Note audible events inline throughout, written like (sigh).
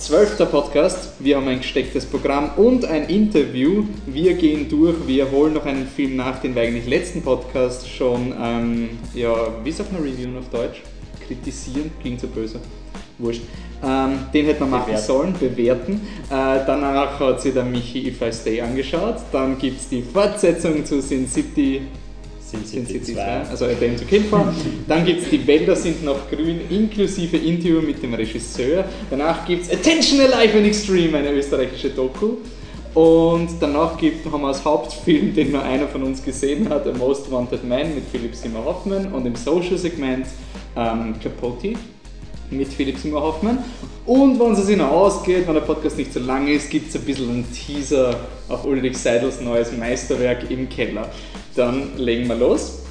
Zwölfter Podcast. Wir haben ein gestecktes Programm und ein Interview. Wir gehen durch, wir holen noch einen Film nach, den wir eigentlich letzten Podcast schon, ähm, ja, wie sagt man Reviewen auf Deutsch? Kritisieren, klingt so böse. Wurscht. Ähm, den hätte man machen bewerten. sollen, bewerten. Äh, danach hat sich der Michi If I Stay angeschaut. Dann gibt es die Fortsetzung zu Sin City Sin City, City 2. Also A Dame to Kill For. Dann gibt es Die Wälder sind noch grün, inklusive Interview mit dem Regisseur. Danach gibt es Attention Alive and Extreme, eine österreichische Doku. Und danach gibt, haben wir als Hauptfilm, den nur einer von uns gesehen hat, A Most Wanted Man mit Philipp Simmer Hoffman und im Social-Segment ähm, Capote mit Philipp Simmer Hoffmann. Und wenn es sich noch ausgeht, wenn der Podcast nicht so lang ist, gibt es ein bisschen einen Teaser auf Ulrich Seidels neues Meisterwerk im Keller. Dann legen wir los.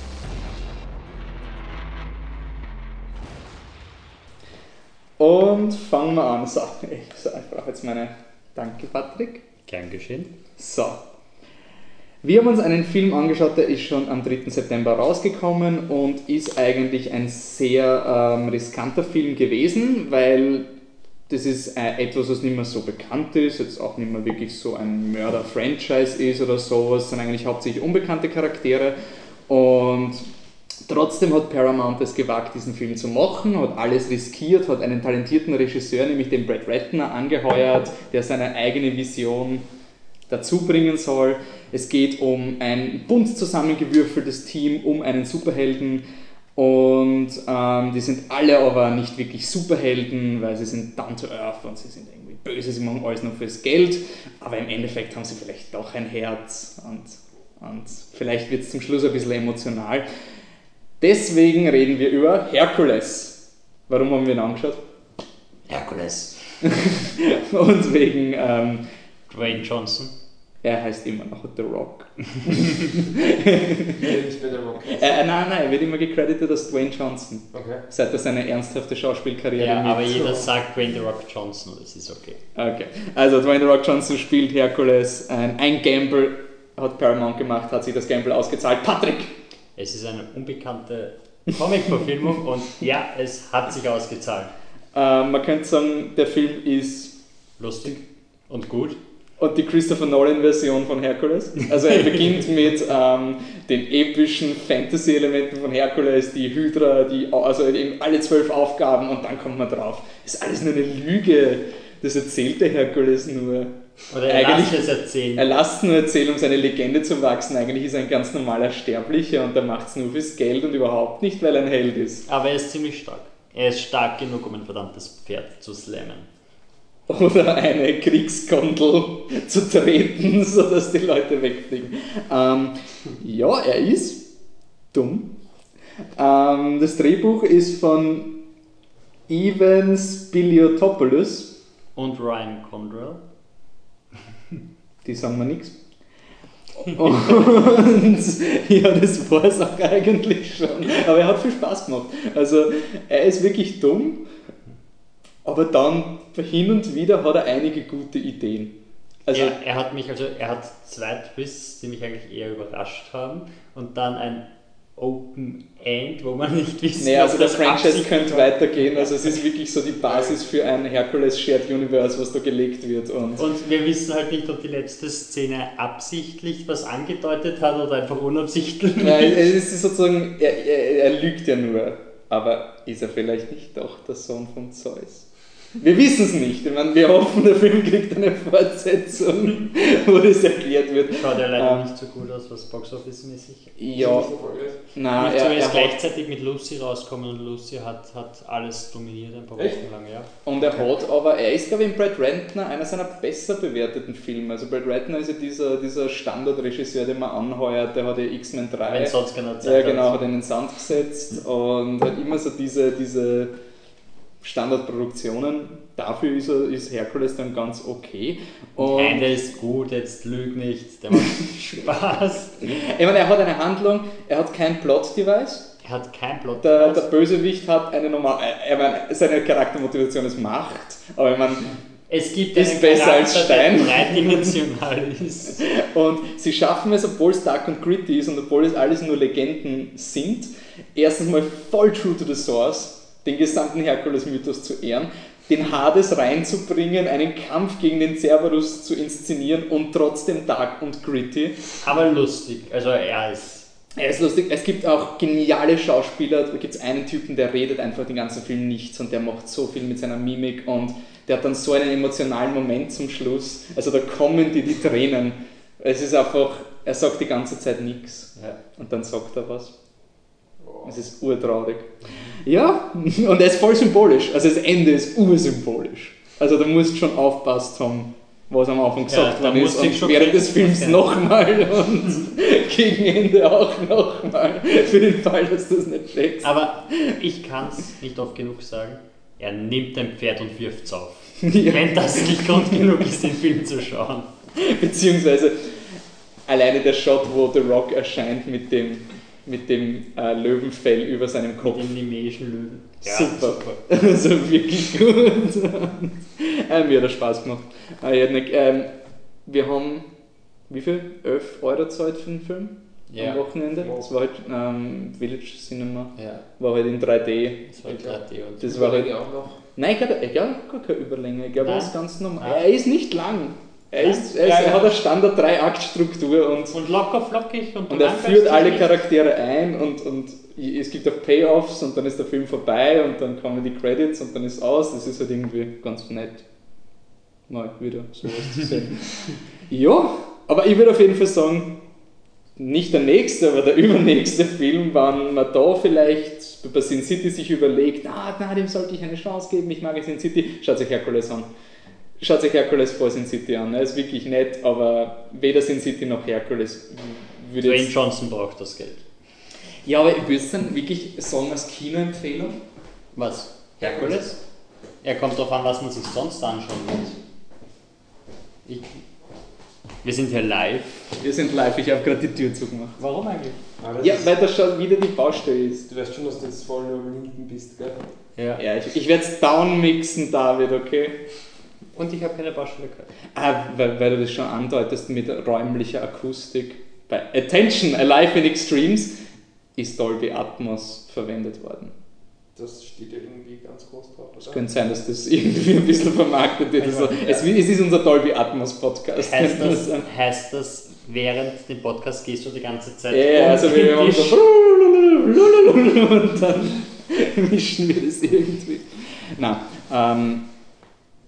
Und fangen wir an. So, ich, so, ich brauche jetzt meine. Danke, Patrick. Gern geschehen. So. Wir haben uns einen Film angeschaut, der ist schon am 3. September rausgekommen und ist eigentlich ein sehr ähm, riskanter Film gewesen, weil das ist äh, etwas, was nicht mehr so bekannt ist, jetzt auch nicht mehr wirklich so ein Mörder-Franchise ist oder sowas, sondern eigentlich hauptsächlich unbekannte Charaktere. Und trotzdem hat Paramount es gewagt, diesen Film zu machen, hat alles riskiert, hat einen talentierten Regisseur, nämlich den Brad Ratner, angeheuert, der seine eigene Vision dazu bringen soll. Es geht um ein bunt zusammengewürfeltes Team, um einen Superhelden, und ähm, die sind alle aber nicht wirklich Superhelden, weil sie sind down to earth und sie sind irgendwie böse, sie machen alles nur fürs Geld. Aber im Endeffekt haben sie vielleicht doch ein Herz und, und vielleicht wird es zum Schluss ein bisschen emotional. Deswegen reden wir über Herkules. Warum haben wir ihn angeschaut? Herkules. (laughs) und wegen ähm, Dwayne Johnson. Er heißt immer noch The Rock. (laughs) Er The Rock. Äh, nein, nein, er wird immer gecredited als Dwayne Johnson. Okay. Seit er seine ernsthafte Schauspielkarriere Ja, mit- aber jeder sagt Dwayne The Rock Johnson, das ist okay. Okay, also Dwayne The Rock Johnson spielt Hercules. Ein, ein Gamble hat Paramount gemacht, hat sich das Gamble ausgezahlt. Patrick! Es ist eine unbekannte Comic-Verfilmung (laughs) und ja, es hat sich ausgezahlt. Äh, man könnte sagen, der Film ist Lustig und gut. Und die Christopher Nolan-Version von Hercules. Also er beginnt (laughs) mit ähm, den epischen Fantasy-Elementen von Hercules, die Hydra, die, also eben alle zwölf Aufgaben und dann kommt man drauf. Ist alles nur eine Lüge. Das erzählt der Hercules nur. Oder er Eigentlich- lässt es erzählen. Er lässt nur erzählen, um seine Legende zu wachsen. Eigentlich ist er ein ganz normaler Sterblicher und er macht es nur fürs Geld und überhaupt nicht, weil er ein Held ist. Aber er ist ziemlich stark. Er ist stark genug, um ein verdammtes Pferd zu slammen. Oder eine Kriegsgondel zu treten, (laughs) sodass die Leute wegfliegen. Ähm, ja, er ist dumm. Ähm, das Drehbuch ist von Ivan Spiliotopoulos. Und Ryan Condrell. (laughs) Die sagen mir nichts. Und (laughs) ja, das war es auch eigentlich schon. Aber er hat viel Spaß gemacht. Also er ist wirklich dumm, aber dann hin und wieder hat er einige gute Ideen. Also er, er hat mich, also er hat zwei Twists, die mich eigentlich eher überrascht haben. Und dann ein Open End, wo man nicht wissen Nee, also das Franchise könnte weitergehen. Also es ist wirklich so die Basis für ein Hercules Shared Universe, was da gelegt wird. Und Und wir wissen halt nicht, ob die letzte Szene absichtlich was angedeutet hat oder einfach unabsichtlich. ja, es ist sozusagen, er, er, er lügt ja nur. Aber ist er vielleicht nicht doch der Sohn von Zeus? Wir wissen es nicht. Ich meine, wir hoffen, der Film kriegt eine Fortsetzung, wo das erklärt wird. Schaut ja leider Ähm, nicht so gut aus, was Boxoffice-mäßig. Ja, na, er, er ist gleichzeitig mit Lucy rauskommen und Lucy hat, hat alles dominiert ein paar Echt? Wochen lang, ja. und er hat aber, er ist glaube ich in Brad Ratner einer seiner besser bewerteten Filme. Also Brad Ratner ist ja dieser, dieser Standardregisseur, den man anheuert, der hat ja X-Men 3. Wenn sonst keiner Zeit Ja, genau, hat. hat ihn in den Sand gesetzt und hat immer so diese, diese Standardproduktionen. Dafür ist, er, ist Hercules dann ganz okay. Und Nein, der ist gut, jetzt lüg nicht, der macht (laughs) Spaß. ich meine, er hat eine Handlung, er hat kein Plot-Device. Er hat kein Plot. Der, der Bösewicht hat eine normale, ich meine, seine Charaktermotivation ist Macht, aber ich meine, es gibt ist einen besser als Charakter, Stein. der dreidimensional (laughs) ist. Und sie schaffen es, obwohl es dark und gritty ist und obwohl es alles nur Legenden sind, erstens mal voll true to the source, den gesamten Herkules-Mythos zu ehren den Hades reinzubringen, einen Kampf gegen den Cerberus zu inszenieren und trotzdem dark und gritty. Aber lustig. Also er ist. Er ist lustig. Es gibt auch geniale Schauspieler. Da gibt es einen Typen, der redet einfach den ganzen Film nichts und der macht so viel mit seiner Mimik und der hat dann so einen emotionalen Moment zum Schluss. Also da kommen die, die Tränen. Es ist einfach, er sagt die ganze Zeit nichts Ja. und dann sagt er was. Es ist urtraurig. Ja, (laughs) und er ist voll symbolisch. Also das Ende ist ursymbolisch. Also da musst du schon aufpasst haben, was am Anfang gesagt da worden ist. Und schon während des Films sein. nochmal (laughs) und gegen Ende auch nochmal. Für den Fall, dass du es nicht checkst. Aber ich kann es nicht oft genug sagen. Er nimmt ein Pferd und wirft es auf. (laughs) Ja. Wenn das nicht Grund genug ist, den Film zu schauen. Beziehungsweise alleine der Shot, wo The Rock erscheint mit dem, mit dem äh, Löwenfell über seinem Kopf. Den nemesischen Löwen. Super. (laughs) Also wirklich gut. (laughs) äh, mir hat das Spaß gemacht. Äh, nicht, ähm, wir haben wie viel? 11 Euro gezahlt für den Film Ja. am Wochenende. Wow. Das war halt ähm, Village Cinema. Ja, War halt in 3D. das war 3D und Das war halt. Auch noch. Nein, ich glaube, gar keine Überlänge. Ich glaube, er ist ganz normal. Ah. Er ist nicht lang. Er, ist, er, ist, er hat eine Standard 3-Akt-Struktur und Und locker flockig und, Und er führt alle. Charaktere ein und, und es gibt auch Payoffs und dann ist der Film vorbei und dann kommen die Credits und dann ist aus. Das ist halt irgendwie ganz nett, mal wieder sowas zu sehen. (laughs) ja, aber ich würde auf jeden Fall sagen, nicht der nächste, aber der (laughs) übernächste Film, wann man da vielleicht bei Sin City sich überlegt, ah, na, dem sollte ich eine Chance geben, ich mag Sin City, schaut euch Hercules an. Schaut euch Hercules vor Sin City an. Er ist wirklich nett, aber weder Sin City noch Hercules würde Dwayne Johnson braucht das Geld. ja, aber ich würde es dann wirklich sagen als Kinoempfehlung. Was? Herkules? Er kommt darauf an, was man sich sonst anschauen wird. Ich, wir sind hier live. Wir sind live, ich habe gerade die Tür zugemacht. Warum eigentlich? Aber Ja, weil das schon wieder die Baustelle ist. du weißt schon, dass du jetzt voll nur am Linken bist, gell? Ja. Ja, ich, ich werde es downmixen, David, okay? Und ich habe keine Baustelle gehabt. Ah, weil, weil du das schon andeutest mit räumlicher Akustik. Bei Attention, Alive in Extremes ist Dolby Atmos verwendet worden. Das steht ja irgendwie ganz groß drauf, Es könnte sein, dass das irgendwie ein bisschen vermarktet wird. Also, es, es ist unser Dolby Atmos Podcast. Heißt (laughs) das, heißt das, während dem Podcast gehst du die ganze Zeit Ja, um also wir haben Tisch? so (laughs) und dann (laughs) mischen wir das irgendwie. Na, ähm,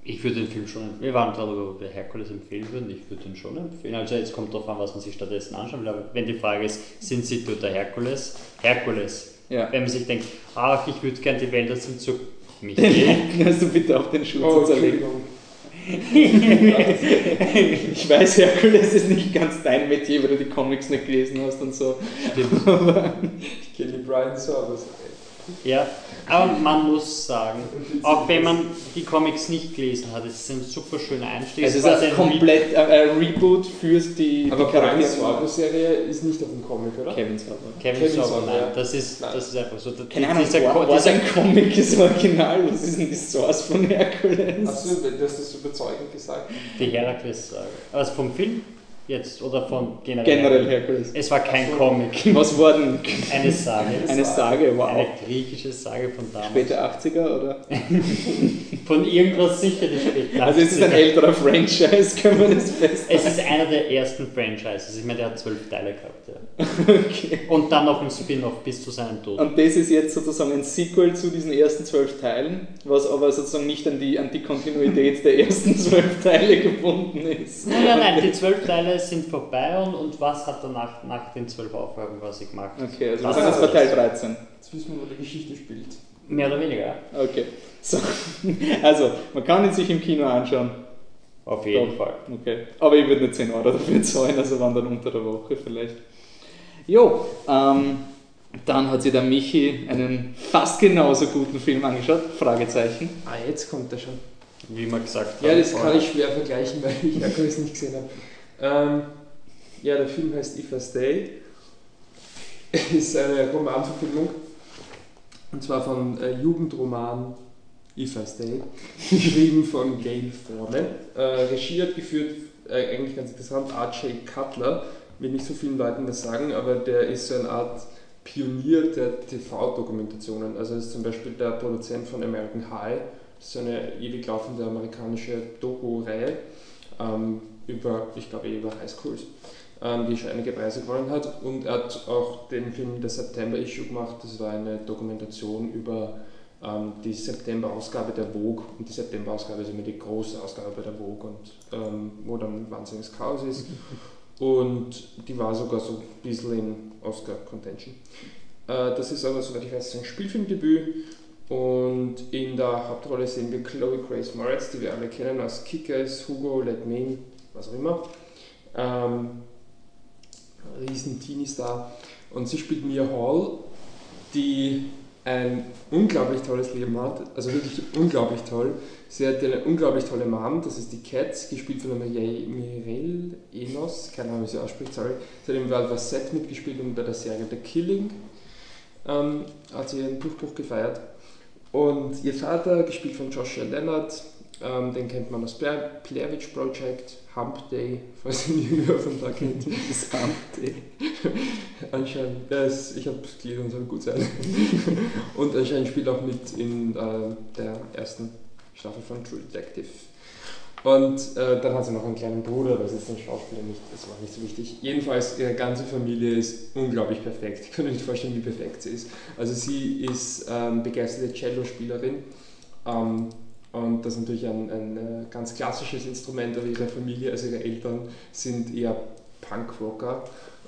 Ich würde den Film schon, wir waren darüber, ob wir Herkules empfehlen würden, ich würde den schon empfehlen. Also jetzt kommt darauf an, was man sich stattdessen anschauen will, aber wenn die Frage ist, sind sie oder Herkules? Herkules. ja. Wenn man sich denkt, ach, ich würde gerne die Wälder zum Zug. Michael, Kannst du bitte auf den Schuh Oh, zerlegen? (laughs) Ich weiß, Herkules ist nicht ganz dein Metier, weil du die Comics nicht gelesen hast und so. stimmt. Ich kenne die Brian Service. Ja, aber man muss sagen, auch wenn man die Comics nicht gelesen hat, es ist ein super schöner Einstieg. Es ist ein komplett äh, ein Reboot für die, Aber die Brian Charaktere. Sorbo-Serie ist nicht auf dem Comic, oder? Kevin Sorbo. Kevin Kevin Sorbo, Sorbo, nein, ja. das ist, Nein. das ist einfach so. Keine Ahnung, dieser, war, war dieser sein Comic das Original? Was ist denn die Source von Herkules? Achso, du hast das überzeugend gesagt. Die Herakles-Sage. Also vom Film jetzt oder von generell? Generell Herkules. Es war kein so. Comic, Was war denn (laughs) eine Sage. eine Sage? Wow. Eine griechische Sage von damals. Später 80er oder? (laughs) Von irgendwas sicherlich später. (laughs) Also es ist ein älterer Franchise, kann man das festhalten. Es ist einer der ersten Franchises. Ich meine, der hat zwölf Teile gehabt. Ja. Okay. Und dann noch ein Spin-off bis zu seinem Tod. Und das ist jetzt sozusagen ein Sequel zu diesen ersten zwölf Teilen, was aber sozusagen nicht an die, an die Kontinuität der ersten zwölf Teile gebunden ist. Nein, nein, nein, die zwölf Teile sind vorbei und, und was hat danach nach den zwölf Aufgaben quasi gemacht? Okay, also bei das? Teil 13. Jetzt wissen wir, wo die Geschichte spielt. Mehr oder weniger, ja. Okay. So. (laughs) Also, man kann ihn sich im Kino anschauen. Auf jeden Doch. Fall. Okay. Aber ich würde nicht 10 Euro dafür (laughs) zahlen, also wann dann unter der Woche vielleicht. Jo, ähm, dann hat sich der Michi einen fast genauso guten Film angeschaut, Fragezeichen. Ah, jetzt kommt er schon. Wie man gesagt Ja, hat. das kann ich schwer vergleichen, weil ich Herkules nicht gesehen habe. Ähm, ja, der Film heißt If I Stay. (laughs) Ist eine Romanverfilmung. Und zwar von äh, Jugendroman If I Stay. (laughs) Geschrieben von Gail Forman. Äh, Regie hat geführt, äh, eigentlich ganz interessant, R.J. Cutler. Wird nicht so vielen Leuten was sagen, aber der ist so eine Art Pionier der TV-Dokumentationen. Also ist zum Beispiel der Produzent von American High Das ist so eine ewig laufende amerikanische Doku-Reihe ähm, über, ich glaube, eh über Highschools, ähm, die schon einige Preise gewonnen hat. Und er hat auch den Film The September-Issue gemacht. Das war eine Dokumentation über ähm, die September-Ausgabe der Vogue. Und die September-Ausgabe ist immer die große Ausgabe der Vogue, und, ähm, wo dann wahnsinniges Chaos ist. Und die war sogar so ein bisschen in Oscar-Contention. Äh, das ist aber, soweit ich weiß, sein Spielfilmdebüt. Und in der Hauptrolle sehen wir Chloe Grace Moretz, die wir alle kennen aus Kickers, Hugo, Let Me In, was auch immer. Ähm, riesen Teenie-Star. Und sie spielt Mia Hall, die ein unglaublich tolles Leben hat, also wirklich unglaublich toll. Sie hat eine unglaublich tolle Mom, das ist die Cat, gespielt von der Mireille Enos, keine Ahnung, wie sie ausspricht, sorry. Sie hat im World War Z mitgespielt und bei der Serie The Killing ähm, hat sie ihren Durchbruch gefeiert. Und ihr Vater, gespielt von Joshua Leonard, ähm, den kennt man aus Witch Project, Hump Day, (laughs) falls ihr ihn von da kennt. (laughs) Das Hump Day. (laughs) anscheinend, ja, es, ich habe gelesen, soll gut sein. Und anscheinend spielt auch mit in äh, der ersten Staffel von True Detective. Und äh, dann hat sie noch einen kleinen Bruder, das ist ein Schauspieler nicht, das war nicht so wichtig. Jedenfalls, ihre ganze Familie ist unglaublich perfekt. Ich kann mir nicht vorstellen, wie perfekt sie ist. Also sie ist ähm, begeisterte Cello-Spielerin. Ähm, und das ist natürlich ein, ein, äh, ganz klassisches Instrument, aber ihre Familie, also ihre Eltern, sind eher Punkrocker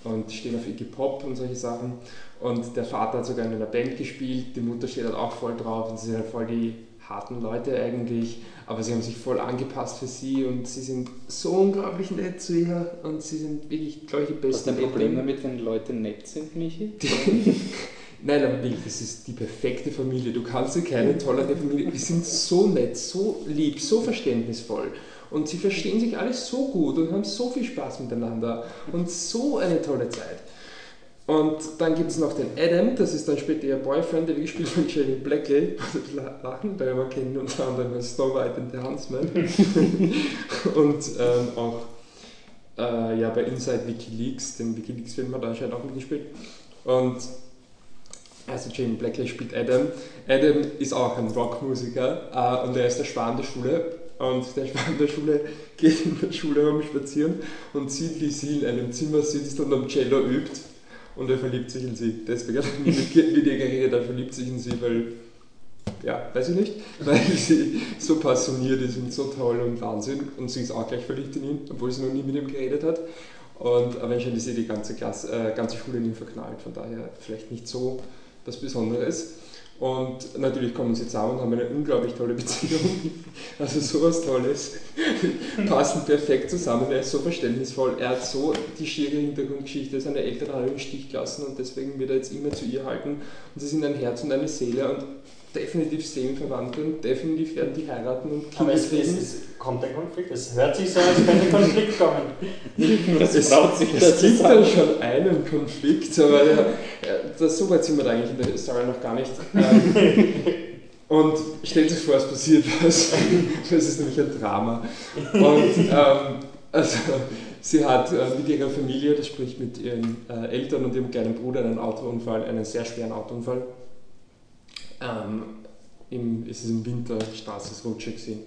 und stehen auf Iggy Pop und solche Sachen. Und der Vater hat sogar in einer Band gespielt, die Mutter steht halt auch voll drauf und sie sind halt voll die harten Leute eigentlich, aber sie haben sich voll angepasst für sie und sie sind so unglaublich nett zu ihr und sie sind wirklich, glaube ich, die besten. Hast du ein Problem damit, wenn Leute nett sind, Michi? (laughs) Nein, aber wirklich, das ist die perfekte Familie. Du kannst dir keine tollere Familie. Die sind so nett, so lieb, so verständnisvoll. Und sie verstehen sich alle so gut und haben so viel Spaß miteinander und so eine tolle Zeit. Und dann gibt es noch den Adam, das ist dann später ihr Boyfriend, der gespielt von Jenny Blackley. (laughs) Lachen, weil wir kennen unter anderem Snow White und der Huntsman. (laughs) und ähm, auch äh, ja, bei Inside Wikileaks, dem Wikileaks-Film hat er anscheinend auch mitgespielt. Und also Jane Blackley spielt Adam. Adam ist auch ein Rockmusiker äh, und er ist der Schwan der Schule. Und der (laughs) Schwan der Schule geht in der Schule herum spazieren und sieht, wie sie in einem Zimmer sitzt und am Cello übt. Und er verliebt sich in sie. Deswegen hat er mit, mit ihr geredet, er verliebt sich in sie, weil, ja, weiß ich nicht, (laughs) weil sie so passioniert ist und so toll und Wahnsinn. Und sie ist auch gleich verliebt in ihn, obwohl sie noch nie mit ihm geredet hat. Und aber anscheinend ist sie die ganze, Klasse, äh, ganze Schule in ihn verknallt, von daher vielleicht nicht so was Besonderes. Und natürlich kommen sie zusammen und haben eine unglaublich tolle Beziehung. (laughs) Also sowas Tolles. (laughs) Passen perfekt zusammen. Er ist so verständnisvoll. Er hat so die schiere Hintergrundgeschichte. Seine Eltern haben ihn im Stich gelassen und deswegen wird er jetzt immer zu ihr halten. Und sie sind ein Herz und eine Seele und definitiv seelenverwandt und definitiv werden die heiraten und Kinder Aber es, es, es kommt ein Konflikt. Es hört sich so, als könnte ein Konflikt kommen. (laughs) das es, braut sich es gibt dann schon einen Konflikt, aber ja, das, so weit sind wir eigentlich in der Story noch gar nicht. Ähm, (laughs) und stellt sich vor, es passiert was. (laughs) Das ist nämlich ein Drama. Und ähm, also, sie hat äh, mit ihrer Familie, das spricht mit ihren äh, Eltern und ihrem kleinen Bruder, einen Autounfall, einen sehr schweren Autounfall ähm, im, ist es im Winter, die Straße ist rutschig, sie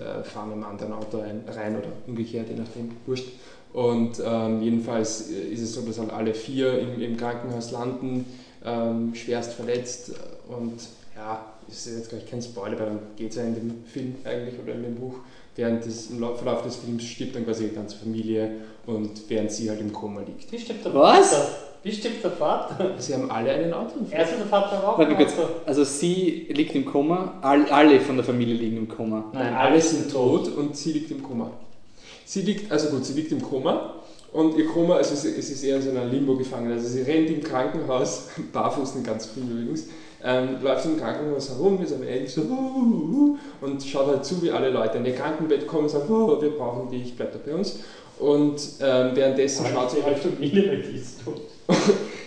äh, fahren im anderen Auto rein, rein oder umgekehrt, je nachdem, wurscht. Und ähm, jedenfalls ist es so, dass halt alle vier im, im Krankenhaus landen, ähm, schwerst verletzt und ja, ist jetzt gleich kein Spoiler, weil dann geht es ja in dem Film eigentlich oder in dem Buch. Während des, im Verlauf des Films stirbt dann quasi die ganze Familie und während sie halt im Koma liegt. Wie stirbt der Was? Wie stirbt der Vater? Sie haben alle einen Autounfall. Also der Vater auch Warte, kurz. Also sie liegt im Koma, alle von der Familie liegen im Koma. Nein, alle sind tot und sie liegt im Koma. Sie liegt, also gut, sie liegt im Koma und ihr Koma, also es ist eher in so einer Limbo gefangen. Also sie rennt im Krankenhaus, (laughs) barfuß den ganz früh übrigens, ähm, läuft im Krankenhaus herum, ist am Ende so uh, uh, uh, und schaut halt zu, wie alle Leute in ihr Krankenbett kommen und sagen, oh, wir brauchen dich, bleib da bei uns. Und ähm, währenddessen Aber schaut sie halt Familie, die ist tot. (laughs)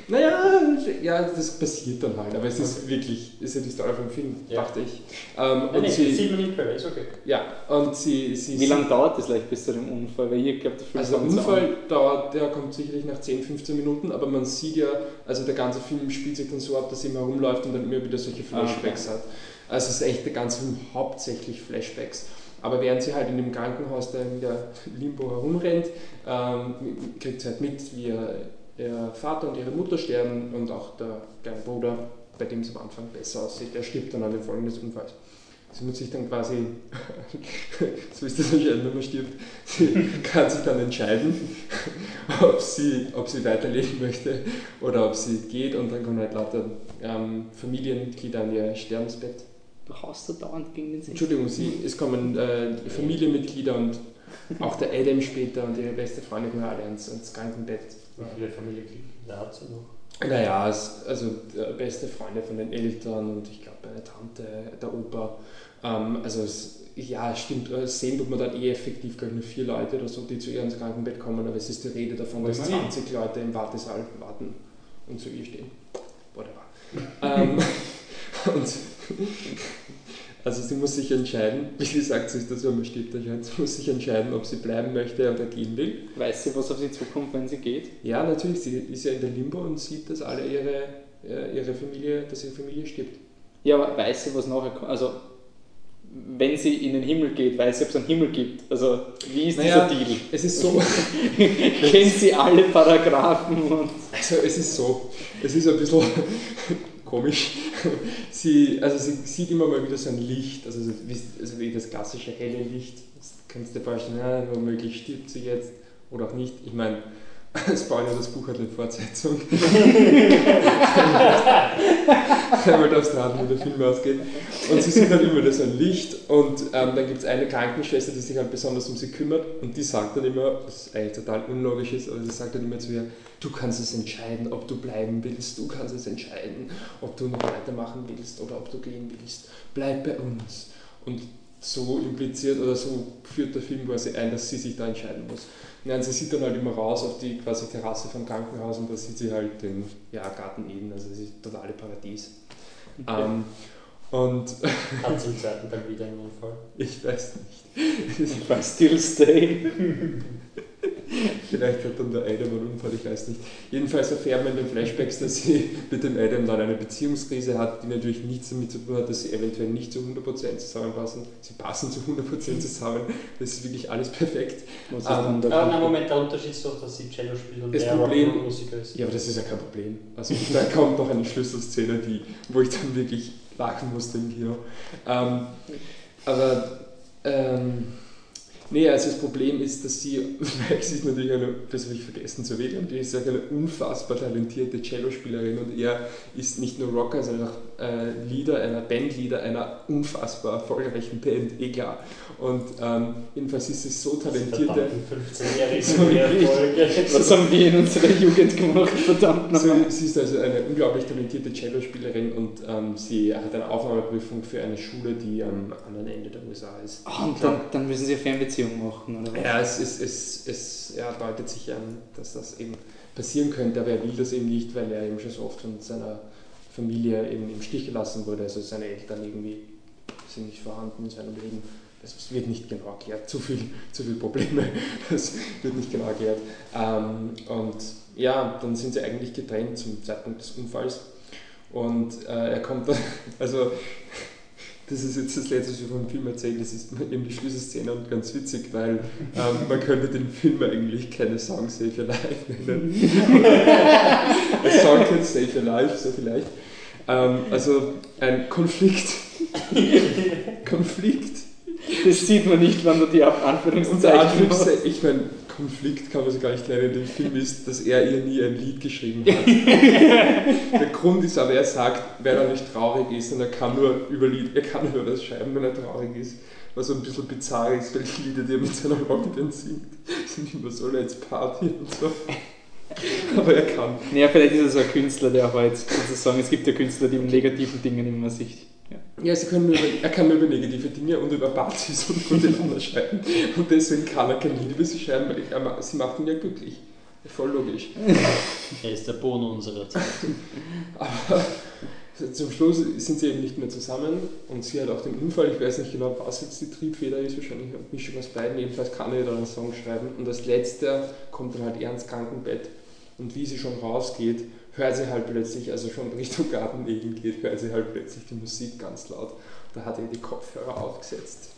Naja, ja, das passiert dann halt, aber es ist wirklich, ist ja die Story vom Film, Ja. dachte ich. Ähm, Nein, und nein, sie, sieht man Trailer, ist okay. ja, und sie, sie Wie lange dauert das leicht bis zu dem Unfall? Weil ich glaube, der Film Also der Unfall an. dauert, der kommt sicherlich nach 10, 15 Minuten, aber man sieht ja, also der ganze Film spielt sich dann so ab, dass sie immer rumläuft und dann immer wieder solche Ah, Flashbacks hat. Also es ist echt der ganze Film hauptsächlich Flashbacks. Aber während sie halt in dem Krankenhaus da in der Limbo herumrennt, ähm, kriegt sie halt mit, wie ihr, ihr Vater und ihre Mutter sterben und auch der kleine Bruder, bei dem es am Anfang besser aussieht, der stirbt dann an den Folgen des Unfalls. Sie muss sich dann quasi, (laughs) so ist das anscheinend, wenn man stirbt, sie (laughs) kann sich dann entscheiden, ob sie, ob sie weiterleben möchte oder ob sie geht und dann kommen halt lauter ähm, Familienmitglieder an ihr Sterbensbett. Du haust da dauernd gegen den Sinn. Entschuldigung, sie, es kommen äh, Familienmitglieder und auch der Adam später und ihre beste Freundin kommen alle ans, ans Krankenbett. Wie viele Familienmitglieder hat sie noch? Naja, es, also der beste Freunde von den Eltern und ich glaube eine Tante, der Opa. Ähm, also es, ja, stimmt, äh, sehen tut man dann eh effektiv, glaube ich, nur vier Leute oder so, die zu ihr ins Krankenbett kommen, aber es ist die Rede davon, dass Immerhin. 20 Leute im Wartesaal warten und zu ihr stehen. Whatever. ähm, (laughs) und also sie muss sich entscheiden, (laughs) wie gesagt, so ist das, stirbt, anscheinend. sie muss sich entscheiden, ob sie bleiben möchte oder gehen will. Weiß sie, was auf sie zukommt, wenn sie geht? Ja, natürlich, sie ist ja in der Limbo und sieht, dass alle ihre, äh, ihre Familie, dass ihre Familie stirbt. Ja, aber weiß sie, was nachher kommt? Also, wenn sie in den Himmel geht, weiß sie, ob es einen Himmel gibt. Also, wie ist Naja. dieser Deal? Es ist so, (laughs) Kennt sie alle Paragraphen und. also es ist so, es ist ein bisschen (laughs) komisch. (laughs) Sie, also sie sieht immer mal wieder so ein Licht, also, also wie das klassische helle Licht. Das kannst du dir vorstellen, ja, womöglich stirbt sie jetzt oder auch nicht. Ich meine, (laughs) Spoiler, das Buch hat eine Fortsetzung. Einmal darfst raten, wie der Film ausgeht. Und sie sieht halt immer das ein Licht und ähm, dann gibt es eine Krankenschwester, die sich halt besonders um sie kümmert und die sagt dann immer, was eigentlich total unlogisch ist, aber sie sagt dann immer zu ihr, du kannst es entscheiden, ob du bleiben willst, du kannst es entscheiden, ob du noch weitermachen willst oder ob du gehen willst. Bleib bei uns. Und so impliziert oder so führt der Film quasi ein, dass sie sich da entscheiden muss. Und sie sieht dann halt immer raus auf die quasi Terrasse vom Krankenhaus und da sieht sie halt den ja, Garten Eden, also es ist totale Paradies. Ähm, und Hat sie im zweiten Teil wieder einen Unfall? ich weiß nicht. If I still stay. (laughs) Vielleicht hat dann der Adam einen Unfall, ich weiß nicht. Jedenfalls erfährt man in den Flashbacks, dass sie mit dem Adam dann eine Beziehungskrise hat, die natürlich nichts damit zu tun hat, dass sie eventuell nicht zu 100% zusammenpassen. Sie passen zu 100% zusammen. Das ist wirklich alles perfekt. Was ist dann der Aber na, Konflikt? Moment, der Unterschied ist doch, dass sie Cello spielt und Das der Problem- Rock'n'Roll-Musiker ist. Ja, aber das ist ja kein Problem. Also da (laughs) kommt noch eine Schlüsselszene, die, wo ich dann wirklich lachen musste im Kino. Ähm, aber ähm, nee, also das Problem ist, dass sie, (laughs) sie ist natürlich eine, das habe ich vergessen zu erwähnen, die ist eine unfassbar talentierte Cellospielerin und er ist nicht nur Rocker, sondern auch äh, Leader einer Bandleader einer unfassbar erfolgreichen Band, eh klar. Und ähm, jedenfalls ist sie so talentierte. Verdammten 15-jährige (laughs) So wirklich. Folge. Was haben wir in unserer Jugend gemacht? Verdammt So, nochmal. sie ist also eine unglaublich talentierte Cellospielerin und ähm, sie hat eine Aufnahmeprüfung für eine Schule, die am anderen Ende der USA ist. Ah, und dann, dann müssen sie eine Fernbeziehung machen, oder was? Ja, es, es, es, es ja, deutet sich an, dass das eben passieren könnte, aber er will das eben nicht, weil er eben schon so oft von seiner Familie eben im Stich gelassen wurde. Also seine Eltern irgendwie sind nicht vorhanden in seinem Leben. Das wird nicht genau erklärt. Zu viel, (laughs) zu viele Probleme. Das wird nicht genau erklärt. Ähm, und ja, dann sind sie eigentlich getrennt zum Zeitpunkt des Unfalls. Und äh, er kommt dann, (laughs) also das ist jetzt das Letzte, was ich vom Film erzähle, das ist (laughs) eben die Schlüsselszene und ganz witzig, weil ähm, man könnte den Film eigentlich keine Song Save Your Life nennen. (laughs) A Song Can Save Your Life, so vielleicht. Ähm, also ein Konflikt. (laughs) Konflikt. Das sieht man nicht, wenn du die Unter Anführungszeichen. Anführungszeichen, ich meine, Konflikt kann man sich gar nicht nennen. Dem Film ist, dass er ihr nie ein Lied geschrieben hat. (laughs) Der Grund ist aber, er sagt, wenn er nicht traurig ist, und er kann nur über Lied, er kann nur das schreiben, wenn er traurig ist. Was so ein bisschen bizarr ist, weil die Lieder, die er mit seiner Rockband singt, sind immer so Let's Party und so. Aber er kann. Naja, vielleicht ist er so ein Künstler, der halt sozusagen, es gibt ja Künstler, die um negativen Dingen immer sich. Ja. Sie können nur er kann nur über negative Dinge und über Partys und Miteinander schreiben. Und deswegen kann er kein Lied über sie schreiben, weil ich, sie macht ihn ja glücklich. Voll logisch. (laughs) Er ist der Bono unserer Zeit. Aber (laughs) zum Schluss sind sie eben nicht mehr zusammen und sie hat auch den Unfall, ich weiß nicht genau, was jetzt die Triebfeder ist, wahrscheinlich eine Mischung aus beiden, jedenfalls kann er dann einen Song schreiben und als letzter kommt dann halt er ins Krankenbett und wie sie schon rausgeht, hört sie halt plötzlich, also schon Richtung Gartenegen geht, hört sie halt plötzlich die Musik ganz laut. Da hat er die Kopfhörer aufgesetzt.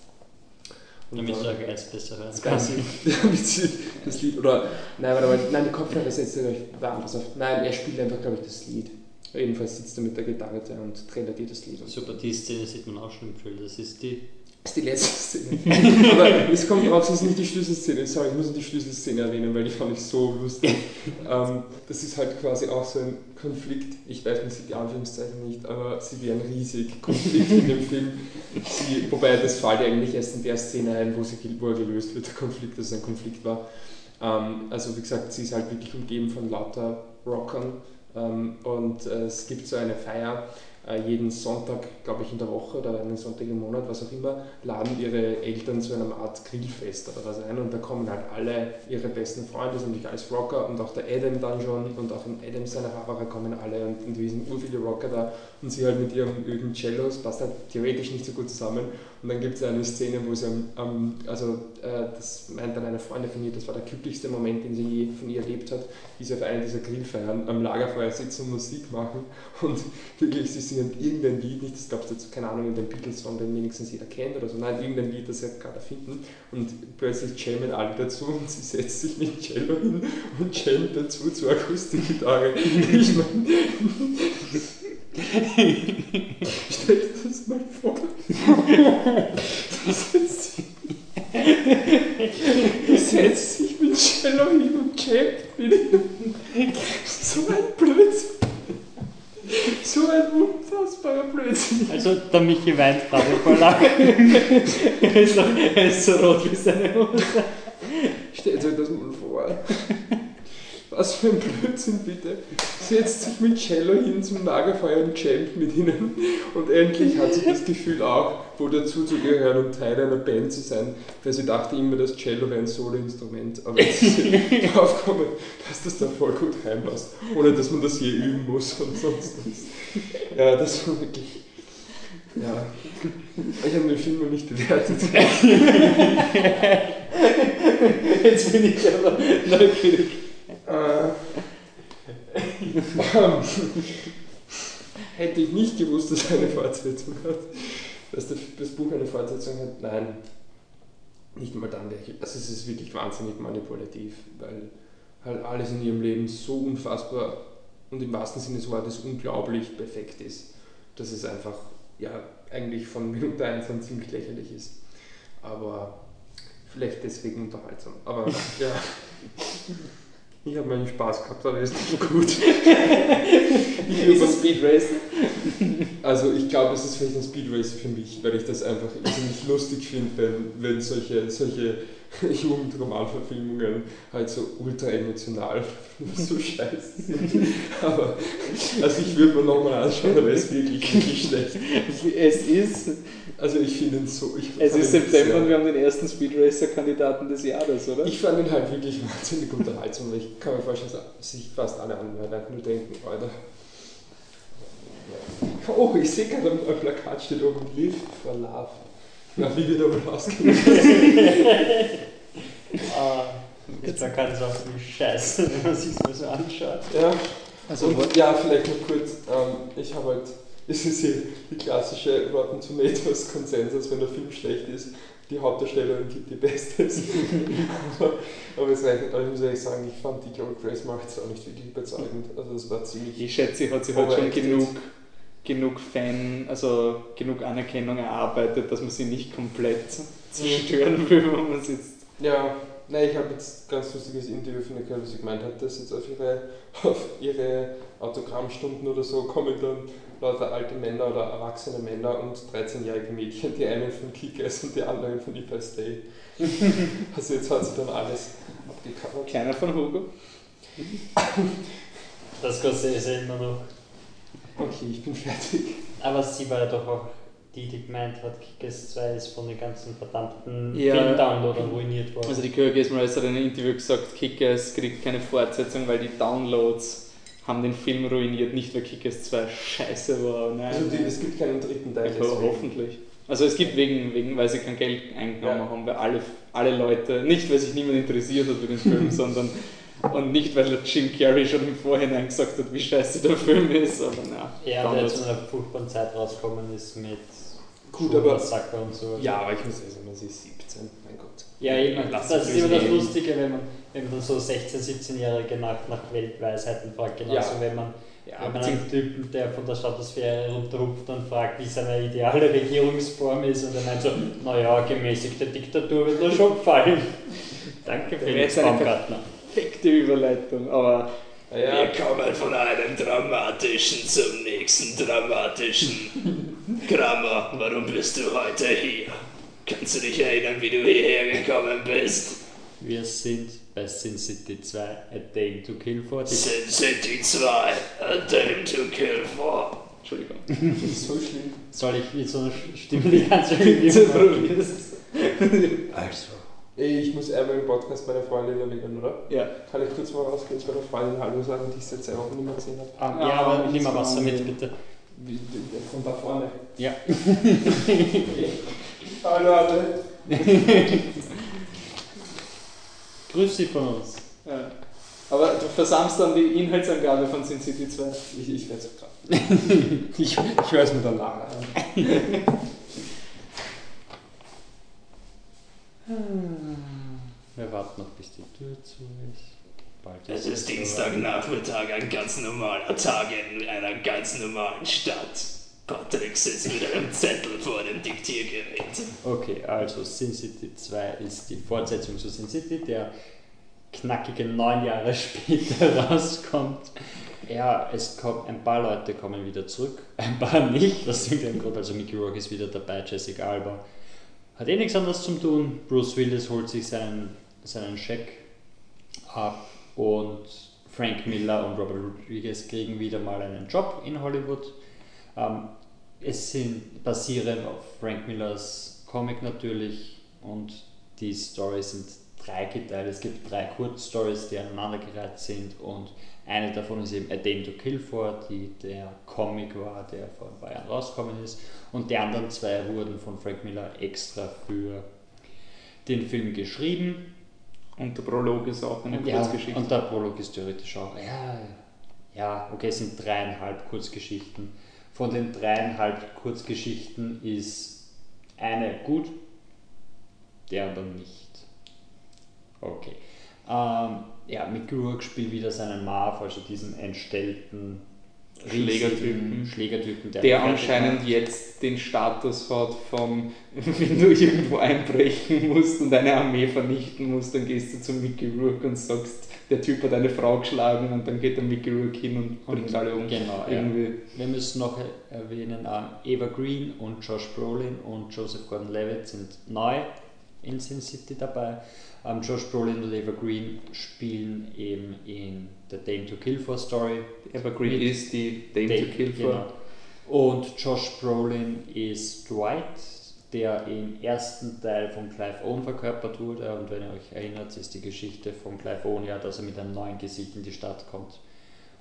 Und Damit dann- du erst besser hören kannst. (laughs) damit sie das Lied, oder, nein, warte mal, nein, die Kopfhörer setzt er, glaube ich, war anders auf. Nein, er spielt einfach, glaube ich, das Lied. Jedenfalls sitzt er mit der Gitarre da und trällert ihr das Lied. Super, die Szene sieht man auch schon im Film. Das ist die. Das ist die letzte Szene. (laughs) Aber es kommt raus, das ist nicht die Schlüsselszene. Sorry, ich muss nur die Schlüsselszene erwähnen, weil die fand ich so lustig. ähm, das ist halt quasi auch so ein Konflikt. Ich weiß, man sieht die Anführungszeichen nicht, aber sie wären riesig. Konflikt in dem Film. Sie, wobei das fällt eigentlich erst in der Szene ein, wo, sie, wo er gelöst wird, der Konflikt, dass es ein Konflikt war. Ähm, also wie gesagt, sie ist halt wirklich umgeben von lauter Rockern. Ähm, und äh, es gibt so eine Feier, jeden Sonntag, glaube ich, in der Woche oder einen Sonntag im Monat, was auch immer, laden ihre Eltern zu einer Art Grillfest oder was ein und da kommen halt alle ihre besten Freunde, sind natürlich alles Rocker und auch der Adam dann schon und auch in Adam seiner Haberer kommen alle und in diesen ur viele Rocker da und sie halt mit ihrem öden Cellos, passt halt theoretisch nicht so gut zusammen und dann gibt es eine Szene, wo sie am, am also äh, das meint dann eine Freundin von ihr, das war der glücklichste Moment, den sie je von ihr erlebt hat, wie sie auf einer dieser Grillfeiern am Lagerfeuer sitzen und Musik machen (laughs) und wirklich, sie singen irgendein Lied, nicht, das glaubst du jetzt, keine Ahnung, irgendein Beatles-Song, den wenigstens jeder kennt oder so, nein, irgendein Lied, das sie gerade erfinden und plötzlich jammen alle dazu und sie setzt sich mit Cello hin und jammt dazu zur Akustikgitarre. (laughs) Ich meine, stell dir das mal vor. Du setzt sich, du setzt sich mit Cello hin und jammt mit. So ein Blödsinn. So ein unfassbarer Blödsinn. Also, der Michi weint gerade vor Lachen. er, ist noch, er ist so rot wie seine Hose. Stellt euch das mal vor. Was für ein Blödsinn bitte. Setzt sich mit Cello hin zum Lagerfeuer und jammt mit ihnen. Und endlich hat sie das Gefühl auch, wohl dazu zu gehören und Teil einer Band zu sein. Weil sie dachte immer, das Cello wäre ein Soloinstrument. Aber jetzt ist sie (laughs) draufgekommen, dass das da voll gut reinpasst. Ohne dass man das je üben muss und sonst was. Ja, das war wirklich. Ja. Ich habe den Film noch nicht bewertet. (laughs) Jetzt bin ich aber neugierig. Äh, (laughs) hätte ich nicht gewusst, dass eine Fortsetzung hat, dass das Buch eine Fortsetzung hat, nein, nicht mal dann wäre ich. Also es ist wirklich wahnsinnig manipulativ, weil halt alles in ihrem Leben so unfassbar und im wahrsten Sinne des Wortes unglaublich perfekt ist, dass es einfach ja eigentlich von Minute 1 an ziemlich lächerlich ist. Aber vielleicht deswegen unterhaltsam. Aber ja. (laughs) Ich habe meinen Spaß gehabt, aber ist nicht gut. (laughs) Ich es Speed Race? Also ich glaube, es ist vielleicht ein Speed Racer für mich, weil ich das einfach ziemlich lustig finde, wenn, wenn solche, solche (laughs) Jugendromanverfilmungen halt so ultra emotional (laughs) so scheiße sind. Aber also ich würde mir nochmal anschauen, aber es ist wirklich, wirklich schlecht. Es ist, Also ich finde ihn so... Es ist September und wir haben den ersten Speed Racer-Kandidaten des Jahres, oder? Ich fand ihn halt wirklich wahnsinnig unterhaltsam, ich kann mir vorstellen, dass sich fast alle anderen einfach nur denken, Alter. Oh, ich sehe gerade am Plakat steht oben Live for Love. Na, wie wir da wohl ausgehen. (laughs) (laughs) Ah, das Plakat ist auch ziemlich scheiße, wenn man sich mal so anschaut. Ja, Also, und ja, vielleicht noch kurz, ähm, ich habe halt, (laughs) es ist hier die klassische Rotten Tomatoes Konsensus, wenn der Film schlecht ist, die Hauptdarstellerin gibt die Bestes. (laughs) aber, aber es reicht ich muss ehrlich sagen, ich fand die Chloe Grace macht es auch nicht wirklich überzeugend. Also das war ziemlich... ich schätze, sie hat sich halt schon genug, genug Fan, also genug Anerkennung erarbeitet, dass man sie nicht komplett zerstören will, wenn man sitzt. Ja, nein, ich habe jetzt ein ganz lustiges Interview von der gehört, wo sie gemeint hat, dass jetzt auf ihre, auf ihre Autogrammstunden oder so kommen dann lauter alte Männer oder erwachsene Männer und 13-jährige Mädchen, die einen von Kickers und die anderen von If I Stay. also jetzt hat sie dann alles abgecovert. Keiner von Hugo? Das Scorsese immer noch. Okay, ich bin fertig. Aber sie war ja doch auch die, die gemeint hat, Kickers 2 ist von den ganzen verdammten Ja. Film-Downloadern ruiniert worden. Also die Kirk Esmeralda hat in einem Interview gesagt, Kickers kriegt keine Fortsetzung, weil die Downloads haben den Film ruiniert, nicht weil Kickers 2 scheiße war. Nein, Also die, es gibt keinen dritten Teil. Ja, hoffentlich. Also es gibt wegen, wegen, weil sie kein Geld eingenommen Ja. haben, weil alle, alle Leute, nicht weil sich niemand interessiert hat für den Film, (laughs) sondern und nicht weil Jim Carrey schon im Vorhinein gesagt hat, wie scheiße der Film ist, aber na. ja, der Downloads. zu einer furchtbaren Zeit rausgekommen ist mit Gut, aber- Sacker und so. Ja, aber ich muss sagen, man ist 17, mein Gott. Ja, eben. Lass Das ist immer das leben. Lustige, wenn man, wenn man so 16-, 17-Jährige nach, nach Weltweisheiten fragt. Genauso Ja. wenn man, Ja, wenn man einen Typen, der von der Stratosphäre runterruft und fragt, wie seine ideale Regierungsform ist und er meint so, naja, gemäßigte Diktatur wird mir schon gefallen. (laughs) Danke, wäre Felix Baumgartner. Perfekte Überleitung, aber ja, kommen von einem dramatischen zum nächsten dramatischen. (laughs) Kramer, warum bist du heute hier? Kannst du dich erinnern, wie du hierher gekommen bist? Wir sind bei Sin City 2, A Day to Kill for. Sin City 2, A Dame to Kill for. Entschuldigung. (laughs) das ist so schlimm. Soll ich mit so einer Stimme die ganze Review (laughs) machen? (laughs) Also. Ich muss einmal im Podcast meine Freundin erwähnen, oder? Ja. Kann ich kurz mal rausgehen zu meiner Freundin Hallo sagen, die ich seit zwei Wochen nicht mehr gesehen habe? Ah, Ja, ja, aber nimm mal Wasser mit, bitte. Von da vorne. Ja. Hallo alle. Grüß Sie von uns. Ja. Aber du versammst dann die Inhaltsangabe von Sin City 2. Ich, ich werde es gerade. (laughs) ich ich höre es mir danach an. Wir warten noch, bis die Tür zu ist. Bald Es ist. Dienstagnachmittag, ein ganz normaler Tag in einer ganz normalen Stadt. Patrick sitzt mit einem Zettel vor dem Diktiergerät. Okay, also Sin City 2 ist die Fortsetzung zu Sin City, der knackige neun Jahre (laughs) später rauskommt. Ja, es kommt, ein paar Leute kommen wieder zurück, ein paar nicht, was irgendein Grund, also Mickey Rourke ist wieder dabei, Jessica Alba hat eh nichts anderes zu tun, Bruce Willis holt sich seinen, seinen Scheck ab und Frank Miller und Robert Rodriguez kriegen wieder mal einen Job in Hollywood. Ähm, es sind basierend auf Frank Millers Comic natürlich und die Storys sind dreigeteilt. Es gibt drei Kurzstories, die aneinandergereiht sind und eine davon ist eben A Dame to Kill For, die der Comic war, der vor ein paar Jahren rausgekommen ist. Und die anderen zwei wurden von Frank Miller extra für den Film geschrieben. Und der Prolog ist auch eine Ja, Kurzgeschichte. und der Prolog ist theoretisch auch. Ja, ja, okay, es sind dreieinhalb Kurzgeschichten. Von den dreieinhalb Kurzgeschichten ist eine gut, der aber nicht. Okay. Ähm, ja, Mickey Rourke spielt wieder seinen Marv, also diesen entstellten Schlägertypen. Schlägertypen, der, der anscheinend macht. jetzt den Status hat von, (laughs) wenn du irgendwo einbrechen musst und eine Armee vernichten musst, dann gehst du zu Mickey Rourke und sagst, der Typ hat eine Frau geschlagen und dann geht der Mickey Rourke hin und bringt alle um. Genau, ja. Irgendwie. Wir müssen noch erwähnen, ähm, Eva Green und Josh Brolin und Joseph Gordon-Levitt sind neu in Sin City dabei. Ähm, Josh Brolin und Eva Green spielen eben in The Dame to Kill For Story. Evergreen Mit ist die Dame Dame- to Kill for. genau. Und Josh Brolin ist Dwight, der im ersten Teil von Clive Owen verkörpert wurde. Und wenn ihr euch erinnert, ist die Geschichte von Clive Owen ja, dass er mit einem neuen Gesicht in die Stadt kommt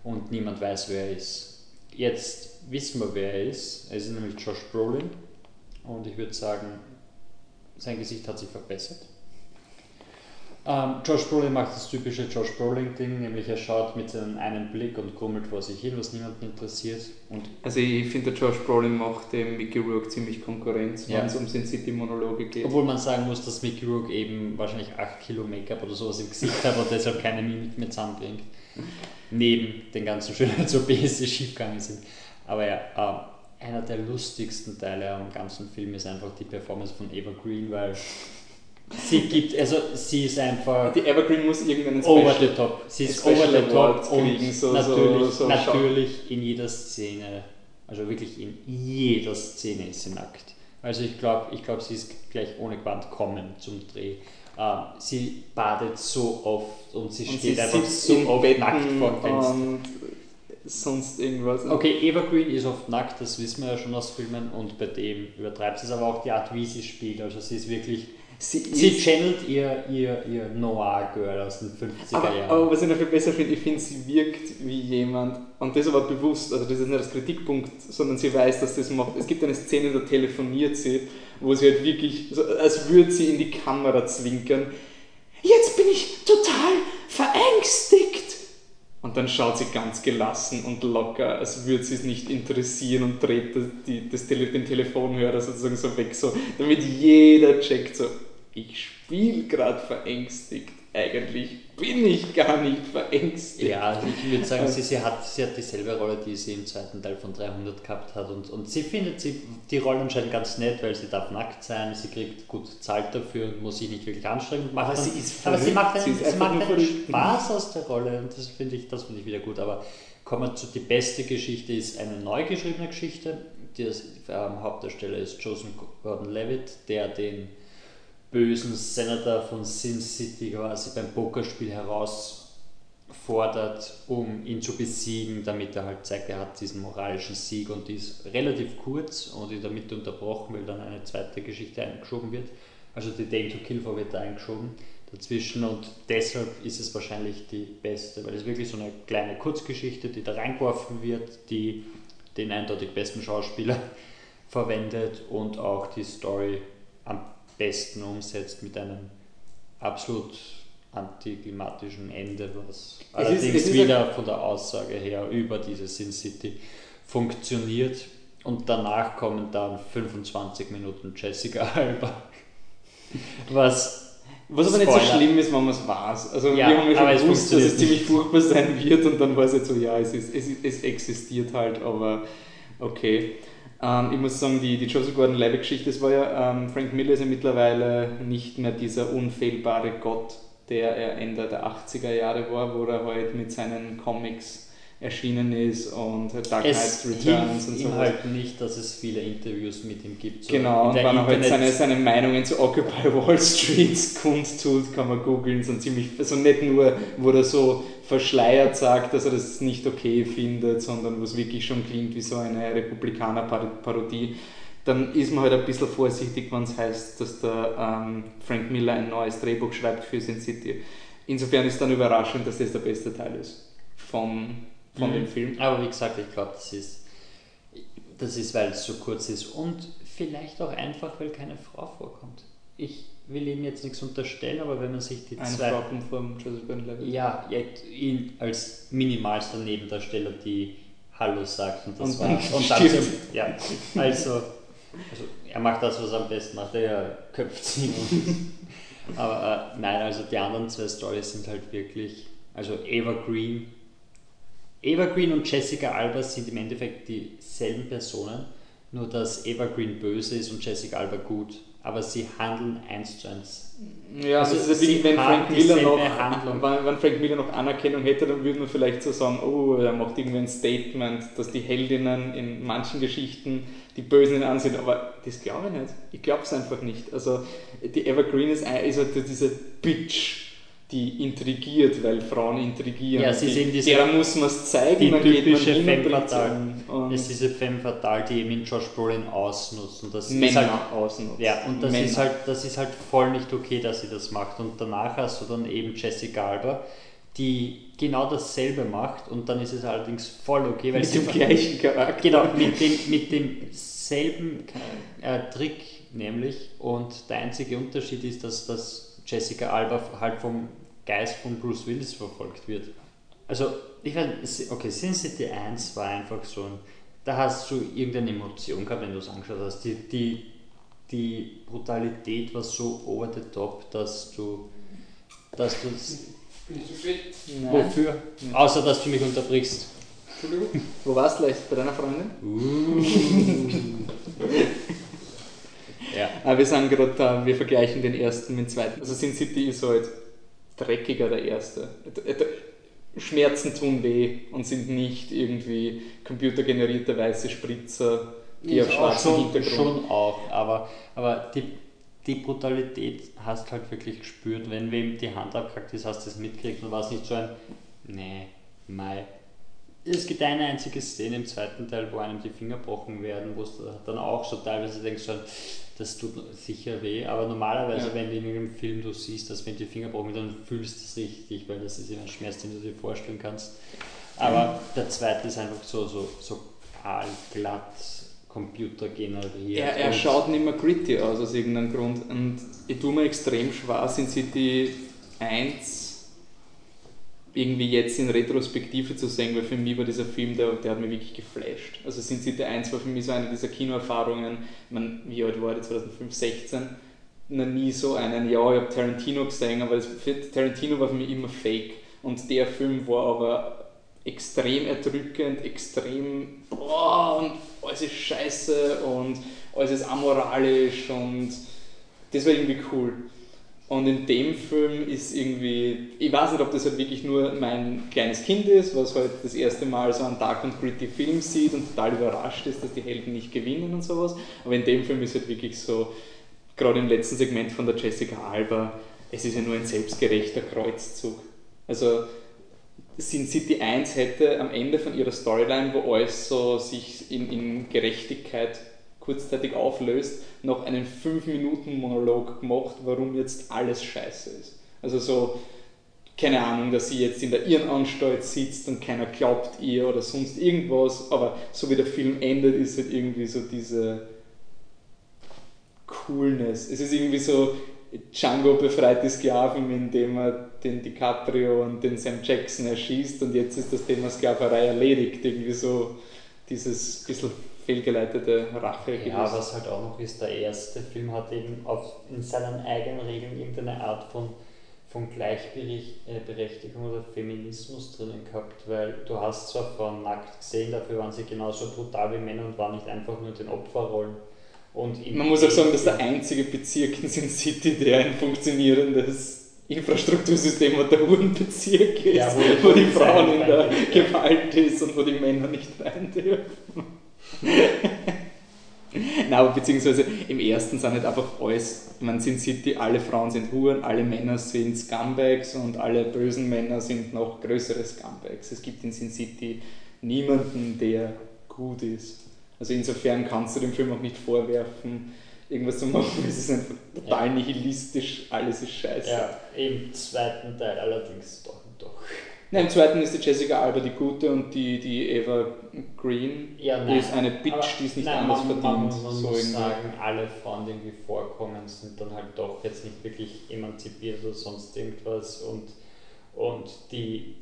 und niemand weiß, wer er ist. Jetzt wissen wir, wer er ist. Er ist nämlich Josh Brolin. Und ich würde sagen, sein Gesicht hat sich verbessert. Ähm, Josh Brolin macht das typische Josh Brolin-Ding, nämlich er schaut mit seinem einen Blick und grummelt vor sich hin, was niemanden interessiert. Und Also ich finde, der Josh Brolin macht dem Mickey Rourke ziemlich Konkurrenz, wenn es um Sin City Monologe geht. obwohl man sagen muss, dass Mickey Rourke eben wahrscheinlich 8 Kilo Make-up oder sowas im Gesicht hat und deshalb keine Mimik mehr zusammenbringt. Neben den ganzen Schönheits-OPs, die schiefgegangen sind. Aber ja, ähm, einer der lustigsten Teile am ganzen Film ist einfach die Performance von Eva Green, weil sie gibt, also sie ist einfach Die Evergreen muss irgendeinen over Special the top. Sie ist over the top Award und kriegen, so- so- natürlich, so natürlich in jeder Szene, also wirklich in jeder Szene ist sie nackt. Also ich glaube, ich glaub, sie ist gleich ohne Quant kommen zum Dreh. Ähm, sie badet so oft und sie und steht sie einfach so oft Betten nackt vor dem Fenster. sonst irgendwas. Okay, Evergreen ist oft nackt, das wissen wir ja schon aus Filmen und bei dem übertreibt sie es aber auch die Art, wie sie spielt. Also sie ist wirklich, sie, sie ist, channelt ihr, ihr, ihr Noir-Girl aus den 50er aber, Jahren. aber was ich noch viel besser finde, ich finde, sie wirkt wie jemand, und das aber bewusst, also das ist nicht das Kritikpunkt, sondern sie weiß, dass das macht. Es gibt eine Szene, da telefoniert sie, wo sie halt wirklich, als würde sie in die Kamera zwinkern, jetzt bin ich total verängstigt. Und dann schaut sie ganz gelassen und locker, als würde sie es nicht interessieren und dreht das, die, das Tele, den Telefonhörer sozusagen so weg, so, damit jeder checkt, so, ich spiele gerade verängstigt. Eigentlich bin ich gar nicht verängstigt. Ja, also ich würde sagen, (laughs) sie, sie, hat, sie hat dieselbe Rolle, die sie im zweiten Teil von 300 gehabt hat. Und, und sie findet sie, die Rolle anscheinend ganz nett, weil sie darf nackt sein, sie kriegt gut Zeit dafür und muss sich nicht wirklich anstrengen. und Macht Aber sie ist aber sie verrückt, macht sie einen, ist sie einfach macht einen verrückt. Spaß aus der Rolle und das finde ich, das finde ich wieder gut. Aber kommen wir zu, die beste Geschichte ist eine neu geschriebene Geschichte. Der ähm, Hauptdarsteller ist Joseph Gordon-Levitt, der den bösen Senator von Sin City quasi beim Pokerspiel herausfordert, um ihn zu besiegen, damit er halt zeigt, er hat diesen moralischen Sieg und die ist relativ kurz und in der Mitte unterbrochen, weil dann eine zweite Geschichte eingeschoben wird. Also die Day to Kill For wird da eingeschoben dazwischen und deshalb ist es wahrscheinlich die beste, weil es wirklich so eine kleine Kurzgeschichte, die da reingeworfen wird, die den eindeutig besten Schauspieler (laughs) verwendet und auch die Story am besten umsetzt mit einem absolut antiklimatischen Ende, was allerdings es ist wieder von der Aussage her über diese Sin City funktioniert. Und danach kommen dann 25 Minuten Jessica (laughs) Alba. Was Was aber nicht so schlimm ist, wenn man es weiß. Also Ja, wir haben ja aber schon es gewusst, dass es ziemlich furchtbar sein wird und dann war es jetzt so, ja, es, ist, es, ist- es existiert halt, aber okay. Ähm, ich muss sagen, die, die Joseph Gordon-Levitt-Geschichte, das war ja, ähm, Frank Miller ist ja mittlerweile nicht mehr dieser unfehlbare Gott, der er Ende der 80er Jahre war, wo er halt mit seinen Comics erschienen ist und Dark es Knight Returns und ihm so. halt nicht, dass es viele Interviews mit ihm gibt. So Genau, und wenn er halt seine, seine Meinungen zu Occupy (laughs) Wall Street kundtut, kann man googeln, sind ziemlich, also nicht nur, wo er so verschleiert sagt, dass er das nicht okay findet, sondern wo es wirklich schon klingt wie so eine Republikaner-Parodie, dann ist man halt ein bisschen vorsichtig, wenn es heißt, dass der ähm, Frank Miller ein neues Drehbuch schreibt für Sin City. Insofern ist dann überraschend, dass das der beste Teil ist von, von Mhm. dem Film. Aber wie gesagt, ich glaube, das ist, das ist, weil es so kurz ist und vielleicht auch einfach, weil keine Frau vorkommt. Ich will ihm jetzt nichts unterstellen, aber wenn man sich die Eine zwei. Kommt von Joseph Gordon-Levitt. Ja, ihn als minimalster Nebendarsteller, die Hallo sagt und das Und war. dann Und dann stirbt. so, ja, also, also er macht das, was er am besten macht, er köpft sie. (laughs) Aber äh, nein, also die anderen zwei Stories sind halt wirklich, also Evergreen. Evergreen und Jessica Alba sind im Endeffekt dieselben Personen, nur dass Evergreen böse ist und Jessica Alba gut. Aber sie handeln eins zu eins Ja, Also das ist wie wenn Frank Miller noch, Handlung. wenn, Frank Miller noch Anerkennung hätte, dann würde man vielleicht so sagen, oh, er macht irgendwie ein Statement, dass die Heldinnen in manchen Geschichten die Bösen in ansehen, aber das glaube ich nicht. Ich glaube es einfach nicht. Also die Evergreen ist, ist halt diese Bitch, die intrigiert, weil Frauen intrigieren. Ja, sie die, sind diese- derer muss man es zeigen, die dann geht man typische hin und Femme Es ist diese Femme Fatale, die eben in Josh Brolin ausnutzt. Und das ist Männer halt, ausnutzen. ja, und das Männer. ist, halt, das ist halt voll nicht okay, dass sie das macht. Und danach hast du dann eben Jessica Alba, die genau dasselbe macht und dann ist es allerdings voll okay, weil mit sie dem gleichen Charakter. Genau, mit, dem, mit demselben äh, Trick nämlich. Und der einzige Unterschied ist, dass, dass Jessica Alba halt vom Geist von Bruce Willis verfolgt wird. Also, ich weiß, okay, Sin City 1 war einfach so ein. Da hast du irgendeine Emotion gehabt, wenn du es angeschaut hast. Die, die, die Brutalität war so over the top, dass du. Dass du Bin ich zu spät? Nein. wofür? Außer, dass du mich unterbrichst. Entschuldigung. Wo warst du leicht? Bei deiner Freundin? (laughs) Ja. Ah, wir sind gerade da, wir vergleichen den ersten mit dem zweiten. Also Sin City ist halt dreckiger der erste. Äh, Schmerzen tun weh und sind nicht irgendwie computergenerierte weiße Spritzer, die auf Auch schwarzem schon, Hintergrund. schon auch, aber, aber die, die Brutalität hast halt wirklich gespürt. Wenn wem die Hand abgehackt ist, hast du es mitgekriegt und war es nicht so ein, nee, mei, Es gibt eine einzige Szene im zweiten Teil, wo einem die Finger gebrochen werden, wo es dann auch so teilweise denkst, schon, das tut sicher weh, aber normalerweise, Ja. wenn du in irgendeinem Film du siehst, dass wenn die Finger gebrochen werden, dann fühlst du es richtig, weil das ist ja ein Schmerz, den du dir vorstellen kannst. Aber der zweite ist einfach so, so, so aalglatt, Computer generiert. Er, er schaut nicht mehr gritty aus aus irgendeinem Grund und ich tue mir extrem schwer, Sin City 1 irgendwie jetzt in Retrospektive zu sehen, weil für mich war dieser Film, der, der hat mich wirklich geflasht. Also Sin City 1 war für mich so eine dieser Kinoerfahrungen, ich meine, wie alt war ich, 2005, 16, noch nie so einen, ja, ich habe Tarantino gesehen, aber das, Tarantino war für mich immer fake und der Film war aber extrem erdrückend, extrem, boah, und alles ist scheiße und alles ist amoralisch und das war irgendwie cool. Und in dem Film ist irgendwie, ich weiß nicht, ob das halt wirklich nur mein kleines Kind ist, was halt das erste Mal so einen Dark und Gritty Film sieht und total überrascht ist, dass die Helden nicht gewinnen und sowas. Aber in dem Film ist halt wirklich so, gerade im letzten Segment von der Jessica Alba, es ist ja nur ein selbstgerechter Kreuzzug. Also Sin City 1 hätte am Ende von ihrer Storyline, wo alles so sich in, in Gerechtigkeit kurzzeitig auflöst, noch einen 5-Minuten-Monolog gemacht, warum jetzt alles scheiße ist. Also so, keine Ahnung, dass sie jetzt in der Irrenanstalt sitzt und keiner glaubt ihr oder sonst irgendwas, aber so wie der Film endet, ist halt irgendwie so diese Coolness. Es ist irgendwie so, Django befreit die Sklaven, indem er den DiCaprio und den Sam Jackson erschießt und jetzt ist das Thema Sklaverei erledigt. Irgendwie so dieses bisschen fehlgeleitete Rache Ja, was halt auch noch ist, der erste Film hat eben auf, in seinen eigenen Regeln irgendeine Art von, von Gleichberechtigung oder Feminismus drinnen gehabt, weil du hast zwar Frauen nackt gesehen, dafür waren sie genauso brutal wie Männer und waren nicht einfach nur in den Opferrollen. Und Man muss auch sagen, dass der einzige Bezirk in Sin City, der ein funktionierendes Infrastruktursystem hat, der Hurenbezirk ist, Ja, wo die wo die Frauen in der. Gewalt ist und wo die Männer nicht rein dürfen. (laughs) Nein, aber beziehungsweise im ersten sind halt einfach alles, man Sin City, alle Frauen sind Huren, alle Männer sind Scumbags und alle bösen Männer sind noch größere Scumbags. Es gibt in Sin City niemanden, der gut ist. Also insofern kannst du dem Film auch nicht vorwerfen, irgendwas zu machen. Es ist einfach total nihilistisch, alles ist scheiße. Ja, im zweiten Teil allerdings doch. doch. Nein, Im zweiten ist die Jessica Alba die Gute und die, die Eva Green Ja, die ist eine Bitch, die es nicht nein, anders man, verdient. Man, man so muss sagen, alle Frauen, die irgendwie vorkommen, sind dann halt doch jetzt nicht wirklich emanzipiert oder sonst irgendwas. Und, und die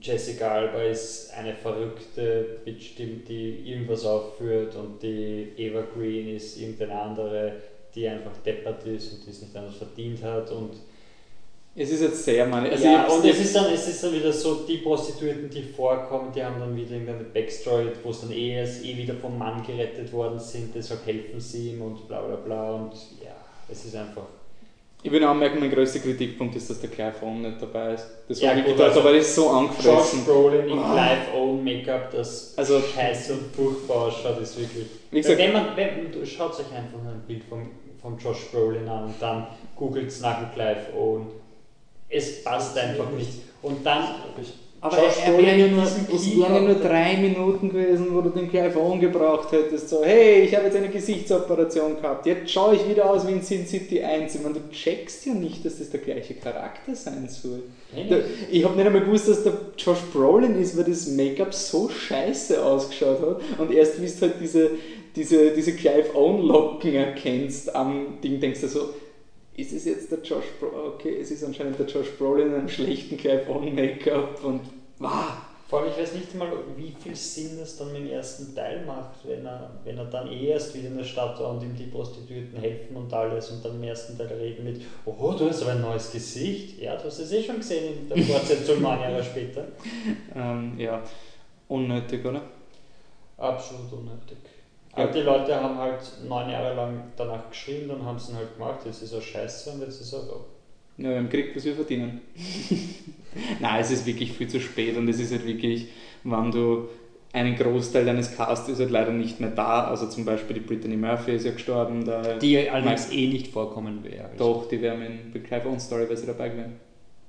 Jessica Alba ist eine verrückte Bitch, die, die irgendwas aufführt und die Eva Green ist irgendeine andere, die einfach deppert ist und die es nicht anders verdient hat. Und Es ist jetzt sehr, meine also ja, und es ist, dann, es ist dann wieder so, die Prostituierten, die vorkommen, die haben dann wieder irgendeine Backstory, wo es dann eh, eh wieder vom Mann gerettet worden sind, deshalb helfen sie ihm und bla bla bla und ja, es ist einfach. Ich will anmerken, mein größter Kritikpunkt ist, dass der Clive Owen nicht dabei ist. Das Ja, war wirklich gut, also aber das ist so Josh angefressen. Brolin im Ah. Clive Owen Make-up, das Also- scheiße und furchtbar ausschaut, ist wirklich. Wie gesagt, wenn man, wenn, du schaut euch einfach ein Bild von, von Josh Brolin an und dann googelt nach dem Clive Owen. Es passt einfach nicht. Und dann aber Josh er, er wäre nur, es wären ja nur drei Minuten gewesen, wo du den Clive Owen gebraucht hättest. So, hey, ich habe jetzt eine Gesichtsoperation gehabt, jetzt schaue ich wieder aus wie in Sin City 1. Ich meine, du checkst ja nicht, dass das der gleiche Charakter sein soll. Da- Ich habe nicht einmal gewusst, dass der Josh Brolin ist, weil das Make-up so scheiße ausgeschaut hat. Und erst wie du halt diese, diese, diese Clive Owen-Locken erkennst am Ding, denkst du so, ist es jetzt der Josh Brolin? Okay, es ist anscheinend der Josh Brolin in einem schlechten Clive Owen-Make-up und wow. Vor allem, ich weiß nicht mal, wie viel Sinn das dann mit dem ersten Teil macht, wenn er, wenn er dann eh erst wieder in der Stadt war und ihm die Prostituierten helfen und alles und dann im ersten Teil reden mit, oh, du hast aber ein neues Gesicht. Ja, du hast es eh schon gesehen in der Fortsetzung neun Jahre (laughs) später. Ähm, ja, unnötig, oder? Absolut unnötig. Aber die Leute haben halt neun Jahre lang danach geschrien, dann haben sie ihn halt gemacht, jetzt ist er scheiße und jetzt ist er so. Ja, wir haben gekriegt, was wir verdienen. (laughs) Nein, es ist wirklich viel zu spät und es ist halt wirklich, wenn du einen Großteil deines Casts ist halt leider nicht mehr da. Also zum Beispiel die Brittany Murphy ist ja gestorben. Da Die allerdings eh nicht vorkommen wäre. Doch, die wäre in der Clive Owen Story wäre sie dabei gewesen.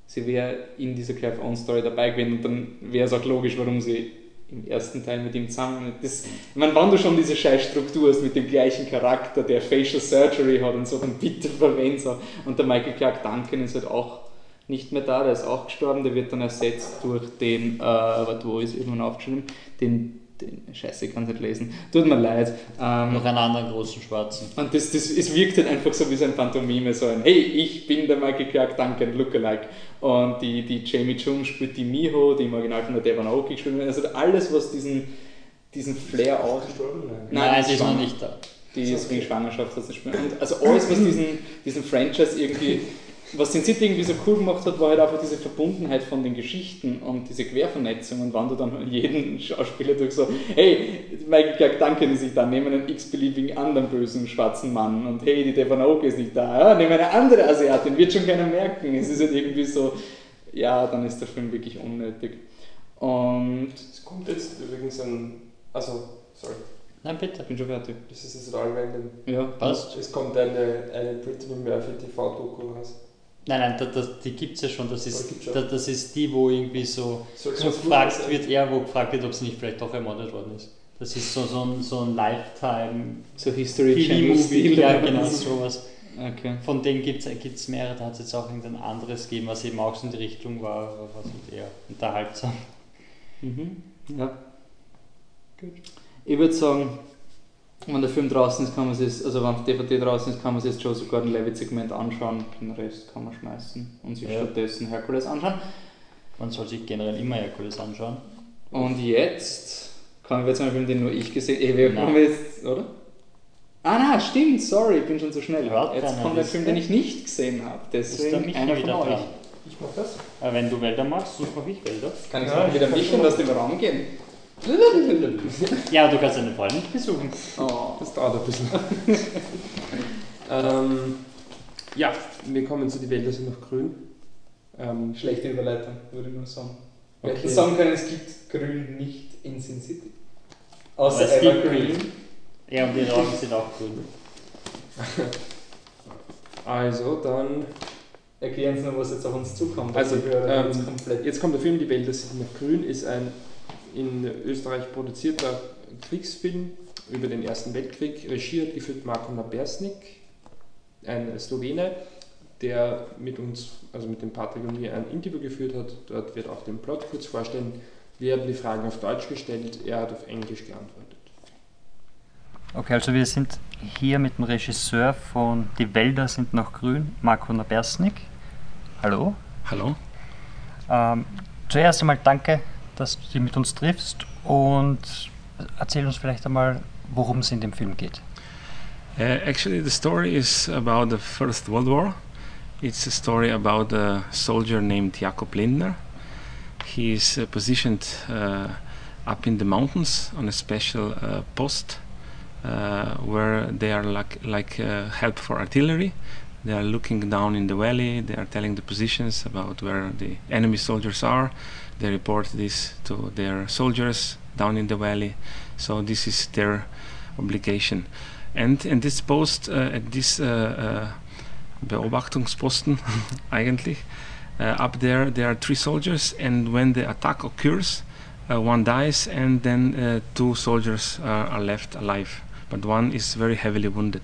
Sie wäre in dieser Clive Owen Story dabei gewesen und dann wäre es auch logisch, warum sie im ersten Teil mit ihm zusammen. Das, ich meine, wenn du schon diese scheiß Struktur hast mit dem gleichen Charakter, der Facial Surgery hat und so, dann bitte verwend so. Und der Michael Clark Duncan ist halt auch nicht mehr da, der ist auch gestorben, der wird dann ersetzt durch den, äh, warte, wo ist irgendwann aufgeschrieben, den, den, scheiße, ich kann es nicht lesen, tut mir leid. Ähm, Noch einen anderen großen Schwarzen. und das, das, es wirkt halt einfach so wie so ein Phantomime, so ein Hey, ich bin der Michael Clark Duncan Lookalike. Und die, die Jamie Chung spielt die Miho, die im Original von der Devon Aoki gespielt wird. Also alles, was diesen, diesen Flair. Gestorben? Nein. Nein, die sie ist noch nicht da. Die ist wegen Schwangerschaft hat sie spielen. Und also alles, was (clears throat) diesen, diesen Franchise irgendwie, was den City irgendwie so cool gemacht hat, war halt einfach diese Verbundenheit von den Geschichten und diese Quervernetzung. Und wenn du dann (laughs) jeden Schauspieler durch so, hey, Michael Clark Duncan ist nicht da, nehmen einen x-beliebigen anderen bösen schwarzen Mann. Und hey, die Devon Aoki ist nicht da, ja, nehmen eine andere Asiatin, wird schon keiner merken. Es ist halt irgendwie so, ja, dann ist der Film wirklich unnötig. Und Es kommt jetzt übrigens ein. Also, sorry, Nein, bitte. ich bin schon fertig. das ist jetzt random. Ja, Passt. Es kommt eine, eine Brittany Murphy TV-Doku raus. Nein, nein, das, das, die gibt es ja schon. Das ist, das, das ist die, wo irgendwie so, so gefragt wird, eher wo gefragt wird, ob sie nicht vielleicht doch ermordet worden ist. Das ist so, so ein, so ein Lifetime so History Channel. Stil. Ja, genau, sowas. Okay. Von denen gibt es mehrere, da hat es jetzt auch irgendein anderes gegeben, was eben auch so in die Richtung war, was halt eher unterhaltsam. Mhm. Ja. Gut. Ich würde sagen, wenn der Film draußen ist, kann man es, also wenn DVD draußen ist, kann man sich das Joseph Gordon-Levitt-Segment anschauen. Den Rest kann man schmeißen und sich Ja. stattdessen Hercules anschauen. Man soll sich generell immer Herkules anschauen. Und jetzt kommen wir jetzt zu einem Film, den nur ich gesehen habe. Wir Nein. kommen jetzt, oder? Ah, na, stimmt, sorry, ich bin schon zu schnell. Hört Jetzt kommt ein wisst Film, den ich nicht gesehen habe. Ist der Deswegen Michi einer von wieder euch. dran? Ich mach das. Aber wenn du Wälder machst, sonst mach ich Wälder. Kann ich Ja, sagen, ich wieder kann mich schon und aus dem Raum gehen? Ja, du kannst deine Freundin nicht besuchen. Oh. Das dauert ein bisschen. (laughs) ähm, ja, wir kommen zu Die Wälder sind noch grün. Ähm, Schlechte Überleitung, würde ich nur sagen. Wir Okay. hätten sagen können, es gibt Grün nicht in Sin City. Außer es gibt Evergreen. Ja, und ihre Augen sind auch grün. (laughs) also, dann. Erklären Sie noch, was jetzt auf uns zukommt. Also, die ähm, jetzt komplett. Jetzt kommt der Film Die Wälder sind noch grün, ist ein in Österreich produzierter Kriegsfilm über den Ersten Weltkrieg. Regie hat geführt Marko Nabersnik, ein Slowene, der mit uns, also mit dem Patrick und mir, ein Interview geführt hat. Dort wird auch den Plot kurz vorstellen. Wir haben die Fragen auf Deutsch gestellt, er hat auf Englisch geantwortet. Okay, also wir sind hier mit dem Regisseur von Die Wälder sind noch grün, Marco Nabersnik. Hallo. Hallo. Ähm, zuerst einmal danke, dass du dich mit uns triffst und erzähl uns vielleicht einmal, worum es in dem Film geht. Uh, actually, the story is about the First World War. It's a story about a soldier named Jakob Lindner. He is uh, positioned uh, up in the mountains on a special uh, post uh, where they are like, like uh, help for artillery. They are looking down in the valley, they are telling the positions about where the enemy soldiers are. They report this to their soldiers down in the valley. So, this is their obligation. And in this post, uh, at this uh, uh, Beobachtungsposten, (laughs) eigentlich, up there, there are three soldiers, and when the attack occurs, one dies, and then two soldiers are, are left alive, but one is very heavily wounded.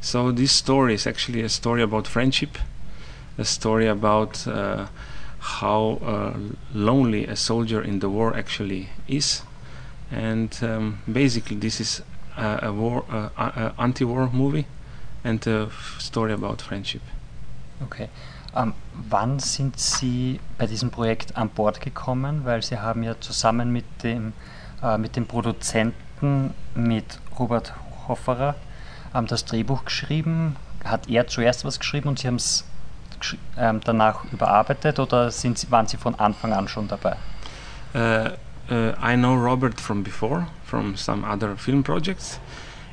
So this story is actually a story about friendship, a story about uh, how uh, lonely a soldier in the war actually is, and um, basically this is uh, a war, uh, uh, uh, anti-war movie, and a story about friendship. Okay. Ähm, wann sind Sie bei diesem Projekt an Bord gekommen? Weil Sie haben ja zusammen mit dem, äh, mit dem Produzenten, mit Robert Hofferer, ähm, das Drehbuch geschrieben. Hat er zuerst was geschrieben und Sie haben es ähm, danach überarbeitet oder sind Sie, waren Sie von Anfang an schon dabei? Uh, uh, I know Robert from before, from some other film projects,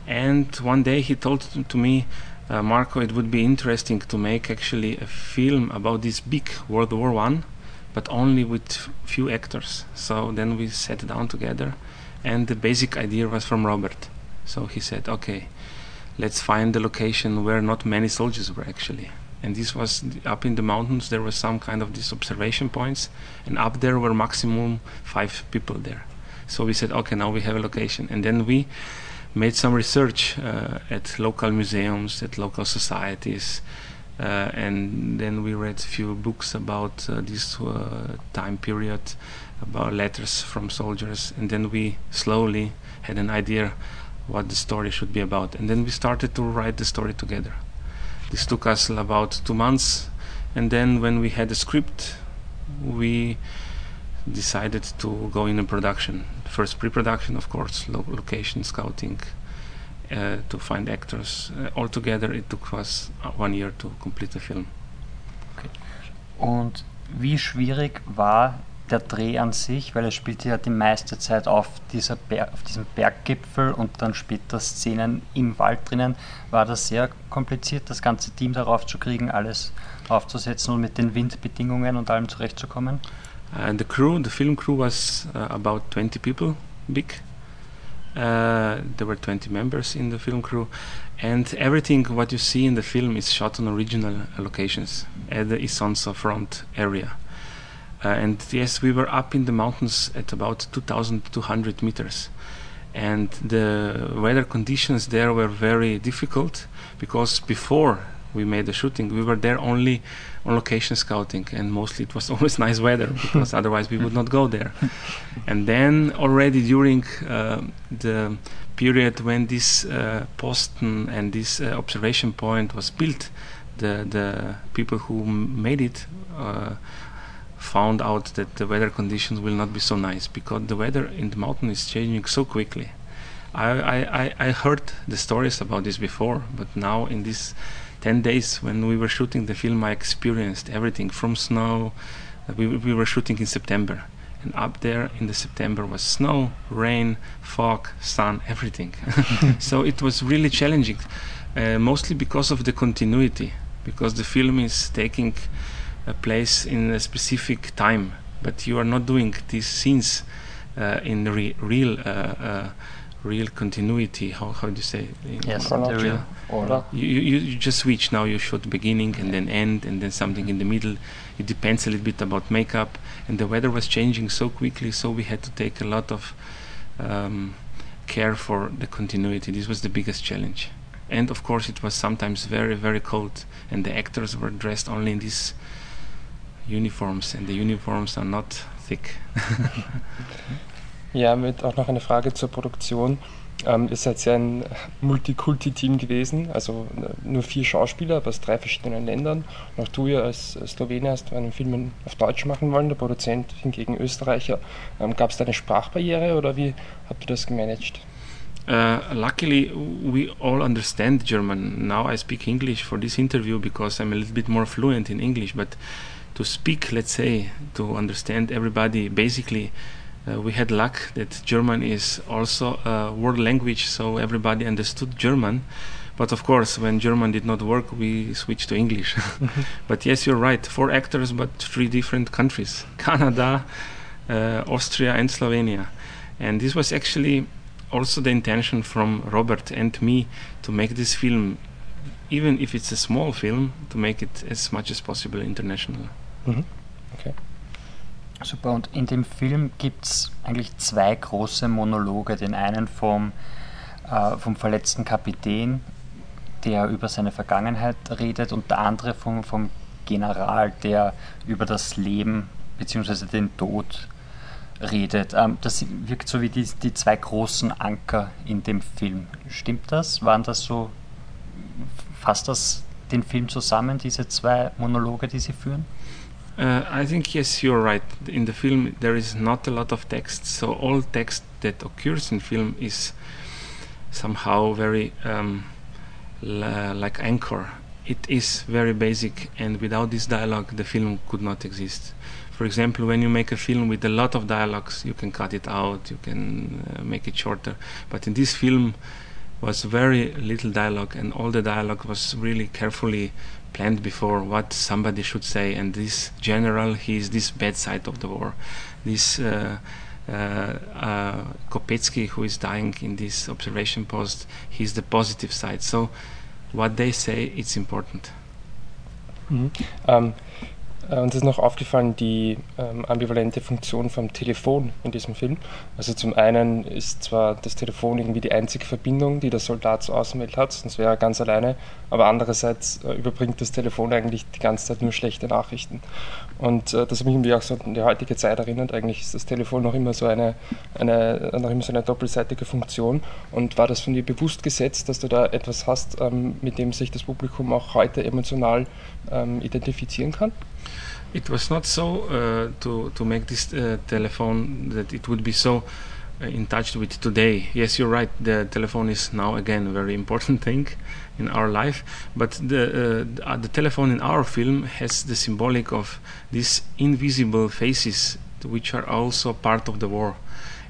and one day he told to me, uh, Marco, it would be interesting to make actually a film about this big World War One, but only with few actors. So then we sat down together, and the basic idea was from Robert. So he said, okay, let's find the location where not many soldiers were actually. And this was up in the mountains. There were some kind of these observation points, and up there were maximum five people there. So we said, okay, now we have a location, and then we made some research uh, at local museums, at local societies, uh, and then we read a few books about uh, this uh, time period, about letters from soldiers, and then we slowly had an idea what the story should be about, and then we started to write the story together. This took us about two months, and then when we had a script, we decided to go in production. First pre-production, of course, lo- location scouting, uh, to find actors. Uh, altogether, it took us uh, one year to complete the film. Und wie schwierig war der Dreh an sich, weil es spielte ja die meiste Zeit auf, dieser Ber auf diesem Berggipfel und dann später Szenen im Wald drinnen, war das sehr kompliziert, das ganze Team darauf zu kriegen, alles aufzusetzen und mit den Windbedingungen und allem zurechtzukommen. And the crew, the film crew was uh, about 20 people big. Uh, there were 20 members in the film crew, and everything what you see in the film is shot on original locations at the Isonzo front area. Uh, and yes, we were up in the mountains at about 2,200 meters, and the weather conditions there were very difficult because before we made the shooting, we were there only on location scouting, and mostly it was (laughs) always nice weather because (laughs) otherwise we would not go there. and then already during uh, the period when this uh, posten and this uh, observation point was built, the the people who m- made it uh, found out that the weather conditions will not be so nice because the weather in the mountain is changing so quickly. I, I, I- heard the stories about this before, but now in these 10 days when we were shooting the film, I experienced everything from snow. We, we were shooting in September, and up there in the September was snow, rain, fog, sun, everything. (laughs) so it was really challenging, uh, mostly because of the continuity, because the film is taking a place in a specific time, but you are not doing these scenes uh, in re- real. Uh, uh, real continuity how, how do you say? In- Yes, the real order. you, you, you just switch. Now you shoot beginning and then end and then something in the middle. It depends a little bit about makeup. And the weather was changing so quickly so we had to take a lot of um, care for the continuity. This was the biggest challenge. And of course it was sometimes very very cold and the actors were dressed only in these uniforms and the uniforms are not thick Ja, mit auch noch eine Frage zur Produktion. Ähm, ihr seid ja ein Multikulti-Team gewesen, also äh, nur vier Schauspieler aber aus drei verschiedenen Ländern. Und auch du ja als Slowenier hast einen Film auf Deutsch machen wollen, der Produzent hingegen Österreicher. Ähm, Gab es da eine Sprachbarriere oder wie habt ihr das gemanagt? Uh, luckily, we all understand German. Now I speak English for this interview because I'm a little bit more fluent in English. But to speak, let's say, to understand everybody, basically, uh, we had luck that German is also a world language, so everybody understood German. But of course, when German did not work, we switched to English. (laughs) (laughs) but yes, you're right. Four actors, but three different countries: (laughs) Canada, uh, Austria, and Slovenia. And this was actually also the intention from Robert and me to make this film, even if it's a small film, to make it as much as possible international. Super, und in dem Film gibt es eigentlich zwei große Monologe. Den einen vom, äh, vom verletzten Kapitän, der über seine Vergangenheit redet, und der andere vom, vom General, der über das Leben bzw. den Tod redet. Ähm, das wirkt so wie die, die zwei großen Anker in dem Film. Stimmt das? Waren das so, fasst das den Film zusammen, diese zwei Monologe, die sie führen? Uh, I think yes, you're right. In the film, there is not a lot of text, so all text that occurs in film is somehow very um, like anchor. It is very basic, and without this dialogue, the film could not exist. For example, when you make a film with a lot of dialogues, you can cut it out, you can uh, make it shorter. But in this film, was very little dialogue, and all the dialogue was really carefully planned before what somebody should say. And this general, he is this bad side of the war. This uh, uh, uh, Kopetsky, who is dying in this observation post, he's the positive side. So what they say, it's important. Ähm, Äh, Uns ist noch aufgefallen die ähm, ambivalente Funktion vom Telefon in diesem Film. Also zum einen ist zwar das Telefon irgendwie die einzige Verbindung, die der Soldat zur Außenwelt hat, sonst wäre er ganz alleine, aber andererseits äh, überbringt das Telefon eigentlich die ganze Zeit nur schlechte Nachrichten. Und äh, das hat mich irgendwie auch so an die heutige Zeit erinnert. Eigentlich ist das Telefon noch immer so eine, eine, noch immer so eine doppelseitige Funktion. Und war das von dir bewusst gesetzt, dass du da etwas hast, ähm, mit dem sich das Publikum auch heute emotional ähm, identifizieren kann? It was not so uh, to to make this uh, telephone that it would be so uh, in touch with today. Yes, you're right. The telephone is now again a very important (laughs) thing in our life. But the uh, uh, the telephone in our film has the symbolic of these invisible faces, which are also part of the war.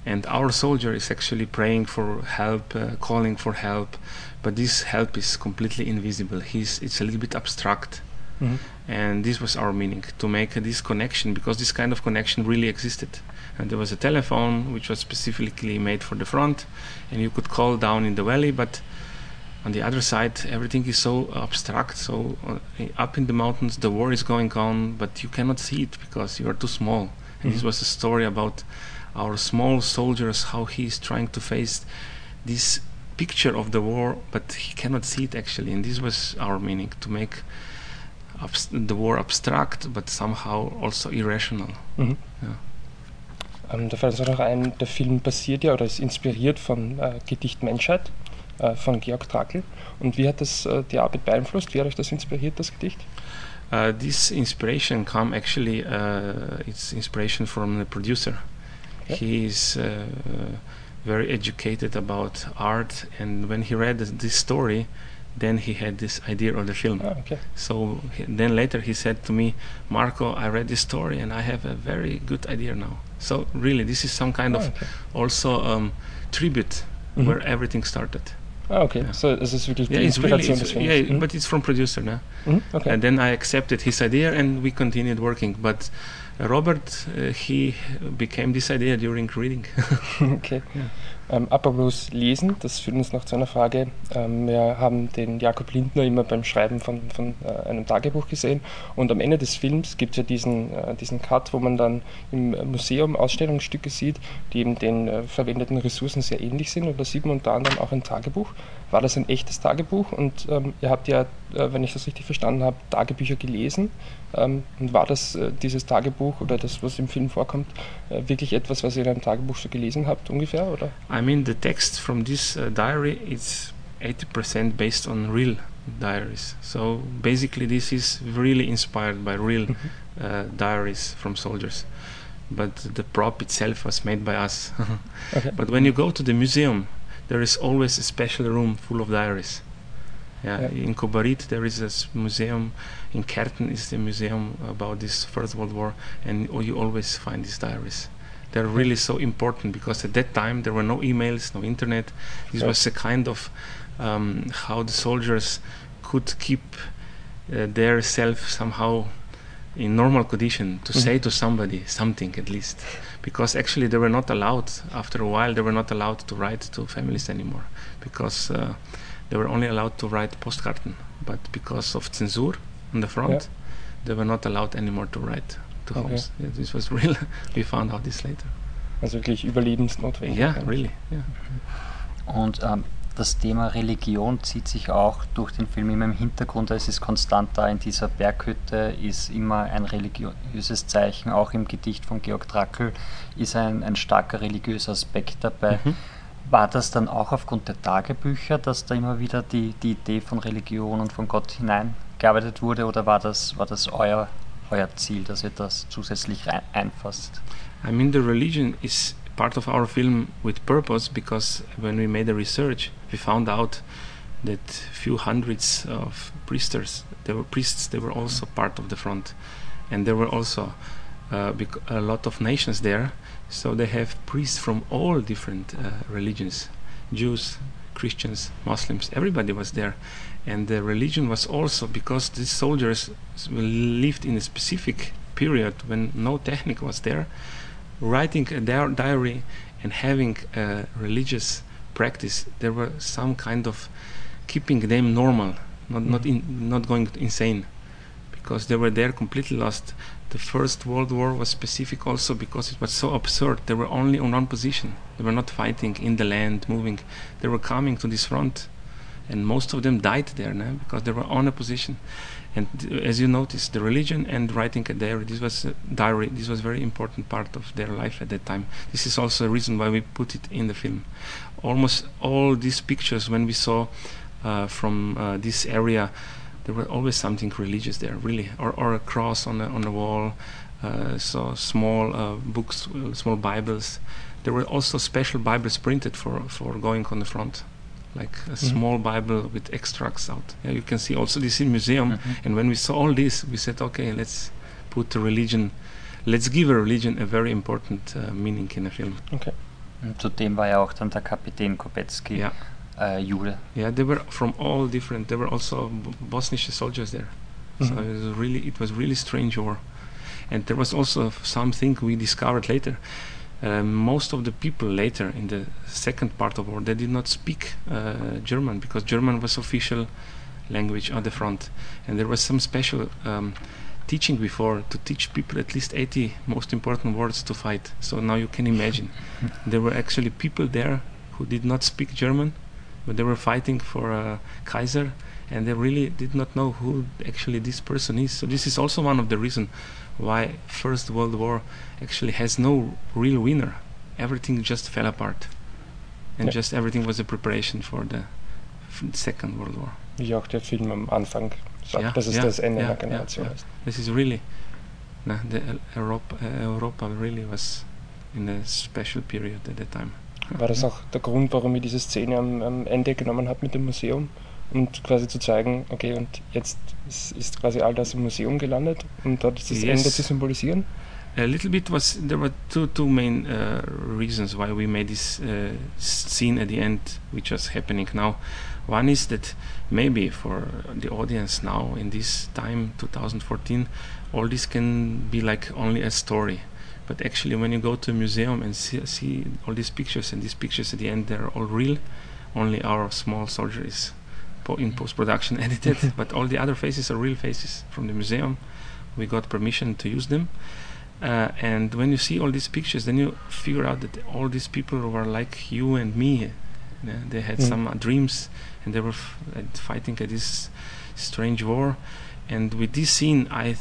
And our soldier is actually praying for help, uh, calling for help, but this help is completely invisible. He's it's a little bit abstract and this was our meaning to make this connection because this kind of connection really existed and there was a telephone which was specifically made for the front and you could call down in the valley but on the other side everything is so abstract so uh, up in the mountains the war is going on but you cannot see it because you are too small and this was a story about our small soldiers how he is trying to face this picture of the war but he cannot see it actually and this was our meaning to make abs- the war abstract, but somehow also irrational. Mhm. Ja. Ähm, da fällt uns auch noch ein, der Film basiert ja oder ist inspiriert vom äh, Gedicht Menschheit von Georg Trakl. Und wie hat das äh, die Arbeit beeinflusst? Wie hat euch das inspiriert, das Gedicht? Uh, this inspiration come actually, uh, it's inspiration from the producer. Yeah. He is uh, very educated about art, and when he read this- story, then he had this idea of the film. Ah, okay. So he, then later he said to me, Marco, I read this story and I have a very good idea now. So really, this is some kind Ah, of okay. also um, tribute Mhm. where everything started. Ah, okay. Ja. So, ist wirklich die Yeah, it's really, Inspiration Films. yeah, Mhm. but it's from producer now. Mhm, Okay. And then I accepted his idea and we continued working. But uh, Robert, uh, he became this idea during reading. (laughs) Okay. Ähm, apropos Lesen, das führt uns noch zu einer Frage. Ähm, wir haben den Jakob Lindner immer beim Schreiben von, von äh, einem Tagebuch gesehen und am Ende des Films gibt es ja diesen, äh, diesen Cut, wo man dann im Museum Ausstellungsstücke sieht, die eben den äh, verwendeten Ressourcen sehr ähnlich sind und da sieht man unter anderem auch ein Tagebuch. War das ein echtes Tagebuch und ähm, ihr habt ja, äh, wenn ich das richtig verstanden habe, Tagebücher gelesen ähm, und war das äh, dieses Tagebuch oder das, was im Film vorkommt, äh, wirklich etwas, was ihr in einem Tagebuch so gelesen habt ungefähr oder? I mean, the text from this uh, diary is 80% based on real diaries. So basically, this is really inspired by real uh, diaries from soldiers. But the prop itself was made by us. (laughs) Okay. But when you go to the museum, there is always a special room full of diaries. Yeah, Yeah. in Kobarit there is a museum. In Kerten is the museum about this First World War, and you always find these diaries. They're really so important because at that time there were no emails, no internet. This Yeah. was a kind of um, how the soldiers could keep uh, their self somehow in normal condition to Mhm. say to somebody something at least because actually they were not allowed after a while they were not allowed to write to families anymore because uh, they were only allowed to write postkarten but because of censure on the front Yeah. they were not allowed anymore to write to Okay. homes yeah, this was real we found out this later Also wirklich überlebensnotwendig. yeah eigentlich. really yeah Und ähm, das Thema Religion zieht sich auch durch den Film immer im Hintergrund. Es ist konstant da in dieser Berghütte, ist immer ein religiöses Zeichen. Auch im Gedicht von Georg Trakl ist ein, ein starker religiöser Aspekt dabei. Mhm. War das dann auch aufgrund der Tagebücher, dass da immer wieder die, die Idee von Religion und von Gott hineingearbeitet wurde oder war das, war das euer, dass ihr das zusätzlich einfasst? I mean, the religion is part of our film with purpose because when we made the research, we found out that few hundreds of priesters, they were priests, they were also part of the front, and there were also uh, a lot of nations there. So they have priests from all different uh, religions, Jews, Christians, Muslims. Everybody was there, and the religion was also because these soldiers lived in a specific period when no technique was there writing a di- diary and having a religious practice, there were some kind of keeping them normal, not not mm-hmm. in, not going insane, because they were there completely lost. The First World War was specific also because it was so absurd. They were only on one position. They were not fighting in the land, moving. They were coming to this front, and most of them died there now because they were on a position. And uh, as you notice, the religion and writing a diary. This was a diary. This was a very important part of their life at that time. This is also a reason why we put it in the film. Almost all these pictures, when we saw uh, from uh, this area, there were always something religious there, really, or, or a cross on the on the wall. Uh, so small uh, books, uh, small Bibles. There were also special Bibles printed for for going on the front, like a small Bible with extracts out. Yeah, you can see also this in museum. Mhm. And when we saw all this, we said, okay, let's put the religion, let's give a religion a very important uh, meaning in a film. Okay. Und zudem war ja auch dann der Kapitän Kopetzky Yeah. äh, Jude. Yeah, they were from all different. There were also B- Bosnian soldiers there, so Mhm. it was really it was really strange war, and there was also something we discovered later. Uh, most of the people later in the second part of war they did not speak uh, German because German was official language on the front, and there was some special um, teaching before to teach people at least 80 most important words to fight. So now you can imagine (laughs) there were actually people there who did not speak German but they were fighting for a Kaiser and they really did not know who actually this person is. So this is also one of the reasons why First World War actually has no real winner. Everything just fell apart, and Ja. just everything was a preparation for the Second World War. Wie auch der Film am Anfang sagt, Ja, dass es ja, das Ende ja, einer Generation ja. ist. This is really, nah, the El- Europa, uh, Europa really was in a special period at that time. War das auch der Grund, warum ich diese Szene am, am Ende genommen habe mit dem Museum? Und quasi zu zeigen, okay, und jetzt ist, quasi all das im Museum gelandet und dort das Yes. Ende zu symbolisieren? A little bit was there were two two main uh, reasons why we made this uh, scene at the end, which was happening now. One is that maybe for the audience now in this time, 2014, all this can be like only a story. But actually, when you go to a museum and see, see all these pictures, and these pictures at the end, they're all real. Only our small soldier is in post production (laughs) edited, (laughs) but all the other faces are real faces from the museum. We got permission to use them. Uh, and when you see all these pictures, then you figure out that all these people were like you and me. They had Mm. some uh, dreams, and they were f- fighting at this strange war. And with this scene, I th-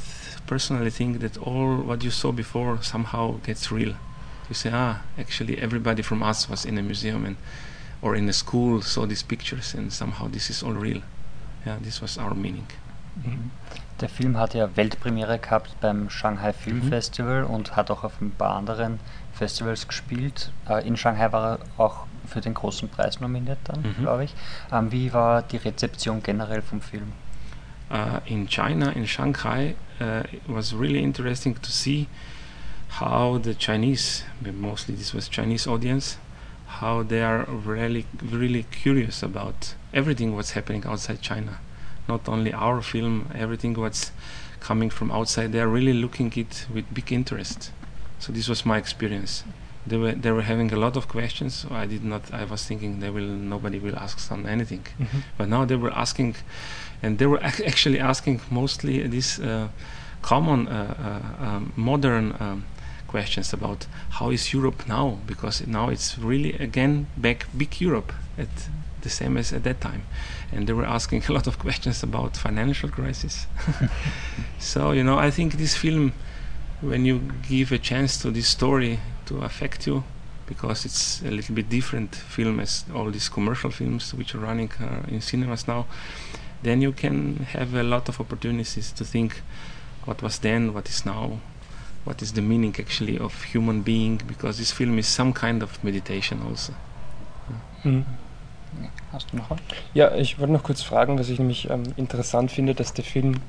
personally think that all what you saw before somehow gets real. You say, ah, actually, everybody from us was in a museum and or in a school saw these pictures, and somehow this is all real. Yeah, this was our meaning. Der Film hat ja Weltpremiere gehabt beim Shanghai Film Mhm. Festival und hat auch auf ein paar anderen Festivals gespielt. Äh, in Shanghai war er auch für den großen Preis nominiert dann, Mhm. glaube ich. Ähm, wie war die Rezeption generell vom Film? uh, in China, in Shanghai, uh, it was really interesting to see how the Chinese, mostly this was Chinese audience, how they are really, really curious about everything what's happening outside China. Not only our film, everything what's coming from outside. They are really looking it with big interest. So this was my experience. They were they were having a lot of questions. So I did not. I was thinking they will nobody will ask some anything. But now they were asking, and they were ac- actually asking mostly this uh, common uh, uh, um, modern um, questions about how is Europe now? Because now it's really again back big Europe at the same as at that time, and they were asking (laughs) a lot of questions about financial crisis. (laughs) so you know, I think this film, when you give a chance to this story to affect you, because it's a little bit different film as all these commercial films which are running uh, in cinemas now, then you can have a lot of opportunities to think what was then, what is now, what is the meaning actually of human being, because this film is some kind of meditation also. Mhm. Hast du noch was? Ja, ich wollte noch kurz fragen, was ich nämlich ähm, interessant finde, dass der Film,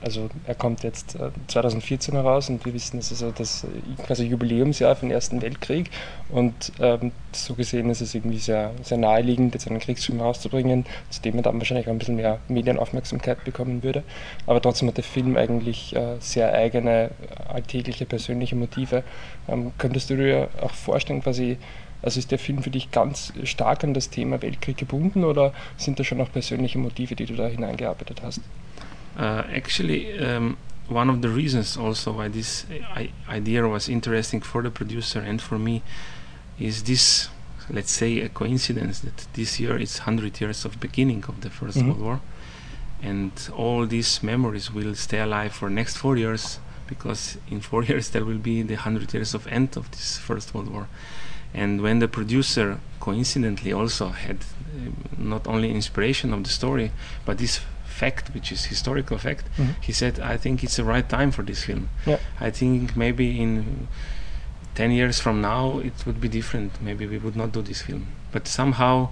also er kommt jetzt äh, 2014 heraus und wir wissen, es ist so das äh, quasi Jubiläumsjahr für den Ersten Weltkrieg und ähm, so gesehen ist es irgendwie sehr, sehr naheliegend, jetzt einen Kriegsfilm rauszubringen, zu dem er dann wahrscheinlich auch ein bisschen mehr Medienaufmerksamkeit bekommen würde. Aber trotzdem hat der Film eigentlich äh, sehr eigene, äh, alltägliche, persönliche Motive. Ähm, könntest du dir auch vorstellen, quasi also ist der Film für dich ganz stark an das Thema Weltkrieg gebunden oder sind da schon auch persönliche Motive, die du da hineingearbeitet hast? Uh, actually, um, one of the reasons also why this I- idea was interesting for the producer and for me is this, let's say, a coincidence that this year is 100 years of beginning of the 1st Mhm. World War, and all these memories will stay alive for next four years because in four (laughs) years there will be the 100 years of end of this First World War. And when the producer coincidentally also had um, not only inspiration of the story, but this fact, which is historical fact, Mhm. he said, "I think it's the right time for this film. Yeah. I think maybe in ten years from now it would be different. Maybe we would not do this film. But somehow,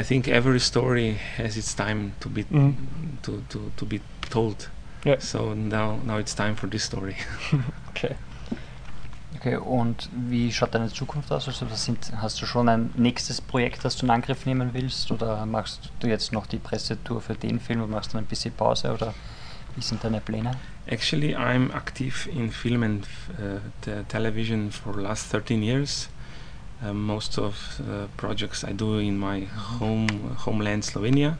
I think every story has its time to be Mhm. to, to, to be told. Yeah. So now now it's time for this story. (laughs) (laughs) Okay. Okay, und wie schaut deine Zukunft aus? Also sind, hast du schon ein nächstes Projekt, das du in Angriff nehmen willst? Oder machst du jetzt noch die Pressetour für den Film und machst dann ein bisschen Pause? Oder wie sind deine Pläne? Actually, I'm active in film and uh, te- television for last 13 years. Uh, most of uh, projects I do in my home homeland Slovenia.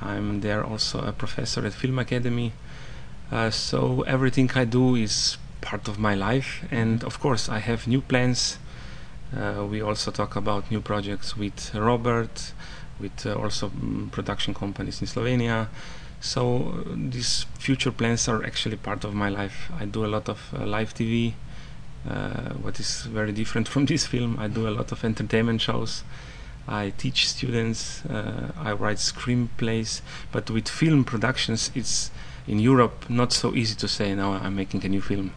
I'm there also a professor at Film Academy. Uh, so everything I do is part of my life, and of course I have new plans. Uh, we also talk about new projects with Robert, with uh, also mm, production companies in Slovenia. So uh, these future plans are actually part of my life. I do a lot of uh, live TV, uh, what is very different (laughs) from this film. I do a lot of entertainment shows. I teach students. Uh, I write screenplays. But with film productions, it's in Europe not so easy to say now I'm making a new film.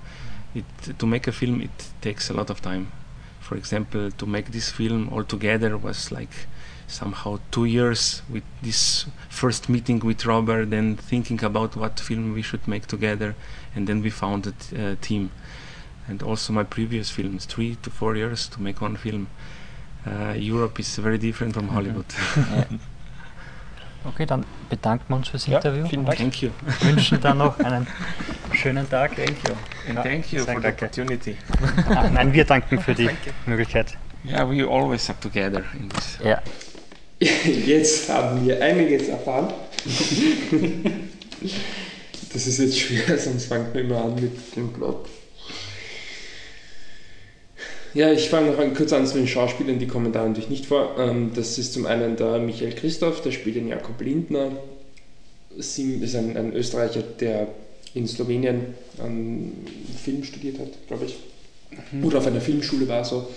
It to make a film it takes a lot of time. For example, to make this film altogether was like somehow two years with this first meeting with Robert, then thinking about what film we should make together, and then we found a t- uh, team. And also my previous films, three to four years to make one film. Uh, Europe is very different from Mhm. Hollywood. (laughs) (laughs) (laughs) Okay, dann bedanken wir uns fürs Ja, Interview vielen Dank. Thank you. (laughs) wünschen dann noch einen (laughs) schönen Tag. Thank you. And Ja, thank you for the danke. opportunity. (laughs) Ah, nein, wir danken für die Möglichkeit. Yeah, we always are together in this. Ja. Jetzt haben wir einiges erfahren. Das ist jetzt schwer, sonst fangt man immer an mit dem Plot. Ja, ich fange noch an, kurz an zu den Schauspielern, die kommen da natürlich nicht vor. Ähm, Das ist zum einen der Michael Christoph, der spielt den Jakob Lindner. Sim ist ein, ein Österreicher, der in Slowenien ähm, Film studiert hat, glaube ich. Oder auf einer Filmschule war so.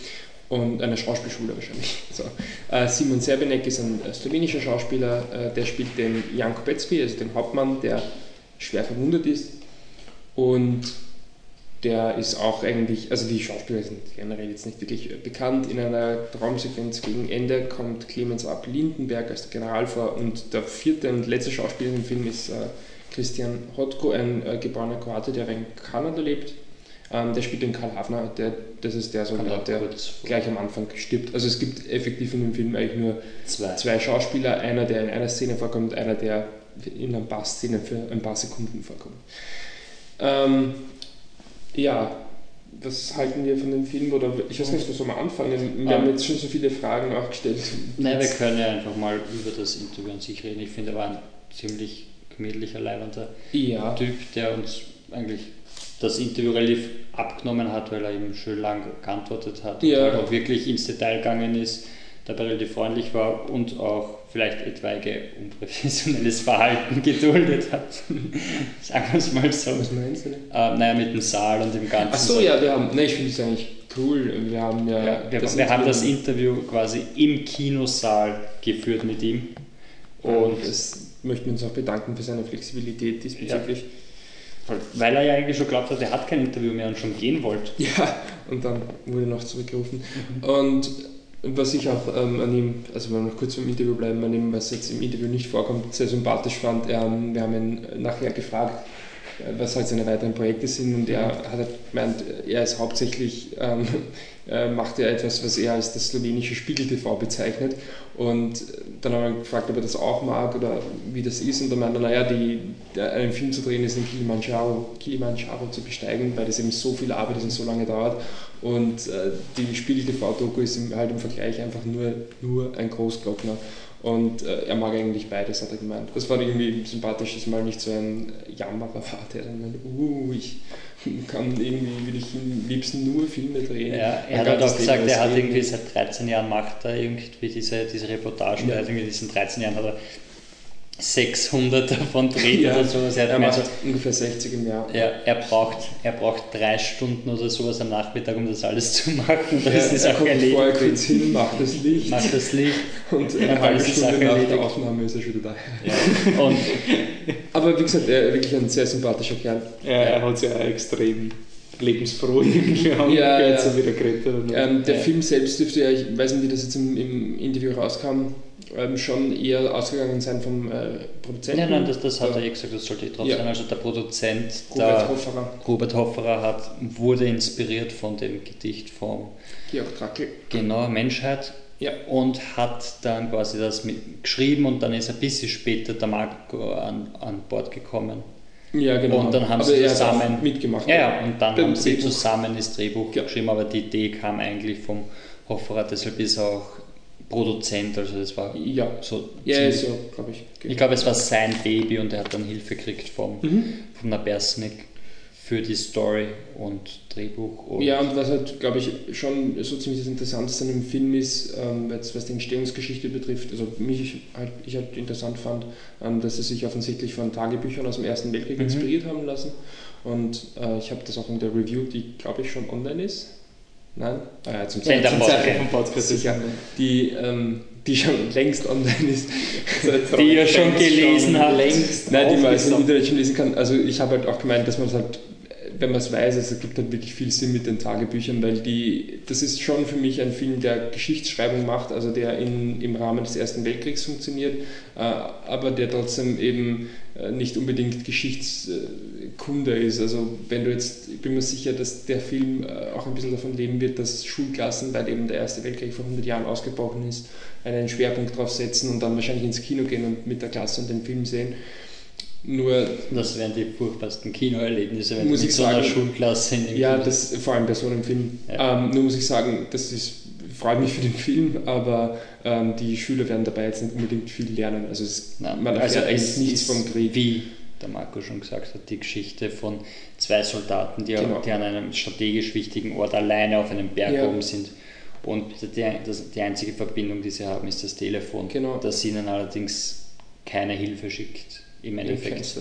Und einer Schauspielschule wahrscheinlich. So. Äh, Simon Serbenek ist ein äh, slowenischer Schauspieler, äh, der spielt den Jan Kopecki, also den Hauptmann, der schwer verwundet ist. Und der ist auch eigentlich, also die Schauspieler sind generell jetzt nicht wirklich bekannt. In einer Traumsequenz gegen Ende kommt Clemens Ab Lindenberg als General vor und der vierte und letzte Schauspieler im Film ist äh, Christian Hotko, ein äh, geborener Kroate, der in Kanada lebt. Ähm, der spielt den Karl Hafner, der, das ist der Soldat, der gleich am Anfang stirbt. Also es gibt effektiv in dem Film eigentlich nur Zwei. zwei Schauspieler, einer, der in einer Szene vorkommt, einer, der in einer paar Szene für ein paar Sekunden vorkommt. Ähm, ja, was halten wir von dem Film? Oder ich weiß nicht, wo soll man anfangen? Wir haben Ähm. jetzt schon so viele Fragen auch gestellt. Nein, wir können ja einfach mal über das Interview an sich reden. Ich finde, er war ein ziemlich gemütlicher, leibender ja, Typ, der uns eigentlich das Interview relativ abgenommen hat, weil er eben schön lang geantwortet hat Ja. und halt auch wirklich ins Detail gegangen ist, dabei relativ freundlich war und auch vielleicht etwaige unprofessionelles Verhalten (laughs) geduldet hat. (laughs) Sagen wir es mal so. was meinst du denn? Äh, naja, mit dem Saal und dem Ganzen. Ach so, ja, wir haben, ne, ich finde es eigentlich cool. Wir haben ja, Ja, wir, wir haben das Interview quasi im Kinosaal geführt mit ihm. und es möchten wir uns auch bedanken für seine Flexibilität diesbezüglich. weil er ja eigentlich schon glaubt hat, er hat kein Interview mehr und schon gehen wollte. Ja, und dann wurde noch zurückgerufen. Und was ich auch ähm, an ihm, also wenn wir noch kurz beim Interview bleiben, an ihm, was jetzt im Interview nicht vorkommt, sehr sympathisch fand, ähm, wir haben ihn nachher gefragt, äh, was halt seine weiteren Projekte sind und er hat halt gemeint, er ist hauptsächlich, ähm, äh, macht er etwas, was er als das slowenische Spiegel-TV bezeichnet. Und dann haben wir gefragt, ob er das auch mag oder wie das ist. Und dann meinte er, naja, die, einen Film zu drehen ist den Kilimanjaro, Kilimanjaro zu besteigen, weil das eben so viel Arbeit ist und so lange dauert. Und äh, die Spiegel-TV-Doku ist halt im Vergleich einfach nur, nur ein Großglockner. Und äh, er mag eigentlich beides, hat er gemeint. Das war irgendwie sympathisch, dass mal nicht so ein Jammerer war, der dann meinte, uh, ich kann irgendwie, will ich am liebsten nur Filme drehen. Ja, er hat auch gesagt, er hat irgendwie seit 13 Jahren macht er irgendwie diese, diese Reportagen. Ja. Er hat irgendwie in diesen 13 Jahren hat er 600 davon dreht Ja, oder sowas. Er hat er macht so, ungefähr 60 im Jahr. er, er, braucht, er braucht drei Stunden oder sowas am Nachmittag, um das alles zu machen. Das er, ist er auch kommt vorher erledigt. kurz hin, macht das Licht Macht das Licht. und Ja, eine halbe Stunde auch nach erledigt. der Aufnahme ist er schon wieder da. Ja. Und (laughs) Aber wie gesagt, er ist wirklich ein sehr sympathischer Kerl. Er, er hat sich ja extrem lebensfroh (laughs) irgendwie Ja, angehört, ja. so wie der geredet. Ähm, der Ja. Film selbst dürfte ja, ich weiß nicht, wie das jetzt im, im Interview rauskam, ähm, schon eher ausgegangen sein vom äh, Produzenten. nein, nein, das, das hat Ja. er eh gesagt, das sollte ich drauf Ja. Also der Produzent, Robert der Hofferer, Robert Hofferer hat, wurde inspiriert von dem Gedicht vom Georg Trakl. genau Menschheit Ja. und hat dann quasi das mit geschrieben und dann ist ein bisschen später der Marco an, an Bord gekommen. Ja, genau. Und dann haben aber sie zusammen- mitgemacht. Ja, ja, und dann haben sie Drehbuch. zusammen das Drehbuch Ja. geschrieben, aber die Idee kam eigentlich vom Hofferer, deshalb ist er auch Produzent, also das war Ja, so ja, ist ja, glaube ich. ich glaube, es war sein Baby und er hat dann Hilfe gekriegt vom, Mhm. vom Nabersnik für die Story und Drehbuch. Und Ja, und was halt, glaube ich, schon so ziemlich das Interessanteste an dem Film ist, ähm, jetzt, was die Entstehungsgeschichte betrifft, also mich halt, ich halt interessant fand, ähm, dass sie sich offensichtlich von Tagebüchern aus dem Ersten Weltkrieg Mhm. inspiriert haben lassen. Und äh, ich habe das auch in der Review, die glaube ich schon online ist. Nein? Ah, ja, zum. Zeitpunkt vom Podcast sicher. Die, ähm, die schon längst online ist. (laughs) Die ihr schon gelesen habt. Längst Nein, die man also im. Internet schon lesen kann. Also ich habe halt auch gemeint, dass man es halt, wenn man es weiß, also es gibt halt wirklich viel Sinn mit den Tagebüchern, weil die, das ist schon für mich ein Film, der Geschichtsschreibung macht, also der in, im Rahmen des Ersten Weltkriegs funktioniert, äh, aber der trotzdem eben äh, nicht unbedingt Geschichtskunde ist. Also wenn du jetzt, ich bin mir sicher, dass der Film äh, auch ein bisschen davon leben wird, dass Schulklassen, weil eben der Erste Weltkrieg vor 100 Jahren ausgebrochen ist, einen Schwerpunkt drauf setzen und dann wahrscheinlich ins Kino gehen und mit der Klasse und den Film sehen. Nur, das wären die furchtbarsten Kinoerlebnisse, wenn Muss du mit ich so einer sagen, Schulklasse in dem ja, Film- das vor allem bei so einem Film. Ja. Ähm, nur muss ich sagen, das ist, freut mich für den Film, aber ähm, die Schüler werden dabei jetzt nicht unbedingt viel lernen. Also es, Nein, man also erfährt es eigentlich nichts vom Krieg. Wie der Marco schon gesagt hat, die Geschichte von zwei Soldaten, die, Genau. die an einem strategisch wichtigen Ort alleine auf einem Berg Ja. oben sind. Und die, das, die einzige Verbindung, die sie haben, ist das Telefon, Genau. das ihnen allerdings keine Hilfe schickt im Endeffekt.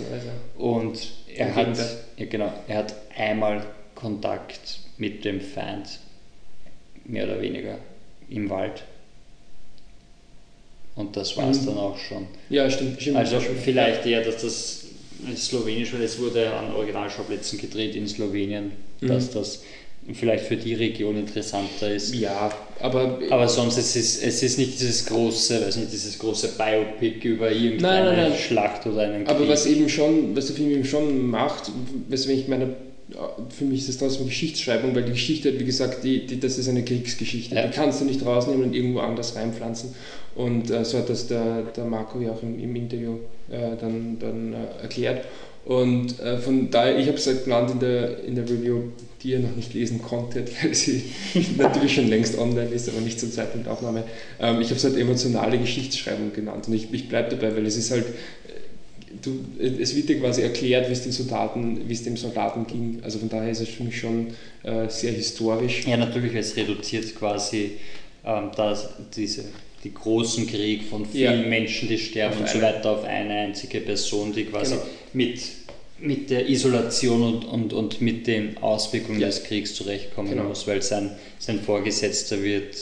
Und er Im hat, ja, genau, er hat einmal Kontakt mit dem Feind, mehr oder weniger, im Wald. Und das war es Mhm. dann auch schon. Ja, stimmt. stimmt Also schon. vielleicht eher, dass das slowenisch, weil es wurde an Originalschauplätzen gedreht in Slowenien, Mhm. dass das vielleicht für die Region interessanter ist. Ja, aber, Aber sonst es ist es ist nicht dieses große, weiß nicht, dieses große Biopic über irgendeine Nein, nein, nein. Schlacht oder einen Krieg. Aber was eben schon, was der Film eben schon macht, weswegen ich meine, für mich ist das trotzdem Geschichtsschreibung, weil die Geschichte wie gesagt, die, die, das ist eine Kriegsgeschichte. Ja. Die kannst du nicht rausnehmen und irgendwo anders reinpflanzen. Und äh, so hat das der, der Marco ja auch im, im Interview äh, dann, dann äh, erklärt. Und äh, von daher, ich habe es halt genannt in der, in der Review, die ihr noch nicht lesen konntet, (laughs) weil sie natürlich schon längst online ist, aber nicht zum Zeitpunkt Aufnahme. Ähm, ich habe es halt emotionale Geschichtsschreibung genannt. Und ich, ich bleibe dabei, weil es ist halt du, es wird dir quasi erklärt, wie es den Soldaten, wie es dem Soldaten ging. Also von daher ist es für mich schon äh, sehr historisch. Ja, natürlich, es reduziert quasi ähm, das, diese, die großen Krieg von vielen Ja. Menschen, die sterben Auf und so weiter auf eine einzige Person, die quasi Genau. mit, mit der Isolation und, und, und mit den Auswirkungen Ja. des Kriegs zurechtkommen Genau. muss, weil sein, sein Vorgesetzter wird,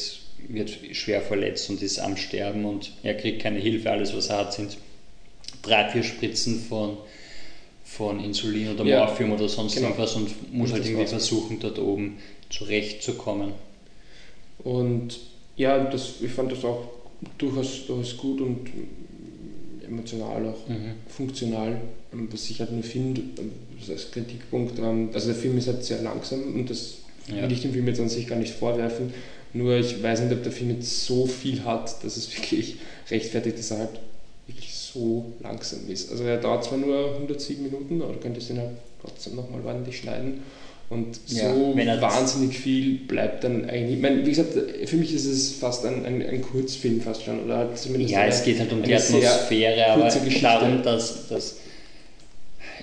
wird schwer verletzt und ist am Sterben und er kriegt keine Hilfe. Alles, was er hat, sind drei, vier Spritzen von, von Insulin oder Ja. Morphium oder sonst Genau. irgendwas und muss Und halt irgendwie versuchen, dort oben zurechtzukommen. Und ja, das, ich fand das auch durchaus, durchaus gut und emotional auch Mhm. funktional. Ähm, Was ich halt nur finde, ähm, das als Kritikpunkt, also der Film ist halt sehr langsam und das Ja. will ich dem Film jetzt an sich gar nicht vorwerfen. Nur ich weiß nicht, ob der Film jetzt so viel hat, dass es (laughs) wirklich rechtfertigt, dass er halt wirklich so langsam ist. Also er dauert zwar nur 107 Minuten, aber du könntest ihn halt trotzdem nochmal ordentlich schneiden. Und Ja, so wahnsinnig viel bleibt dann eigentlich. Ich meine, wie gesagt, für mich ist es fast ein, ein, ein Kurzfilm fast schon. Oder zumindest Ja, eine, es geht halt um die Atmosphäre, aber Geschichte. darum, dass, dass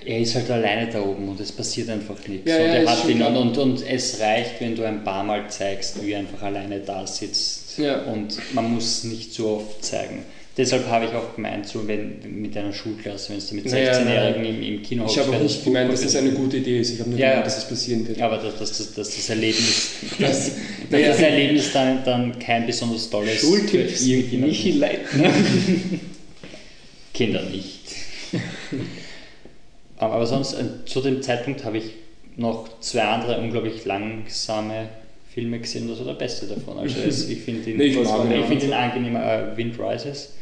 er ist halt alleine da oben und es passiert einfach nichts. Ja, und, er hat ihn, und, und, und es reicht, wenn du ein paar Mal zeigst, wie er einfach alleine da sitzt. Ja. Und man muss nicht so oft zeigen. Deshalb habe ich auch gemeint, so wenn mit einer Schulklasse, wenn du mit Naja, 16-Jährigen im, im Kino Ich habe auch nicht gemeint, dass das eine gute Idee ist. Ich habe nur gemeint, dass das passieren wird. Aber dass, dass, dass, dass das Erlebnis, Das- (laughs) dass (laughs) das Erlebnis dann, dann kein besonders tolles Schultipps mit Michi Leitner. (laughs) Kinder nicht. Aber sonst, äh, zu dem Zeitpunkt habe ich noch zwei andere unglaublich langsame Filme gesehen, das war der beste davon. Also (laughs) es, ich finde ihn, Nee, ich ich find ihn angenehm, äh, Wind Rises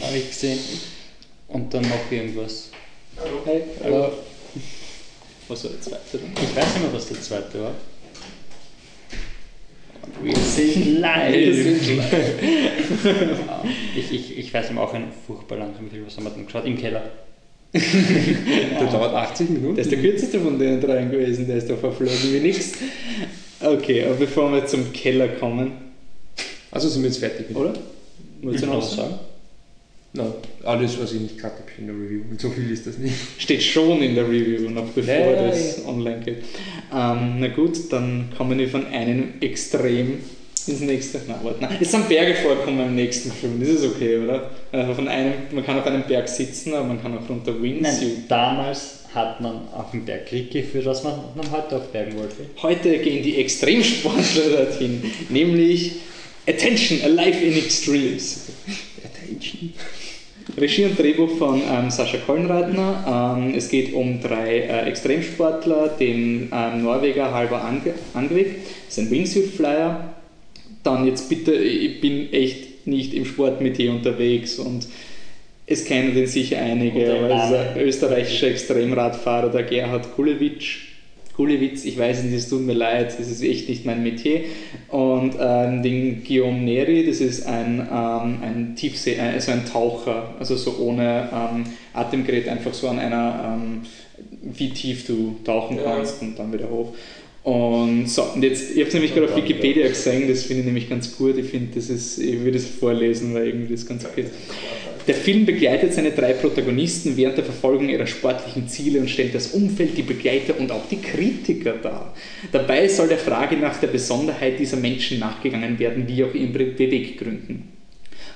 habe ich gesehen. Und dann noch irgendwas. Hey, Aber was war der zweite dann? ich weiß nicht mehr, was der zweite war. Wir sind live. (laughs) ich, ich, ich weiß mehr, auch ein furchtbar langsamer Film, was haben wir denn geschaut? Im Keller. (laughs) Der dauert 80 Minuten. Der ist der kürzeste von den dreien gewesen, der ist doch verflogen wie nix. Okay, aber bevor wir zum Keller kommen, Also sind wir jetzt fertig. mit- oder? Wolltest du noch was sagen? No, alles, was ich nicht gehabt habe in der Review. Und so viel ist das nicht. Steht schon in der Review, noch bevor Ja, ja, das online geht. Ähm, na gut, dann kommen wir von einem Extrem ins nächste. Na, warte, nein. Es sind Berge vorkommen im nächsten Film, das ist okay, oder? Also von einem, man kann auf einem Berg sitzen, aber man kann auch runter Wingsuit. Damals hat man auf dem Berg Krieg geführt, was man, man heute auf Bergen wollte. Heute gehen die Extremsportler (laughs) dorthin, nämlich Attention, Alive in Extremes. Attention. Regie und Drehbuch von ähm, Sascha Kollenreitner. Ähm, es geht um drei äh, Extremsportler, den ähm, Norweger Halvor Angvik, das ist ein Wingsuit-Flyer. Dann jetzt bitte, ich bin echt nicht im Sportmetier unterwegs und es kennen den sicher einige, aber es ist ein österreichischer Extremradfahrer, der Gerhard Kulewitsch. Kulewitz, ich weiß nicht, es tut mir leid, das ist echt nicht mein Metier. Und ähm, den Guillaume Neri, das ist ein, ähm, ein Tiefsee, äh, also ein Taucher, also so ohne ähm, Atemgerät, einfach so an einer, ähm, wie tief du tauchen Ja. kannst und dann wieder hoch. Und so, und jetzt, ich habe es nämlich gerade auf Wikipedia gesehen, das finde ich nämlich ganz gut. Ich finde, das ist, ich würde es vorlesen, weil irgendwie das ganz okay ist. Der Film begleitet seine drei Protagonisten während der Verfolgung ihrer sportlichen Ziele und stellt das Umfeld, die Begleiter und auch die Kritiker dar. Dabei soll der Frage nach der Besonderheit dieser Menschen nachgegangen werden, wie auch ihren Be- Beweggründen.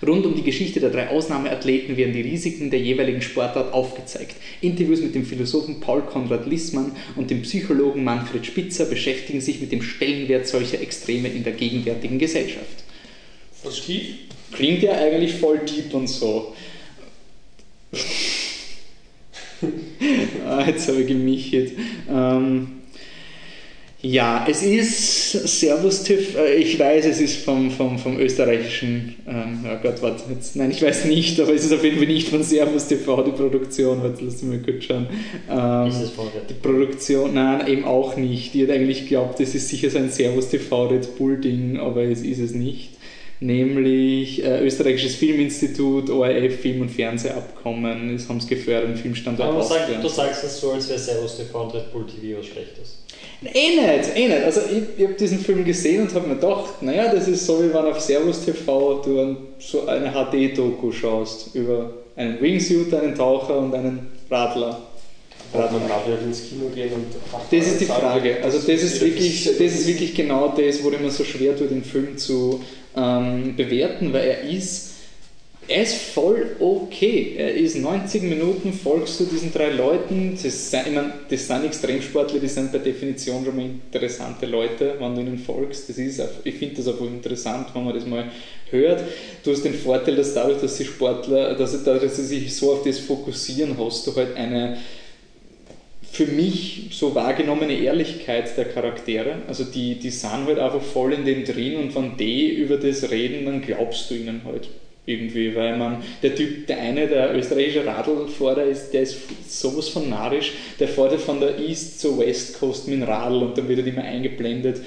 Rund um die Geschichte der drei Ausnahmeathleten werden die Risiken der jeweiligen Sportart aufgezeigt. Interviews mit dem Philosophen Paul Konrad Lissmann und dem Psychologen Manfred Spitzer beschäftigen sich mit dem Stellenwert solcher Extreme in der gegenwärtigen Gesellschaft. Was tief? Klingt ja eigentlich voll deep und so. (laughs) ah, jetzt habe ich gemichert. Ähm, ja, es ist Servus TÜV, äh, ich weiß, es ist vom, vom, vom österreichischen, ähm, oh Gott, warte, jetzt, nein, ich weiß nicht, aber es ist auf jeden Fall nicht von Servus TV, die Produktion, warte, lass mich mal kurz schauen. Ähm, Ist es von Red die Produktion, nein, eben auch nicht. Die hat eigentlich geglaubt, das ist sicher so ein Servus TV Red Bull Ding, aber es ist es nicht. Nämlich äh, Österreichisches Filminstitut, ORF Film- und Fernsehabkommen, das haben es gefördert, Filmstandort Aber sag, du sagst das so, als wäre Servus TV und Red Bull TV was Schlechtes. Eh nicht, eh nicht. Also ich, ich habe diesen Film gesehen und habe mir gedacht, naja, das ist so, wie wenn auf Servus TV du an so eine HD-Doku schaust über einen Wingsuit, einen Taucher und einen Radler. Darf man nachher ins Kino gehen und. Das ist die Frage. Also das ist wirklich, das ist wirklich genau das, wo mir so schwer tue, den Film zu ähm, bewerten, weil er ist, er ist voll okay. Er ist 90 Minuten, folgst du diesen drei Leuten. Das sind, ich meine, das sind Extremsportler, die sind per Definition schon mal interessante Leute, wenn du ihnen folgst. Das ist, ich finde das auch interessant, wenn man das mal hört. Du hast den Vorteil, dass dadurch, dass sie Sportler, dass dadurch, dass sie sich so auf das fokussieren, hast du halt eine für mich so wahrgenommene Ehrlichkeit der Charaktere. Also die, die sind halt einfach voll in dem drin und wenn die über das reden, dann glaubst du ihnen halt irgendwie, weil man, der Typ, der eine, der österreichische Radlfahrer ist, der ist sowas von narrisch, der fährt von der East zur West Coast mit dem Radl und dann wird halt immer eingeblendet,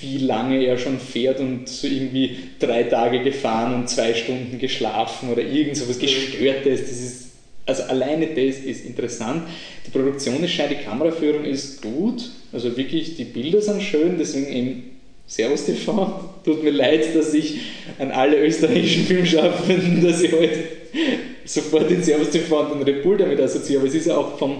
wie lange er schon fährt und so irgendwie drei Tage gefahren und zwei Stunden geschlafen oder irgend sowas Gestörtes, das ist Also alleine das ist interessant. Die Produktion ist schön, die Kameraführung ist gut. Also wirklich, die Bilder sind schön, deswegen eben Servus TV. Tut mir leid, dass ich an alle österreichischen Filmschaffenden, dass ich heute sofort den Servus TV und den Red Bull damit assoziiere. Aber es ist ja auch vom,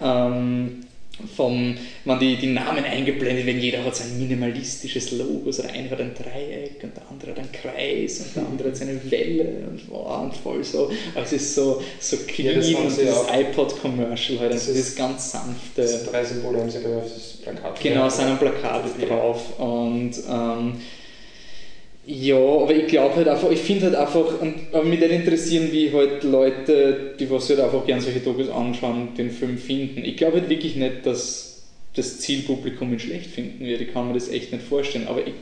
ähm, vom, wenn die, die Namen eingeblendet werden, jeder hat sein minimalistisches Logo, so der eine hat ein Dreieck und der andere hat einen Kreis und der andere hat seine Welle und, wow, und voll so, also es ist so, so clean Ja, das und dieses iPod-Commercial halt, Das also das ist- ganz sanfte. Diese drei Symbole haben sie auf das Plakat. Genau, sind am Plakat drauf. Und ähm, ja, aber ich glaube halt einfach, ich finde halt einfach, und, aber mich würde interessieren, wie halt Leute, die was halt einfach gerne solche Dokus anschauen, den Film finden. Ich glaube halt wirklich nicht, dass das Zielpublikum ihn schlecht finden wird. Ich kann mir das echt nicht vorstellen. Aber ich,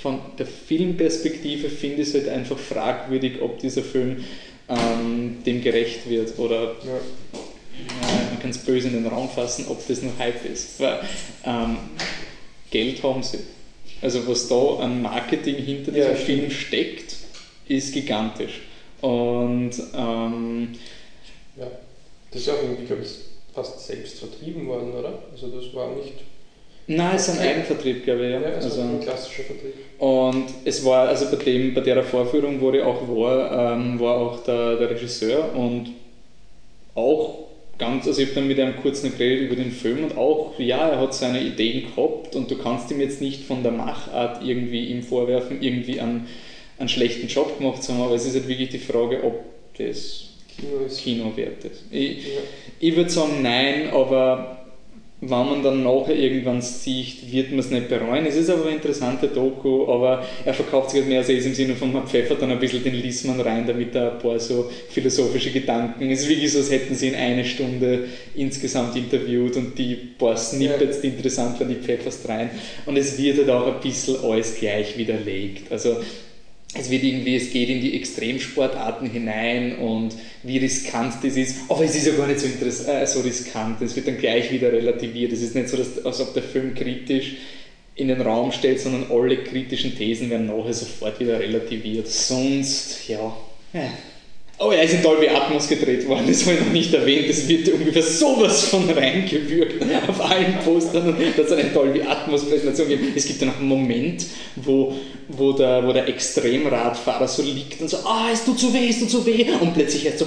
von der Filmperspektive finde ich es halt einfach fragwürdig, ob dieser Film ähm, dem gerecht wird oder Ja. ja, man kann es böse in den Raum fassen, ob das nur Hype ist. Weil ähm, Geld haben sie. Also was da an Marketing hinter Ja, diesem stimmt. Film steckt, ist gigantisch. Und ähm, Ja. Das ist auch irgendwie, glaube ich, fast selbst vertrieben worden, oder? Also das war nicht. nein, es ist ein Eigenvertrieb, glaube ich. Ja. Ja, also, Also, ein klassischer Vertrieb. Und es war, also bei, dem, bei der Vorführung, wo ich auch war, ähm, war auch der, der Regisseur und auch ganz, also ich habe dann mit einem kurz noch geredet über den Film und auch, ja, er hat seine Ideen gehabt und du kannst ihm jetzt nicht von der Machart irgendwie ihm vorwerfen, irgendwie einen, einen schlechten Job gemacht zu haben, aber es ist halt wirklich die Frage, ob das Kino ist. Kino wert ist. Ich, Ja. ich würde sagen nein, aber wenn man dann nachher irgendwann sieht, wird man es nicht bereuen. Es ist aber eine interessante Doku, aber er verkauft sich halt mehr als im Sinne von, man pfeffert dann ein bisschen den Lissmann rein, damit er ein paar so philosophische Gedanken. Es ist wirklich so, als hätten sie ihn eine Stunde insgesamt interviewt und die paar Snippets, die interessant waren, die pfefferst rein. Und es wird halt auch ein bisschen alles gleich widerlegt. Also es wird irgendwie, es geht in die Extremsportarten hinein und wie riskant das ist, aber es ist ja gar nicht so, äh, so riskant, es wird dann gleich wieder relativiert. Es ist nicht so, dass, als ob der Film kritisch in den Raum stellt, sondern alle kritischen Thesen werden nachher sofort wieder relativiert. Sonst, ja. äh. Oh, er ist in Dolby Atmos gedreht worden, das habe ich noch nicht erwähnt. Es wird ungefähr sowas von reingewürgt auf allen Postern und da hat es eine Dolby Atmos Präsentation gegeben. Es gibt ja noch einen Moment, wo, wo, der, wo der Extremradfahrer so liegt und so, ah, es tut so weh, es tut so weh und plötzlich erst so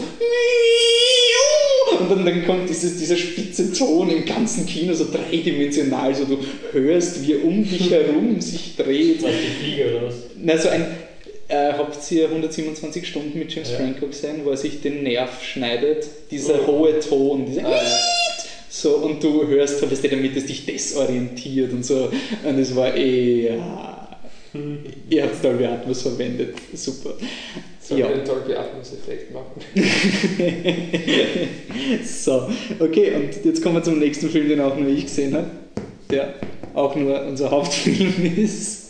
und dann, dann kommt dieses, dieser spitze Ton im ganzen Kino so dreidimensional, so du hörst, wie er um dich herum sich dreht. Was die Fliege oder was? Na, so ein, äh, habt ihr 127 Stunden mit James Ja. Franco gesehen, wo er sich den Nerv schneidet? Dieser Oh. hohe Ton, dieser Ah, ja. so und du hörst halt, dass der damit es dich desorientiert und so. Und es war eh, ja, ihr habt Dolby Atmos verwendet, super. Soll Ja. einen Dolby Atmos-Effekt machen. (laughs) so, okay, und jetzt kommen wir zum nächsten Film, den auch nur ich gesehen habe, der auch nur unser Hauptfilm (laughs) ist.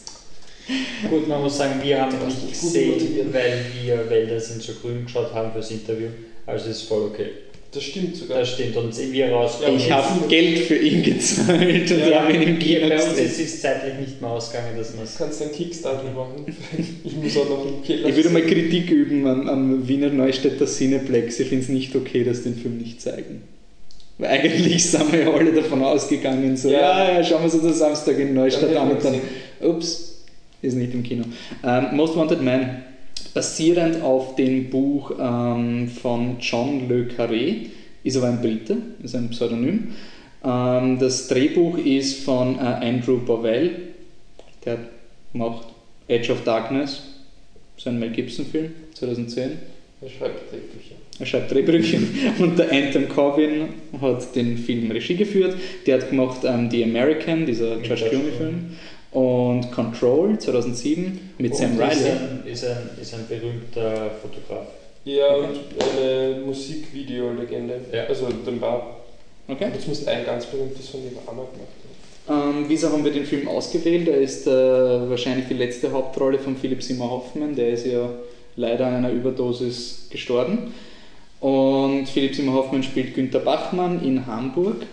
Gut, man muss sagen, wir haben ihn Du hast nicht gesehen, motiviert. weil wir Wälder sind so grün geschaut haben fürs Interview. Also ist voll okay. Das stimmt sogar. Das stimmt. Und wir raus. Ja, Ich habe Geld für ihn gezahlt und wir haben ihn im Kino Bei uns ist es zeitlich nicht mehr ausgegangen, dass man Du es. kannst einen Kickstarter machen. (laughs) Ich muss auch noch im Keller. Ich würde mal Kritik üben am, am Wiener Neustädter Cineplex. Ich finde es nicht okay, dass den Film nicht zeigen. Weil eigentlich sind wir ja alle davon ausgegangen, so, ja, Ja. ja, schauen wir uns das Samstag in Neustadt an und dann, ups, ist nicht im Kino. Ähm, Most Wanted Man, basierend auf dem Buch ähm, von John Le Carré, ist aber ein Brite, ist ein Pseudonym. Ähm, das Drehbuch ist von äh, Andrew Bovell, der macht Edge of Darkness, so ein Mel Gibson-Film, 2010. Er schreibt Drehbücher. Er schreibt Drehbücher (laughs) und der Anton Corbin hat den Film Regie geführt. Der hat gemacht ähm, The American, dieser George Clooney-Film, und Control 2007 mit Sam Und Riley. Ist ein, ist, ein, ist ein berühmter Fotograf. Ja, und eine Musikvideo-Legende. Ja. Also den war. Okay. Das muss ein ganz berühmtes von Nirvana gemacht haben. Ähm, wieso haben wir den Film ausgewählt? Er ist äh, wahrscheinlich die letzte Hauptrolle von Philipp Simmer Hoffmann. Der ist ja leider an einer Überdosis gestorben. Und Philipp Simmer Hoffmann spielt Günter Bachmann in Hamburg.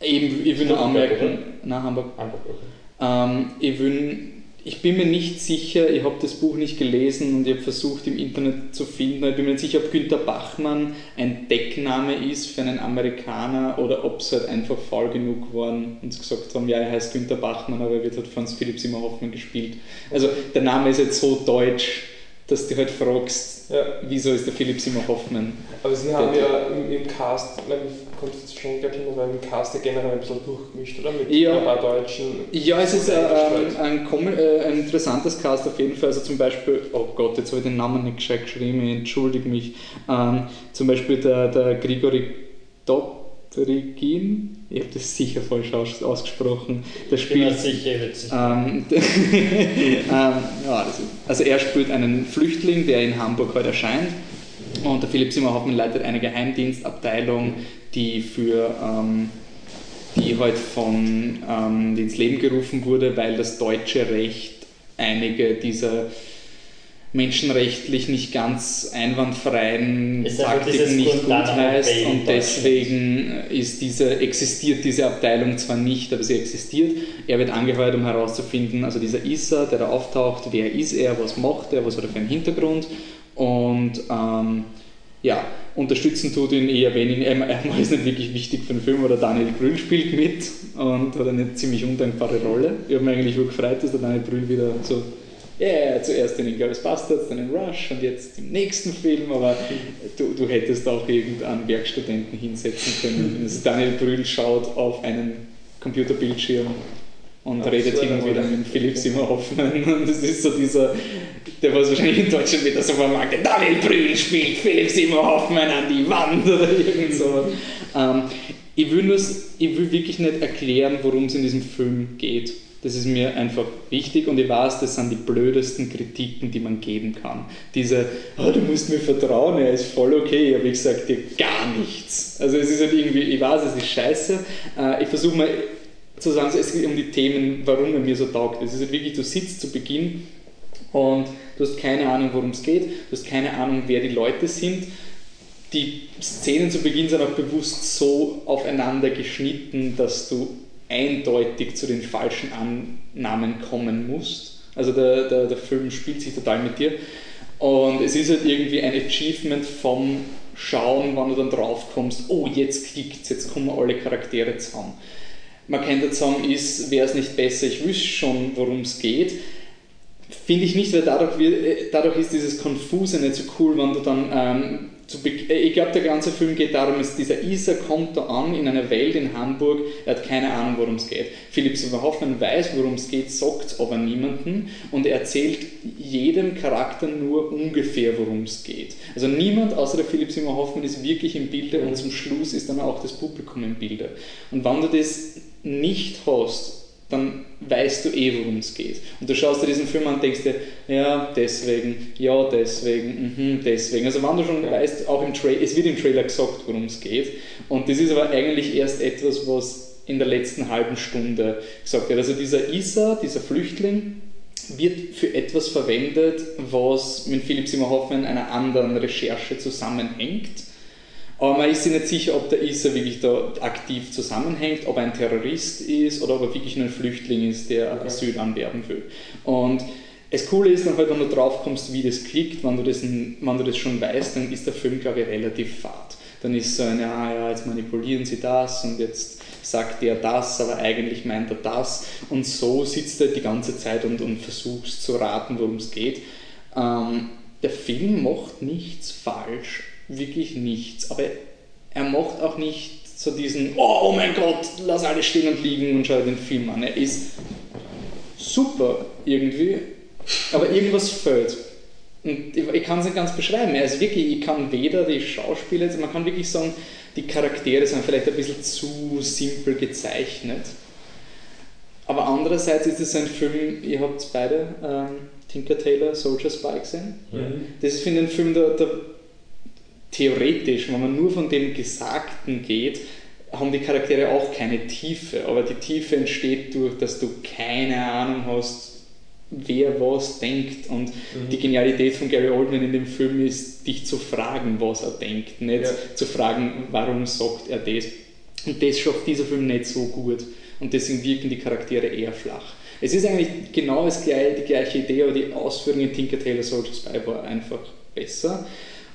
Eben, ich will nur anmerken, nein, Hamburg. Hamburg, okay. Ähm, ich will ich bin mir nicht sicher, ich habe das Buch nicht gelesen und ich habe versucht im Internet zu finden, ich bin mir nicht sicher, ob Günter Bachmann ein Deckname ist für einen Amerikaner oder ob es halt einfach faul genug waren und gesagt haben, ja, er heißt Günter Bachmann, aber er wird halt Franz Philipp Simmer Hoffmann gespielt. Also der Name ist jetzt so deutsch, dass du halt fragst, Ja. wieso ist der Philipp Simmer Hoffmann? Aber sie haben Der- ja im, im Cast, man konnte es schon gerade hin, aber im Cast ja generell ein bisschen durchgemischt, oder? Mit Ja. ein paar Deutschen. Ja, es ist äh, ein, ein, kom- äh, ein interessantes Cast auf jeden Fall. Also zum Beispiel, oh Gott, jetzt habe ich den Namen nicht gescheit geschrieben, entschuldige mich. Ähm, zum Beispiel der, der Grigori Dobrigin, ich habe das sicher falsch aus, ausgesprochen, der Ich bin mir spielt. sicher, er. Ähm, (laughs) ähm, ja, ist, also er spielt einen Flüchtling, der in Hamburg heute erscheint. Und der Philipp Simmer Hoffmann leitet eine Geheimdienstabteilung, die für ähm, die heute von ähm, die ins Leben gerufen wurde, weil das deutsche Recht einige dieser menschenrechtlich nicht ganz einwandfreien Taktiken dieses nicht gut heißt und deswegen ist diese, existiert diese Abteilung zwar nicht, aber sie existiert. Er wird angeheuert, um herauszufinden, also dieser Issa, der da auftaucht, wer ist er, was macht er, was hat er für einen Hintergrund und ähm, ja, unterstützen tut ihn eher wenig. Er, er (laughs) ist nicht wirklich wichtig für den Film, aber Daniel Brühl spielt mit und hat eine ziemlich undankbare Rolle. Ich habe mich eigentlich gefreut, dass der Daniel Brühl wieder so, yeah, zuerst in den Girls Bastards, dann in Rush und jetzt im nächsten Film, aber du, du hättest auch irgendeinen Werkstudenten hinsetzen können. Also Daniel Brühl schaut auf einen Computerbildschirm und Ach, redet so und wieder mit Philipp Simmer Hoffmann (laughs) und das ist so dieser, der was wahrscheinlich in Deutschland wieder so vermarktet, Daniel Brühl spielt Philipp Simmer Hoffmann an die Wand oder irgend sowas. Ähm, ich, will nur, ich will wirklich nicht erklären, worum es in diesem Film geht. Das ist mir einfach wichtig und ich weiß, das sind die blödesten Kritiken, die man geben kann. Diese, oh, du musst mir vertrauen, er ist voll okay, aber ich sage dir gar nichts. Also es ist halt irgendwie, ich weiß, es ist scheiße. Äh, ich versuche mal zu sagen, es geht um die Themen, warum er mir so taugt. Es ist halt wirklich, du sitzt zu Beginn und du hast keine Ahnung, worum es geht, du hast keine Ahnung, wer die Leute sind. Die Szenen zu Beginn sind auch bewusst so aufeinander geschnitten, dass du eindeutig zu den falschen Annahmen kommen musst. Also der, der, der Film spielt sich total mit dir. Und es ist halt irgendwie ein Achievement vom Schauen, wann du dann drauf kommst, oh, jetzt klickt's, jetzt kommen alle Charaktere zusammen. Man kann jetzt sagen, ist, wäre es nicht besser, ich wüsste schon, worum es geht. Finde ich nicht, weil dadurch, äh, dadurch ist dieses Konfuse nicht so cool, wenn du dann ähm, äh, ich glaube, der ganze Film geht darum, dass dieser Isa kommt da an in einer Welt in Hamburg, er hat keine Ahnung, worum es geht. Philipp Simmer Hoffmann weiß, worum es geht, sagt es aber niemandem und er erzählt jedem Charakter nur ungefähr, worum es geht. Also niemand außer der Philipp Simmer Hoffmann ist wirklich im Bilde und zum Schluss ist dann auch das Publikum im Bilde. Und wenn du das nicht hast, dann weißt du eh, worum es geht. Und du schaust dir diesen Film an und denkst dir, ja, deswegen, ja, deswegen, mhm, deswegen. Also wenn du schon weißt, auch im Trailer, es wird im Trailer gesagt, worum es geht. Und das ist aber eigentlich erst etwas, was in der letzten halben Stunde gesagt wird. Also dieser Isa, dieser Flüchtling, wird für etwas verwendet, was mit Philipp Simmer Hoffmann einer anderen Recherche zusammenhängt. Aber man ist sich nicht sicher, ob der Isa wirklich da aktiv zusammenhängt, ob er ein Terrorist ist oder ob er wirklich nur ein Flüchtling ist, der Okay. Asyl anwerben will. Und das Coole ist dann halt, wenn du drauf kommst, wie das klickt, wenn du das, wenn du das schon weißt, dann ist der Film, glaube ich, relativ fad. Dann ist so ein, ja, ja, jetzt manipulieren sie das und jetzt sagt der das, aber eigentlich meint er das. Und so sitzt er die ganze Zeit und, und versuchst zu raten, worum es geht. Ähm, der Film macht nichts falsch, wirklich nichts, aber er macht auch nicht so diesen, oh, oh mein Gott, lass alles stehen und liegen und schau dir den Film an. Er ist super irgendwie, aber irgendwas fehlt. Und ich, ich kann es nicht ganz beschreiben. Er ist wirklich, ich kann weder die Schauspieler, also man kann wirklich sagen, die Charaktere sind vielleicht ein bisschen zu simpel gezeichnet. Aber andererseits ist es ein Film, ihr habt beide ähm, Tinker Taylor Soldier Spy gesehen. Das ist, finde ich, ein Film, der, der theoretisch, wenn man nur von dem Gesagten geht, haben die Charaktere auch keine Tiefe. Aber die Tiefe entsteht durch, dass du keine Ahnung hast, wer was denkt. Und die Genialität von Gary Oldman in dem Film ist, dich zu fragen, was er denkt. Nicht Ja. zu fragen, warum sagt er das. Und das schafft dieser Film nicht so gut. Und deswegen wirken die Charaktere eher flach. Es ist eigentlich genau das gleiche, die gleiche Idee, aber die Ausführung in Tinker Tailor Soldier Spy war einfach besser.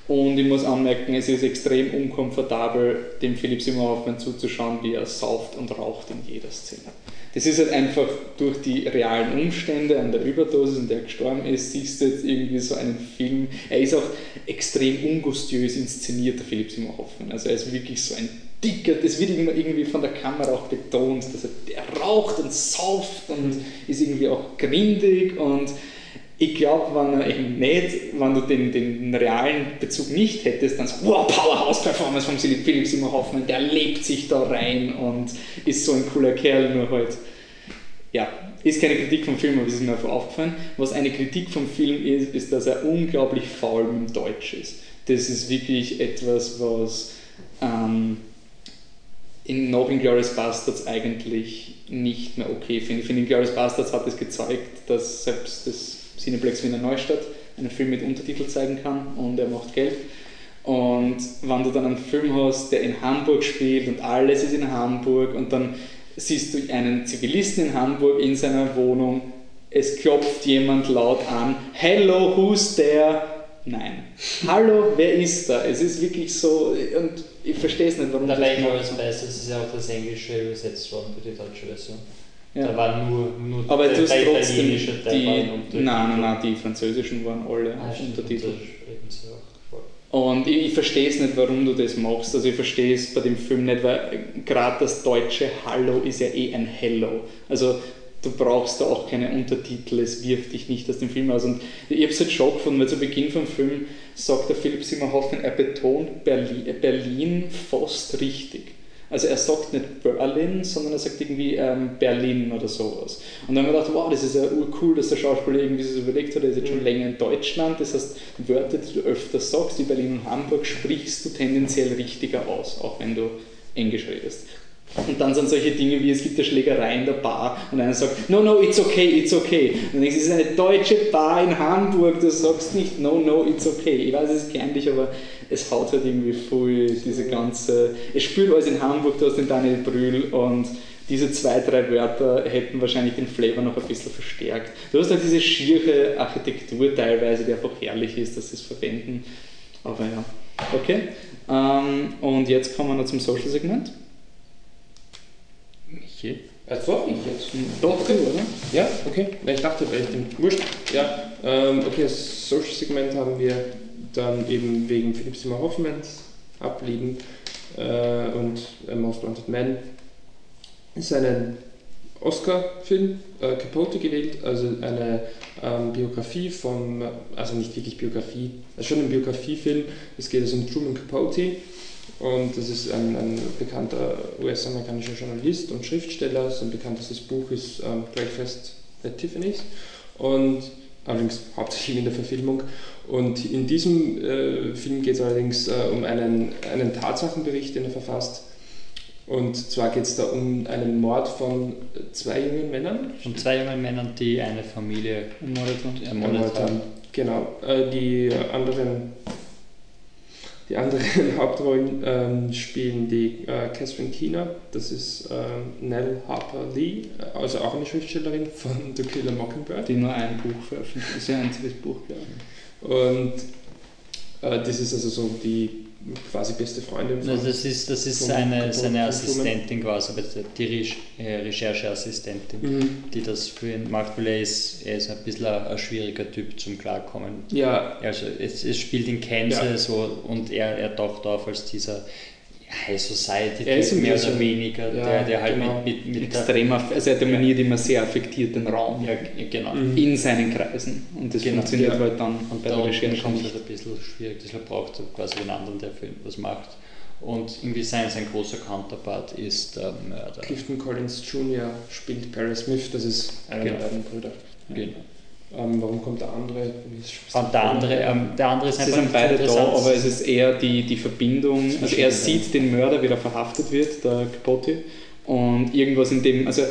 Und ich muss anmerken, es ist extrem unkomfortabel, dem Philipp Simon Hoffmann zuzuschauen, wie er sauft und raucht in jeder Szene. Das ist halt einfach durch die realen Umstände an der Überdosis, in der er gestorben ist, siehst du jetzt irgendwie so einen Film. Er ist auch extrem ungustiös inszeniert, der Philipp Simon Hoffmann. Also er ist wirklich so ein dicker, das wird immer irgendwie von der Kamera auch betont, dass er der raucht und sauft und ist irgendwie auch grindig und ich glaube, wenn er eben nicht, wenn du den, den realen Bezug nicht hättest, dann so, wow, Powerhouse-Performance von Philipp Simon Hoffmann, der lebt sich da rein und ist so ein cooler Kerl, nur halt, ja, ist keine Kritik vom Film, aber es ist mir einfach aufgefallen. Was eine Kritik vom Film ist, ist, dass er unglaublich faul im Deutsch ist. Das ist wirklich etwas, was ähm, in noch in Glorious Bastards eigentlich nicht mehr okay finde. Ich finde, in Glorious Bastards hat es gezeigt, dass selbst das Cineplex Wiener Neustadt einen Film mit Untertitel zeigen kann und er macht Geld. Und wenn du dann einen Film hast, der in Hamburg spielt und alles ist in Hamburg und dann siehst du einen Zivilisten in Hamburg in seiner Wohnung, es klopft jemand laut an, Hello, who's there? Nein. (laughs) Hallo, wer ist da? Es ist wirklich so, und ich verstehe es nicht, warum Dabei das Glorious Bastards ist ja auch das Englische übersetzt worden für die deutsche Version. Ja. Da war nur, nur Aber du hast der trotzdem die, waren nein, nein, nein, die französischen waren alle Ah, stimmt, Untertitel. das sprechen sie auch voll. Und ich, ich verstehe es nicht, warum du das machst. Also ich verstehe es bei dem Film nicht, weil gerade das deutsche Hallo ist ja eh ein Hello. Also du brauchst da auch keine Untertitel, es wirft dich nicht aus dem Film aus. Und ich habe es halt schon gefunden, weil zu Beginn vom Film sagt der Philipp Simon Hoffmann, er betont Berlin, Berlin fast richtig. Also er sagt nicht Berlin, sondern er sagt irgendwie ähm, Berlin oder sowas. Und dann haben wir gedacht, wow, das ist ja urcool, dass der Schauspieler irgendwie sich das überlegt hat, er ist jetzt schon länger in Deutschland, das heißt, Wörter, die du öfter sagst, wie Berlin und Hamburg, sprichst du tendenziell richtiger aus, auch wenn du Englisch redest. Und dann sind solche Dinge wie, es gibt eine Schlägerei in der Bar und einer sagt, no, no, it's okay, it's okay. Und dann denkst du, es ist eine deutsche Bar in Hamburg, du sagst nicht, no, no, it's okay. Ich weiß, es ist kleinlich, aber es haut halt irgendwie voll diese ganze, es spielt alles in Hamburg, du hast den Daniel Brühl und diese zwei, drei Wörter hätten wahrscheinlich den Flavor noch ein bisschen verstärkt. Du hast halt diese schiere Architektur teilweise, die einfach herrlich ist, dass sie es verwenden. Aber ja, okay. Ähm, und jetzt kommen wir noch zum Social-Segment. Michi? Also ich jetzt. Doch, du, oder? Ja, okay. Ich dachte, den wurscht. Ja, ähm, okay, das Social-Segment haben wir dann eben wegen Philipp Simmer Hoffmanns abliegen äh, und äh, Most Wanted Man ist ein Oscar-Film, äh, Capote gewählt, also eine ähm, Biografie vom, also nicht wirklich Biografie, also schon ein Biografiefilm. Es geht also um Truman Capote und das ist ein, ein bekannter US-amerikanischer Journalist und Schriftsteller. Sein bekanntestes Buch ist ähm, Breakfast at Tiffany's und allerdings hauptsächlich in der Verfilmung. Und in diesem äh, Film geht es allerdings äh, um einen, einen Tatsachenbericht, den er verfasst. Und zwar geht es da um einen Mord von zwei jungen Männern. Von zwei jungen Männern, die eine Familie Ermordet und ermordet haben. Genau. Äh, die anderen, die anderen (laughs) Hauptrollen ähm, spielen die äh, Catherine Keener, das ist ähm, Nell Harper Lee, äh, also auch eine Schriftstellerin von The Killer Mockingbird. Die nur ein Buch veröffentlicht. Ist ihr einziges Buch, glaube ich. Und äh, das ist also so die quasi beste Freundin von. Also das ist, das ist seine, seine Assistentin quasi, die äh, Rechercheassistentin, Mhm. die das für ihn macht, weil er ist, er ist ein bisschen ein, ein schwieriger Typ zum Klarkommen. Ja, Also es, es spielt in Kansas Ja. so und er, er taucht auf als dieser High Society Er ist mehr oder weniger, ja, der, der halt genau. mit, mit, mit der, Extrem, aff- also er dominiert immer sehr affektiert den Raum ja, genau. Mhm. in seinen Kreisen. Und das Genau, funktioniert ja. halt dann Und bei da der Recherche kommt es halt ein bisschen schwierig, deshalb braucht er quasi den anderen, der für ihn was macht. Und irgendwie sein, sein großer Counterpart ist der Mörder. Clifton Collins Jr. spielt Perry Smith, das ist einer Genau. der beiden Brüder. Genau. Ähm, warum kommt der andere? Und der andere, ähm, der andere ist Sie einfach sind beide da, interessant. aber es ist eher die, die Verbindung. Also er sieht den Mörder, wie er verhaftet wird, der Capote, und irgendwas in dem, also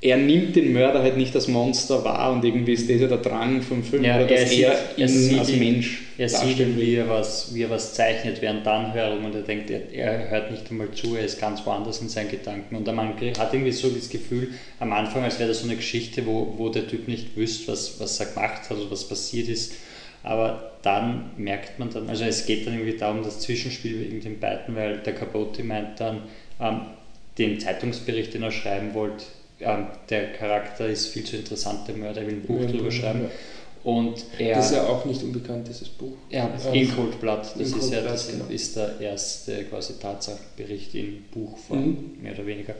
er nimmt den Mörder halt nicht als Monster wahr und irgendwie ist das ja der Drang vom Film, Ja, oder er dass sieht- er er ihn sieht als ihn- Mensch er sieht, wie er, was, wie er was zeichnet während der Anhörung und er denkt, er, er hört nicht einmal zu, er ist ganz woanders in seinen Gedanken. Und man hat irgendwie so das Gefühl, am Anfang, als wäre das so eine Geschichte, wo, wo der Typ nicht wüsste, was, was er gemacht hat oder was passiert ist. Aber dann merkt man dann, also es geht dann irgendwie darum, das Zwischenspiel wegen den beiden, weil der Capote meint dann, ähm, den Zeitungsbericht, den er schreiben wollte, ähm, der Charakter ist viel zu interessant, der Mörder will ein Buch Ja, drüber ja. Und er, Das ist ja auch nicht unbekannt, dieses Buch. ja, Ähm, in Cold Blood, das ist Cold ja Blood, das genau. ist der erste quasi Tatsachenbericht in Buchform, Mhm. mehr oder weniger.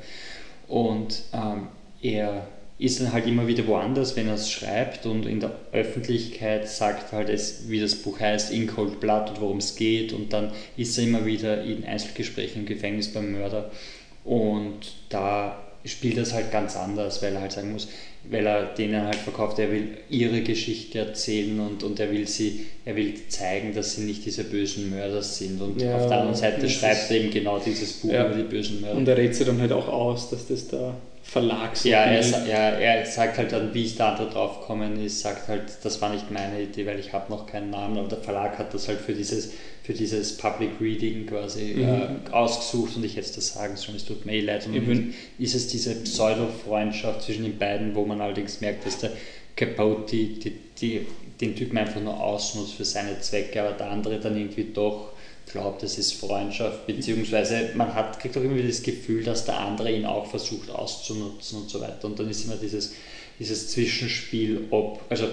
Und ähm, er ist dann halt immer wieder woanders, wenn er es schreibt und in der Öffentlichkeit sagt halt, es, wie das Buch heißt, in Cold Blood und worum es geht und dann ist er immer wieder in Einzelgesprächen im Gefängnis beim Mörder und da spielt das halt ganz anders, weil er halt sagen muss, weil er denen halt verkauft, er will ihre Geschichte erzählen und, und er will sie, er will zeigen, dass sie nicht diese bösen Mörder sind und Ja, auf der anderen Seite schreibt er eben genau dieses Buch Ja. über die bösen Mörder. Und er rät sie dann halt auch aus, dass das der Verlag so Ja, er, ja, er sagt halt dann, wie ist der andere draufgekommen ist, sagt halt, das war nicht meine Idee, weil ich habe noch keinen Namen, aber der Verlag hat das halt für dieses, für dieses Public Reading quasi Mhm. äh, ausgesucht und ich hätte das sagen sollen, es tut mir eh leid. Und Ich bin- ist es diese Pseudo-Freundschaft zwischen den beiden, wo man allerdings merkt, dass der Capote die, die, den Typen einfach nur ausnutzt für seine Zwecke, aber der andere dann irgendwie doch glaubt, es ist Freundschaft, beziehungsweise man hat, kriegt auch immer wieder das Gefühl, dass der andere ihn auch versucht auszunutzen und so weiter. Und dann ist immer dieses, dieses Zwischenspiel, ob, also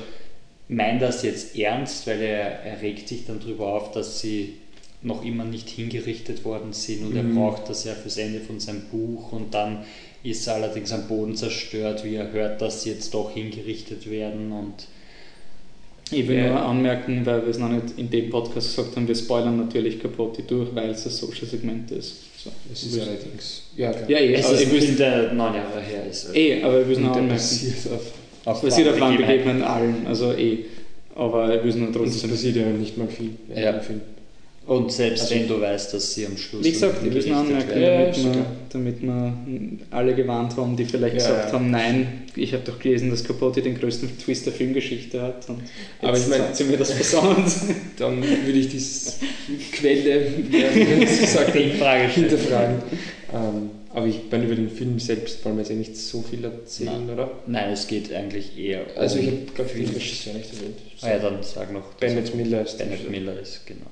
meint das jetzt ernst, weil er, er regt sich dann darüber auf, dass sie noch immer nicht hingerichtet worden sind und er Mhm. braucht das ja fürs Ende von seinem Buch und dann ist er allerdings am Boden zerstört, wie er hört, dass sie jetzt doch hingerichtet werden und Ich will nur anmerken, weil wir es noch nicht in dem Podcast gesagt haben, wir spoilern natürlich Capote durch, weil es ein Social-Segment ist. So. Das ist allerdings. Ja, klar. Ja, eh, es aber ist ich der neun Jahre her ist. Also eh, aber es noch Und der anmerken. passiert auf. auf Es passiert auf wahren Landbegebenheiten allen, also eh. Aber will es nur Und es trotzdem. passiert ja nicht mal viel. Ja. Film. Und selbst Also- wenn du weißt, dass sie am Schluss Wie gesagt, ich will es noch hingerichtet anmerken. Ja, damit, wir, damit wir alle gewarnt haben, die vielleicht Ja, gesagt ja. haben, nein, ich habe doch gelesen, dass Capote den größten Twist der Filmgeschichte hat. Aber ich meine- sie mir das versaut. (laughs) Dann würde ich (laughs) die Quelle, wie es gesagt hat, hinterfragen. Ähm, aber ich meine, über den Film selbst wollen wir jetzt eh nicht so viel erzählen, oder? Nein, es geht eigentlich eher Also ich um habe, glaube ich, den Regisseur nicht erwähnt. Ah ja, dann sag noch. Bennett er- Miller ist Bennett. Miller ist, genau.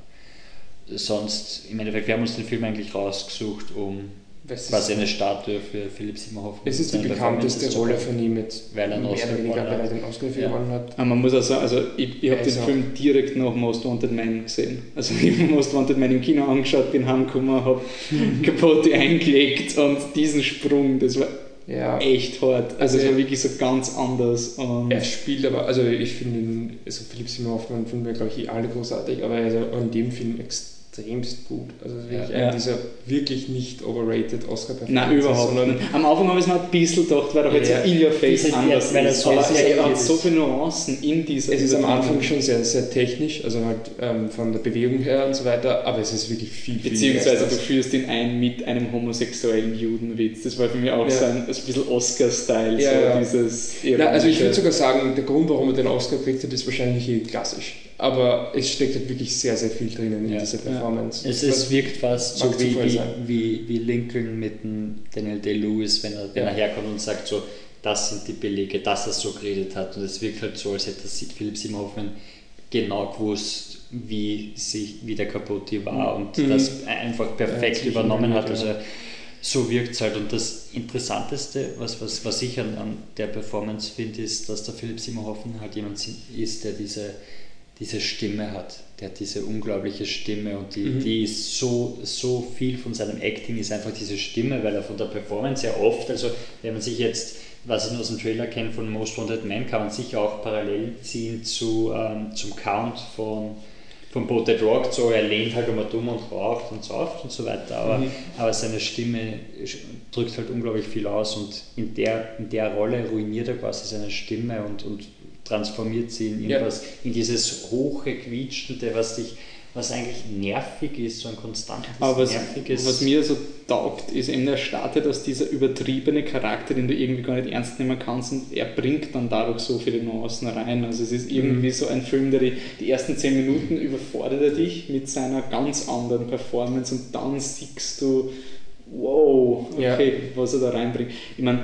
Sonst, im Endeffekt, wir haben uns den Film eigentlich rausgesucht, um Was ist- quasi eine Statue für Philipp Simmerhoff. Es ist die bekannteste Rolle von ihm jetzt, Weil er einen mehr Oscar oder weniger, gewonnen weil er hat. den Oscar Ja. gewonnen hat. Aber man muss auch sagen, also ich, ich habe den Also- Film direkt nach Most Wanted Man gesehen. Also ich habe Most Wanted Man im Kino angeschaut, bin heimgekommen, habe Capote (laughs) eingelegt und diesen Sprung, das war Ja, echt hart. Also es Also- war wirklich so ganz anders. Und er spielt aber, also ich finde ihn, also Philipp Simon Hoffmann finden wir glaube ich eh alle großartig, aber er ist auch in dem Film extremst gut. Also es ist wirklich Ja. Ja. dieser wirklich nicht overrated oscar Nein, überhaupt sondern nicht. Am Anfang habe ich es mir ein bisschen gedacht, weil er halt Ja. in your face Diese- anders weil ist. so Aber sehr er hat ist. so viele Nuancen in dieser Es ist am. Anfang schon sehr, sehr technisch, also halt ähm, von der Bewegung her und so weiter, aber es ist wirklich viel, viel Beziehungsweise du führst ihn ein mit einem homosexuellen Judenwitz. Das war für mich auch Ja. so ein, ein bisschen Oscar-Style, Ja, so ja. dieses Na, also ich würde sogar sagen, der Grund, warum er den Oscar gekriegt hat, ist wahrscheinlich klassisch. Aber es steckt halt wirklich sehr, sehr viel drinnen in Ja. dieser Performance. Es ist, wirkt fast so wie, wie, wie, wie Lincoln mit dem Daniel Day-Lewis, wenn, er, wenn Ja. er herkommt und sagt so, das sind die Belege, dass er so geredet hat. Und es wirkt halt so, als hätte Philipp Simon Hoffmann genau gewusst, wie, sich, wie der Capote war und Mhm. das einfach perfekt ziemlich übernommen hat. Also so wirkt es halt. Und das Interessanteste, was, was, was ich an, an der Performance finde, ist, dass der Philipp Simon Hoffmann halt jemand ist, der diese, diese Stimme hat. Der hat diese unglaubliche Stimme und die, Mhm. die ist so, so viel von seinem Acting ist einfach diese Stimme, weil er von der Performance ja oft, also wenn man sich jetzt, was ich nur aus dem Trailer kenne von Most Wanted Man, kann man sicher auch parallel ziehen zu, ähm, zum Count von von Boated Rock, so er lehnt halt immer dumm und raucht und sauft und so weiter, aber, Mhm. aber seine Stimme drückt halt unglaublich viel aus und in der, in der Rolle ruiniert er quasi seine Stimme und, und transformiert sie in Ja. irgendwas, in dieses hoche, quietschende, was dich was eigentlich nervig ist, so ein konstantes, Aber was, nerviges. was mir so taugt, ist eben, er startet aus dieser übertriebene Charakter, den du irgendwie gar nicht ernst nehmen kannst und er bringt dann dadurch so viele Nuancen rein. Also es ist irgendwie Mhm. so ein Film, der die, die ersten zehn Minuten überfordert er dich mit seiner ganz anderen Performance und dann siehst du, wow, Ja. okay, was er da reinbringt. Ich meine,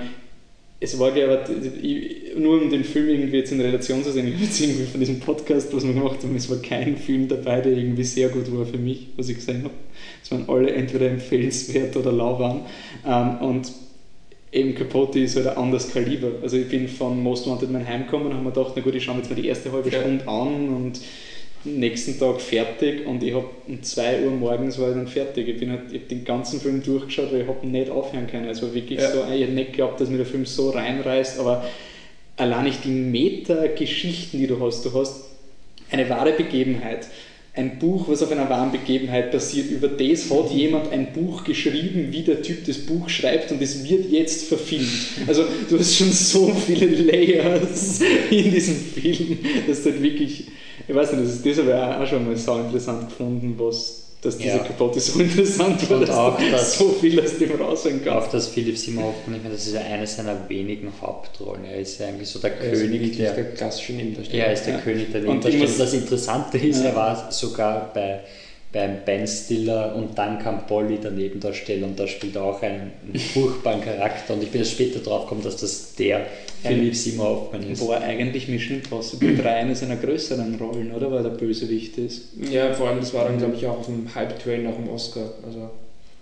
es war, glaube ich, nur um den Film irgendwie jetzt in Relation zu sehen, ich habe jetzt irgendwie von diesem Podcast, was wir gemacht haben, es war kein Film dabei, der irgendwie sehr gut war für mich, was ich gesehen habe. Es waren alle entweder empfehlenswert oder lauwarm. Ähm, und eben Capote ist halt ein anderes Kaliber. Also ich bin von Most Wanted mein heimgekommen und habe mir gedacht, na gut, ich schaue mir jetzt mal die erste halbe. Stunde an und nächsten Tag fertig und ich habe um 2 Uhr morgens war ich dann fertig. Ich, bin halt, ich habe den ganzen Film durchgeschaut, weil ich habe nicht aufhören können. Es war wirklich Ja. so, ich hätte nicht geglaubt, dass mir der Film so reinreißt, aber allein nicht die Meta-Geschichten, die du hast. Du hast eine wahre Begebenheit. Ein Buch, was auf einer wahren Begebenheit basiert, über das hat jemand ein Buch geschrieben, wie der Typ das Buch schreibt und es wird jetzt verfilmt. Also du hast schon so viele Layers in diesem Film, dass du halt wirklich, ich weiß nicht, das, ist, das ich auch schon mal so interessant gefunden, was, dass diese Ja. Kapotte so interessant war, Und dass auch das- so viel aus dem rausholen Auch kannst. das Philipp Simon ich meine, das ist ja eine seiner wenigen Hauptrollen. Er ist ja eigentlich so der Er König der, der klassische Nebendarsteller. Er ist der Ja. König der Und Nebendarsteller. muss- Das Interessante ist, Ja. er war sogar bei, beim Ben Stiller und dann kam Polly der Nebendarsteller und da spielt er auch einen, einen furchtbaren Charakter und ich bin erst später drauf gekommen, dass das der Philipp Simon Hoffmann ist. War eigentlich Mission Impossible 3 eine seiner größeren Rollen, oder? Weil der Bösewicht ist. Ja, vor allem, das war dann, glaube ich, auch auf dem Hype-Train nach dem Oscar. Also,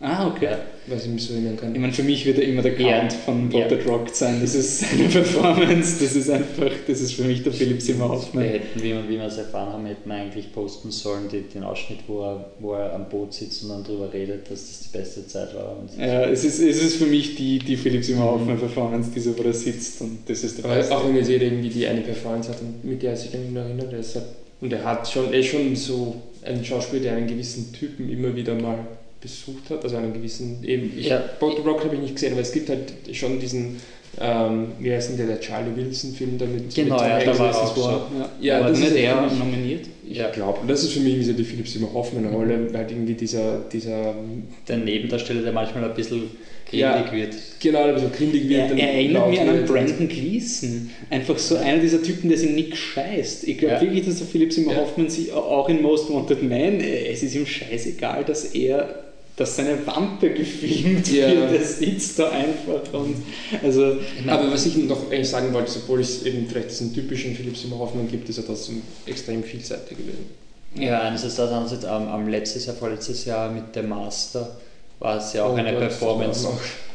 Ah, okay. Ja. was ich mich so erinnern kann. Ich meine, für mich wird er immer der Ja. Count von Ja. Botted Rock sein. Das ist seine (laughs) Performance, das ist einfach, das ist für mich der Philipp Simmer Wir Hoffmann. hätten, wie wir, wie wir es erfahren haben, hätten wir eigentlich posten sollen, die, den Ausschnitt, wo er, wo er am Boot sitzt und dann darüber redet, dass das die beste Zeit war. Und Ja, es ist, es ist für mich die, die Philipp Simmer Hoffmann Performance, diese, wo er sitzt und das ist der beste. auch wenn ihr seht, irgendwie die eine Performance hat, und mit der er sich dann immer erinnert, er und er hat schon, er ist schon so ein Schauspieler, der einen gewissen Typen immer wieder mal besucht hat, also einen gewissen, eben, ich, Ja. Boat Rock habe ich nicht gesehen, aber es gibt halt schon diesen, ähm, wie heißt denn der, der Charlie Wilson-Film damit? Genau, mit ja, da war auch so. Ja, Ja, war das nicht ist er nominiert. Ich Ja. glaube, das ist für mich irgendwie so die Philipp Simon Hoffmann-Rolle, weil irgendwie dieser, dieser, der Nebendarsteller, der manchmal ein bisschen Ja. grindig wird. genau, ein bisschen grindig wird. Er, er erinnert mich an einen. Brandon Gleason. Einfach so einer dieser Typen, der sich nicht scheißt. Ich glaube Ja. wirklich, dass der Philipp Ja. Hoffmann sich auch in Most Wanted Man, äh, es ist ihm scheißegal, dass er dass seine Wampe (laughs) gefilmt Ja. wird, der sitzt da einfach und also Aber was ich noch eigentlich sagen wollte, ist, obwohl es eben vielleicht diesen typischen Philipp Simon Hoffmann gibt, ist er trotzdem extrem vielseitig gewesen. Ja, einerseits das, andererseits am, am letztes Jahr, vorletztes Jahr mit dem Master war es ja auch Oh eine Gott, Performance,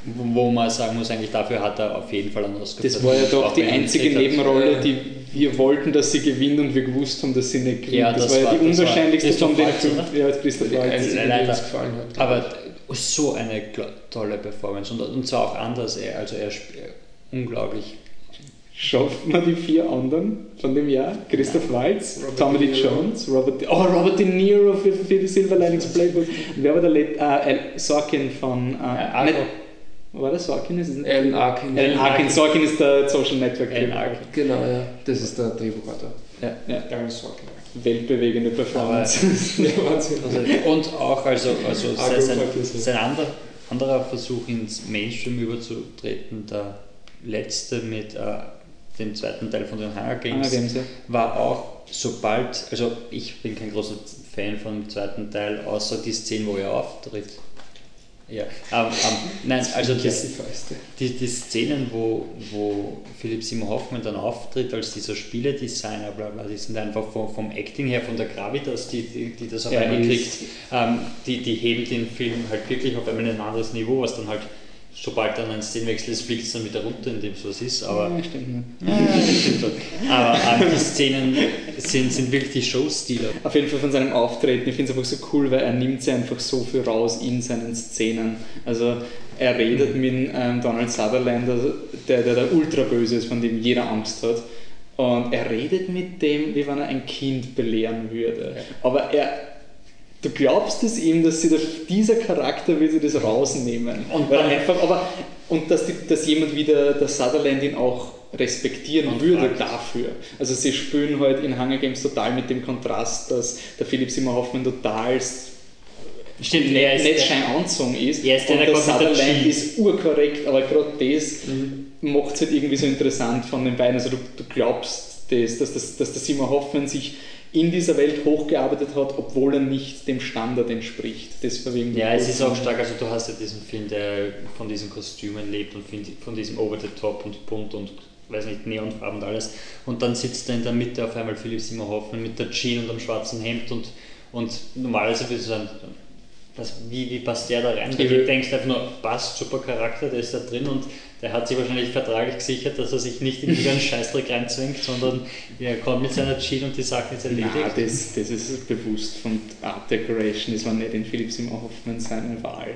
wo man sagen muss, eigentlich dafür hat er auf jeden Fall einen Oscar das war ja doch die er einzige hat. Nebenrolle, die wir wollten, dass sie gewinnt und wir gewusst haben, dass sie nicht gewinnt. Ja, das, das war ja die unwahrscheinlichste von den fünf. Ja, Christoph Waltz. die leider. gefallen hat. Aber so eine tolle Performance und, und zwar auch anders, er, also er spielt unglaublich. Schafft man die vier anderen von dem Jahr? Christoph Waltz, Robert Tommy Lee. Jones, Robert De, oh, Robert De Niro für, für die Silver Linings Playbook. Und wer war der Let äh, Sorkin von... Äh, nicht, war das Sorkin? Ist es? Alan Arkin. Alan Arkin. Sorkin ist der Social Network. Alan Arkin. Genau, ja. Das ist der Drehbuchautor. Ja, ja. Alan Sorkin. Weltbewegende Performance. Also, (laughs) und auch also, also sein, sein anderer, anderer Versuch ins Mainstream überzutreten, der letzte mit äh, dem zweiten Teil von den Hunger Games, wir haben's ja. war auch sobald, also ich bin kein großer Fan vom zweiten Teil, außer die Szene, wo er auftritt. Ja, ähm, ähm, nein, also das, die, die Szenen, wo, wo Philipp Simon Hoffmann dann auftritt als dieser Spieledesigner, bla bla, die sind einfach vom, vom Acting her, von der Gravitas, die, die, die das auf Ja, einmal kriegt, ähm, die, die heben den Film halt wirklich auf einmal ein anderes Niveau, was dann halt, sobald dann ein Szenenwechsel ist, fliegt es dann wieder runter, indem es was ist, aber ja, stimmt. ja, stimmt schon. Aber die Szenen sind, sind wirklich die Showstealer. Auf jeden Fall von seinem Auftreten, ich finde es einfach so cool, weil er nimmt sie einfach so viel raus in seinen Szenen. Also er redet mit ähm, Donald Sutherland, der, der der ultra böse ist, von dem jeder Angst hat. Und er redet mit dem, wie wenn er ein Kind belehren würde. Aber er, du glaubst es ihm, dass sie das, dieser Charakter will sie das rausnehmen. Und Weil einfach, aber, und dass, die, dass jemand wie der, der Sutherland ihn auch respektieren Und würde praktisch. dafür. Also sie spielen halt in Hunger Games total mit dem Kontrast, dass der Philipp Seymour Hoffman total Stimmt, er ist nicht der- schein anzogen ist. Er ist und der der Sutherland ist urkorrekt, aber gerade das macht es halt irgendwie so interessant von den beiden. Also du, du glaubst das, dass, das, dass der Seymour Hoffman sich in dieser Welt hochgearbeitet hat, obwohl er nicht dem Standard entspricht. Irgendwie Ja, es ist auch stark, also du hast ja diesen Film, der von diesen Kostümen lebt und von- diesem Over the Top und bunt und weiß nicht, Neonfarben und alles. Und dann sitzt da in der Mitte auf einmal Philipp Simon Hoffmann mit der Jeans und einem schwarzen Hemd und, und normalerweise würdest du sagen, was, wie, wie passt der da rein? Ich Du denkst einfach nur, passt, super Charakter, der ist da drin und der hat sich wahrscheinlich vertraglich gesichert, dass er sich nicht in irgendeinen Scheißdreck reinzwingt, sondern er kommt mit seiner Jeans und die Sache ist erledigt. Nein, das, das ist bewusst von Art Decoration. Das war nicht in Philipp Seymour Hoffman seine Wahl.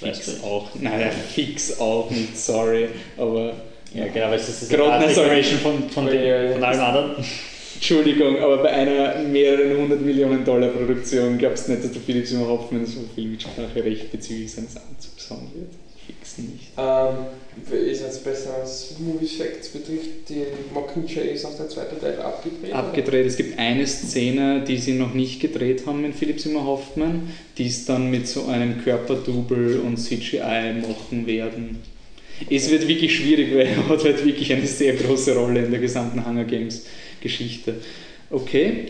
Weißt Fix du? auch. Nein, fix auch nicht, sorry. Aber Ja, genau, aber es ist das Gerade Art nicht Decoration von, von, Ja, den, ja, ja. von allen anderen. Entschuldigung, aber bei einer mehreren hundert Millionen Dollar Produktion glaubst du nicht, dass der Philipp Seymour Hoffman so viel Mitspracherecht bezüglich seines Anzugs haben wird? Fix nicht. Ähm, ist jetzt besser als Movie Facts betrifft, die Mockingjay ist auch der zweite Teil abgedreht. Abgedreht. Es gibt eine Szene, die sie noch nicht gedreht haben mit Philipp Seymour Hoffman, die es dann mit so einem Körperdouble und CGI machen werden. Es wird wirklich schwierig, weil er hat halt wirklich eine sehr große Rolle in der gesamten Hunger Games Geschichte. Okay,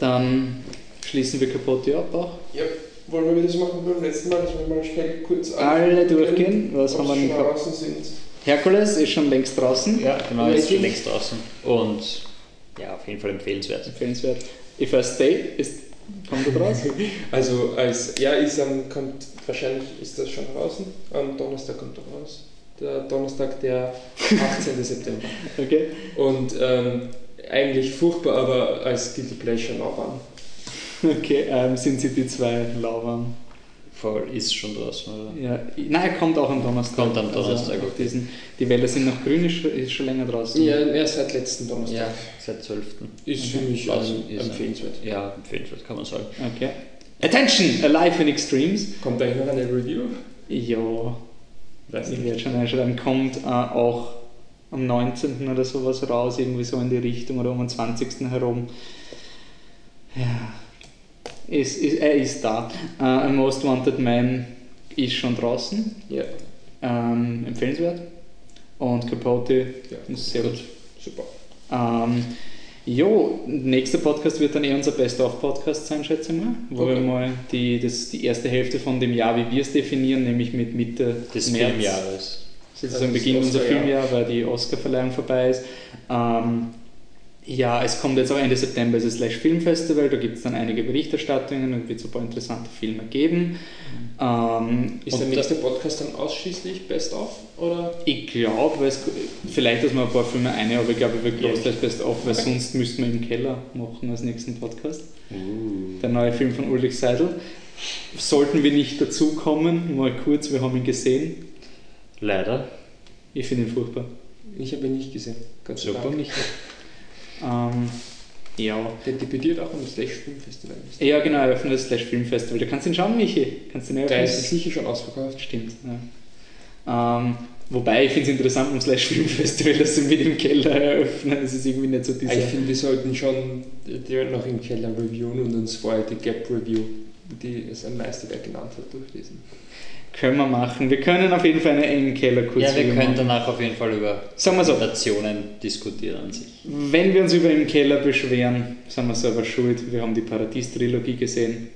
dann schließen wir Capote ab auch. Ja, wollen wir das machen wie beim letzten Mal, dass wir mal schnell kurz Alle durchgehen. Was haben wir draußen sind. Herkules ist schon längst draußen. Ja, genau, ist schon längst draußen. Und ja, auf jeden Fall empfehlenswert. Empfehlenswert. If I Stay ist, kommt da draus? (laughs) Also als ja ist am kommt wahrscheinlich ist das schon draußen. Am Donnerstag kommt er raus. Der Donnerstag, der (laughs) 18. September. Okay. Und ähm, eigentlich furchtbar, aber als Guilty Pleasure lauwarm. Okay, ähm, sind sie die zwei lauwarm? Voll ist schon draußen, oder? Ja, nein, er kommt auch am Donnerstag. Kommt am Donnerstag, Also, diesen, die Welle sind noch grün, ist, schon- ist schon länger draußen. Ja, erst seit letzten Donnerstag. Ja, seit 12. Ist für mich er. empfehlenswert. Ja, empfehlenswert, kann man sagen. Okay. Attention! Alive in Extremes. Kommt eigentlich noch eine Review? Ja, Weiß ich werde schon einschreiben. Kommt äh, auch am 19. oder sowas raus, irgendwie so in die Richtung oder um den 20. herum. Ja, ist, ist, er ist da. A Most Wanted Man ist schon draußen. Ja. Ähm, empfehlenswert. Und Capote ja. ist sehr gut. Super. Ähm, jo, nächster Podcast wird dann eh unser Best-of-Podcast sein, schätze ich mal. Wo Okay. wir mal die, das, die erste Hälfte von dem Jahr, wie wir es definieren, nämlich mit Mitte Des März, Filmjahres. Das Beginn unser. Filmjahr, weil die Oscarverleihung vorbei ist. Ähm, ja, es kommt jetzt auch Ende September ist das Slash Film Festival, da gibt es dann einige Berichterstattungen und wird es ein paar interessante Filme geben. Ähm, Ist und der nächste Podcast dann ausschließlich Best of? Oder? ich glaube, vielleicht, dass wir ein paar Filme eine, aber ich glaube, wir Ja. großteils best of, weil Okay. sonst müssten wir im Keller machen als nächsten Podcast. Uh. Der neue Film von Ulrich Seidel. Sollten wir nicht dazukommen, mal kurz, wir haben ihn gesehen. Leider. Ich finde ihn furchtbar. Ich habe ihn nicht gesehen. Sei Super. Dank. Nicht. Ähm, ja. Der debütiert auch am Slash Film Festival. Ja, genau, eröffnet das Slash Film Festival. Du kannst ihn schauen, Michi. Kannst du ihn Der eröffnen? ist sicher schon ausverkauft. Stimmt, ja. Ähm, wobei, ich finde es interessant am Slash Film Festival, dass sie mit im Keller eröffnen. Es ist irgendwie nicht so dieser... Ich finde, wir sollten schon die noch im Keller reviewen und uns vorher die Gap Review, die es ein Meisterwerk genannt hat, durchlesen. Können wir machen. Wir können auf jeden Fall einen engen Keller kurz Ja, wir wieder können machen. danach auf jeden Fall über Sagen wir so, diskutieren an sich. wenn wir uns über im Keller beschweren, sind wir selber schuld. Wir haben die Paradies-Trilogie gesehen.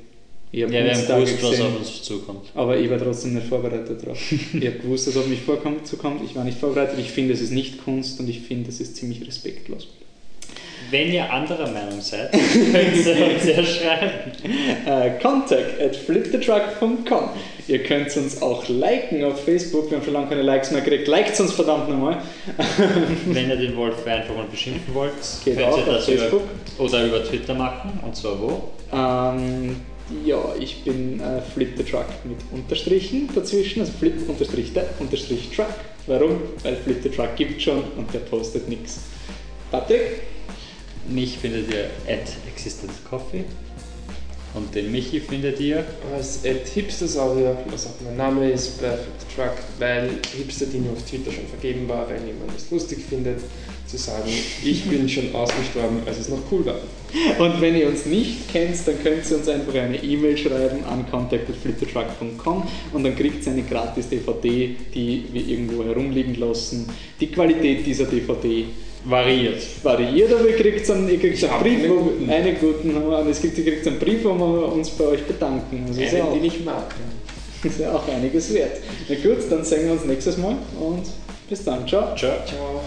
Ich habe Ja, wir haben gewusst, was gesehen, auf uns zukommt. aber ich war trotzdem nicht vorbereitet drauf. ich habe gewusst, dass auf mich vorkommt, zukommt. Ich war nicht vorbereitet. Ich finde, es ist nicht Kunst und ich finde, es ist ziemlich respektlos. Wenn ihr anderer Meinung seid, (laughs) könnt ihr uns ja (laughs) schreiben. Äh, contact at flipthetruck.com. Ihr könnt uns auch liken auf Facebook. Wir haben schon lange keine Likes mehr gekriegt. Liked uns verdammt nochmal. (laughs) Wenn ihr den Wolf einfach mal beschimpfen wollt, Geht könnt ihr auf das über, Facebook. oder über Twitter machen. Und zwar wo? Ähm, ja, ich bin äh, Flip the Truck mit Unterstrichen dazwischen, also Flip unterstrich der unterstrich Truck. Warum? Weil Flip the Truck gibt schon und der postet nichts. Patrick? Mich findet ihr at Existent Coffee. Und den Michi findet ihr? Als Ed Hipstersaurier, was auch mein Name ist, Perfect Truck, weil Hipster-Dino auf Twitter schon vergeben war, weil jemand es lustig findet, zu sagen, ich bin schon ausgestorben, als es noch cool war. Und wenn ihr uns nicht kennt, dann könnt ihr uns einfach eine E-Mail schreiben an contact.flittertruck.com und dann kriegt ihr eine gratis DVD, die wir irgendwo herumliegen lassen. Die Qualität dieser DVD Variiert. variiert, aber ihr kriegt einen, ihr kriegt einen Brief, einen wo, guten. einen guten haben wir, und es gibt, ihr kriegt einen Brief, wo wir uns bei euch bedanken. Also ist ja, Einen, auch, den ich mag. (laughs) ist ja auch einiges wert. Na gut, dann sehen wir uns nächstes Mal und bis dann. Ciao. Ciao. Ciao.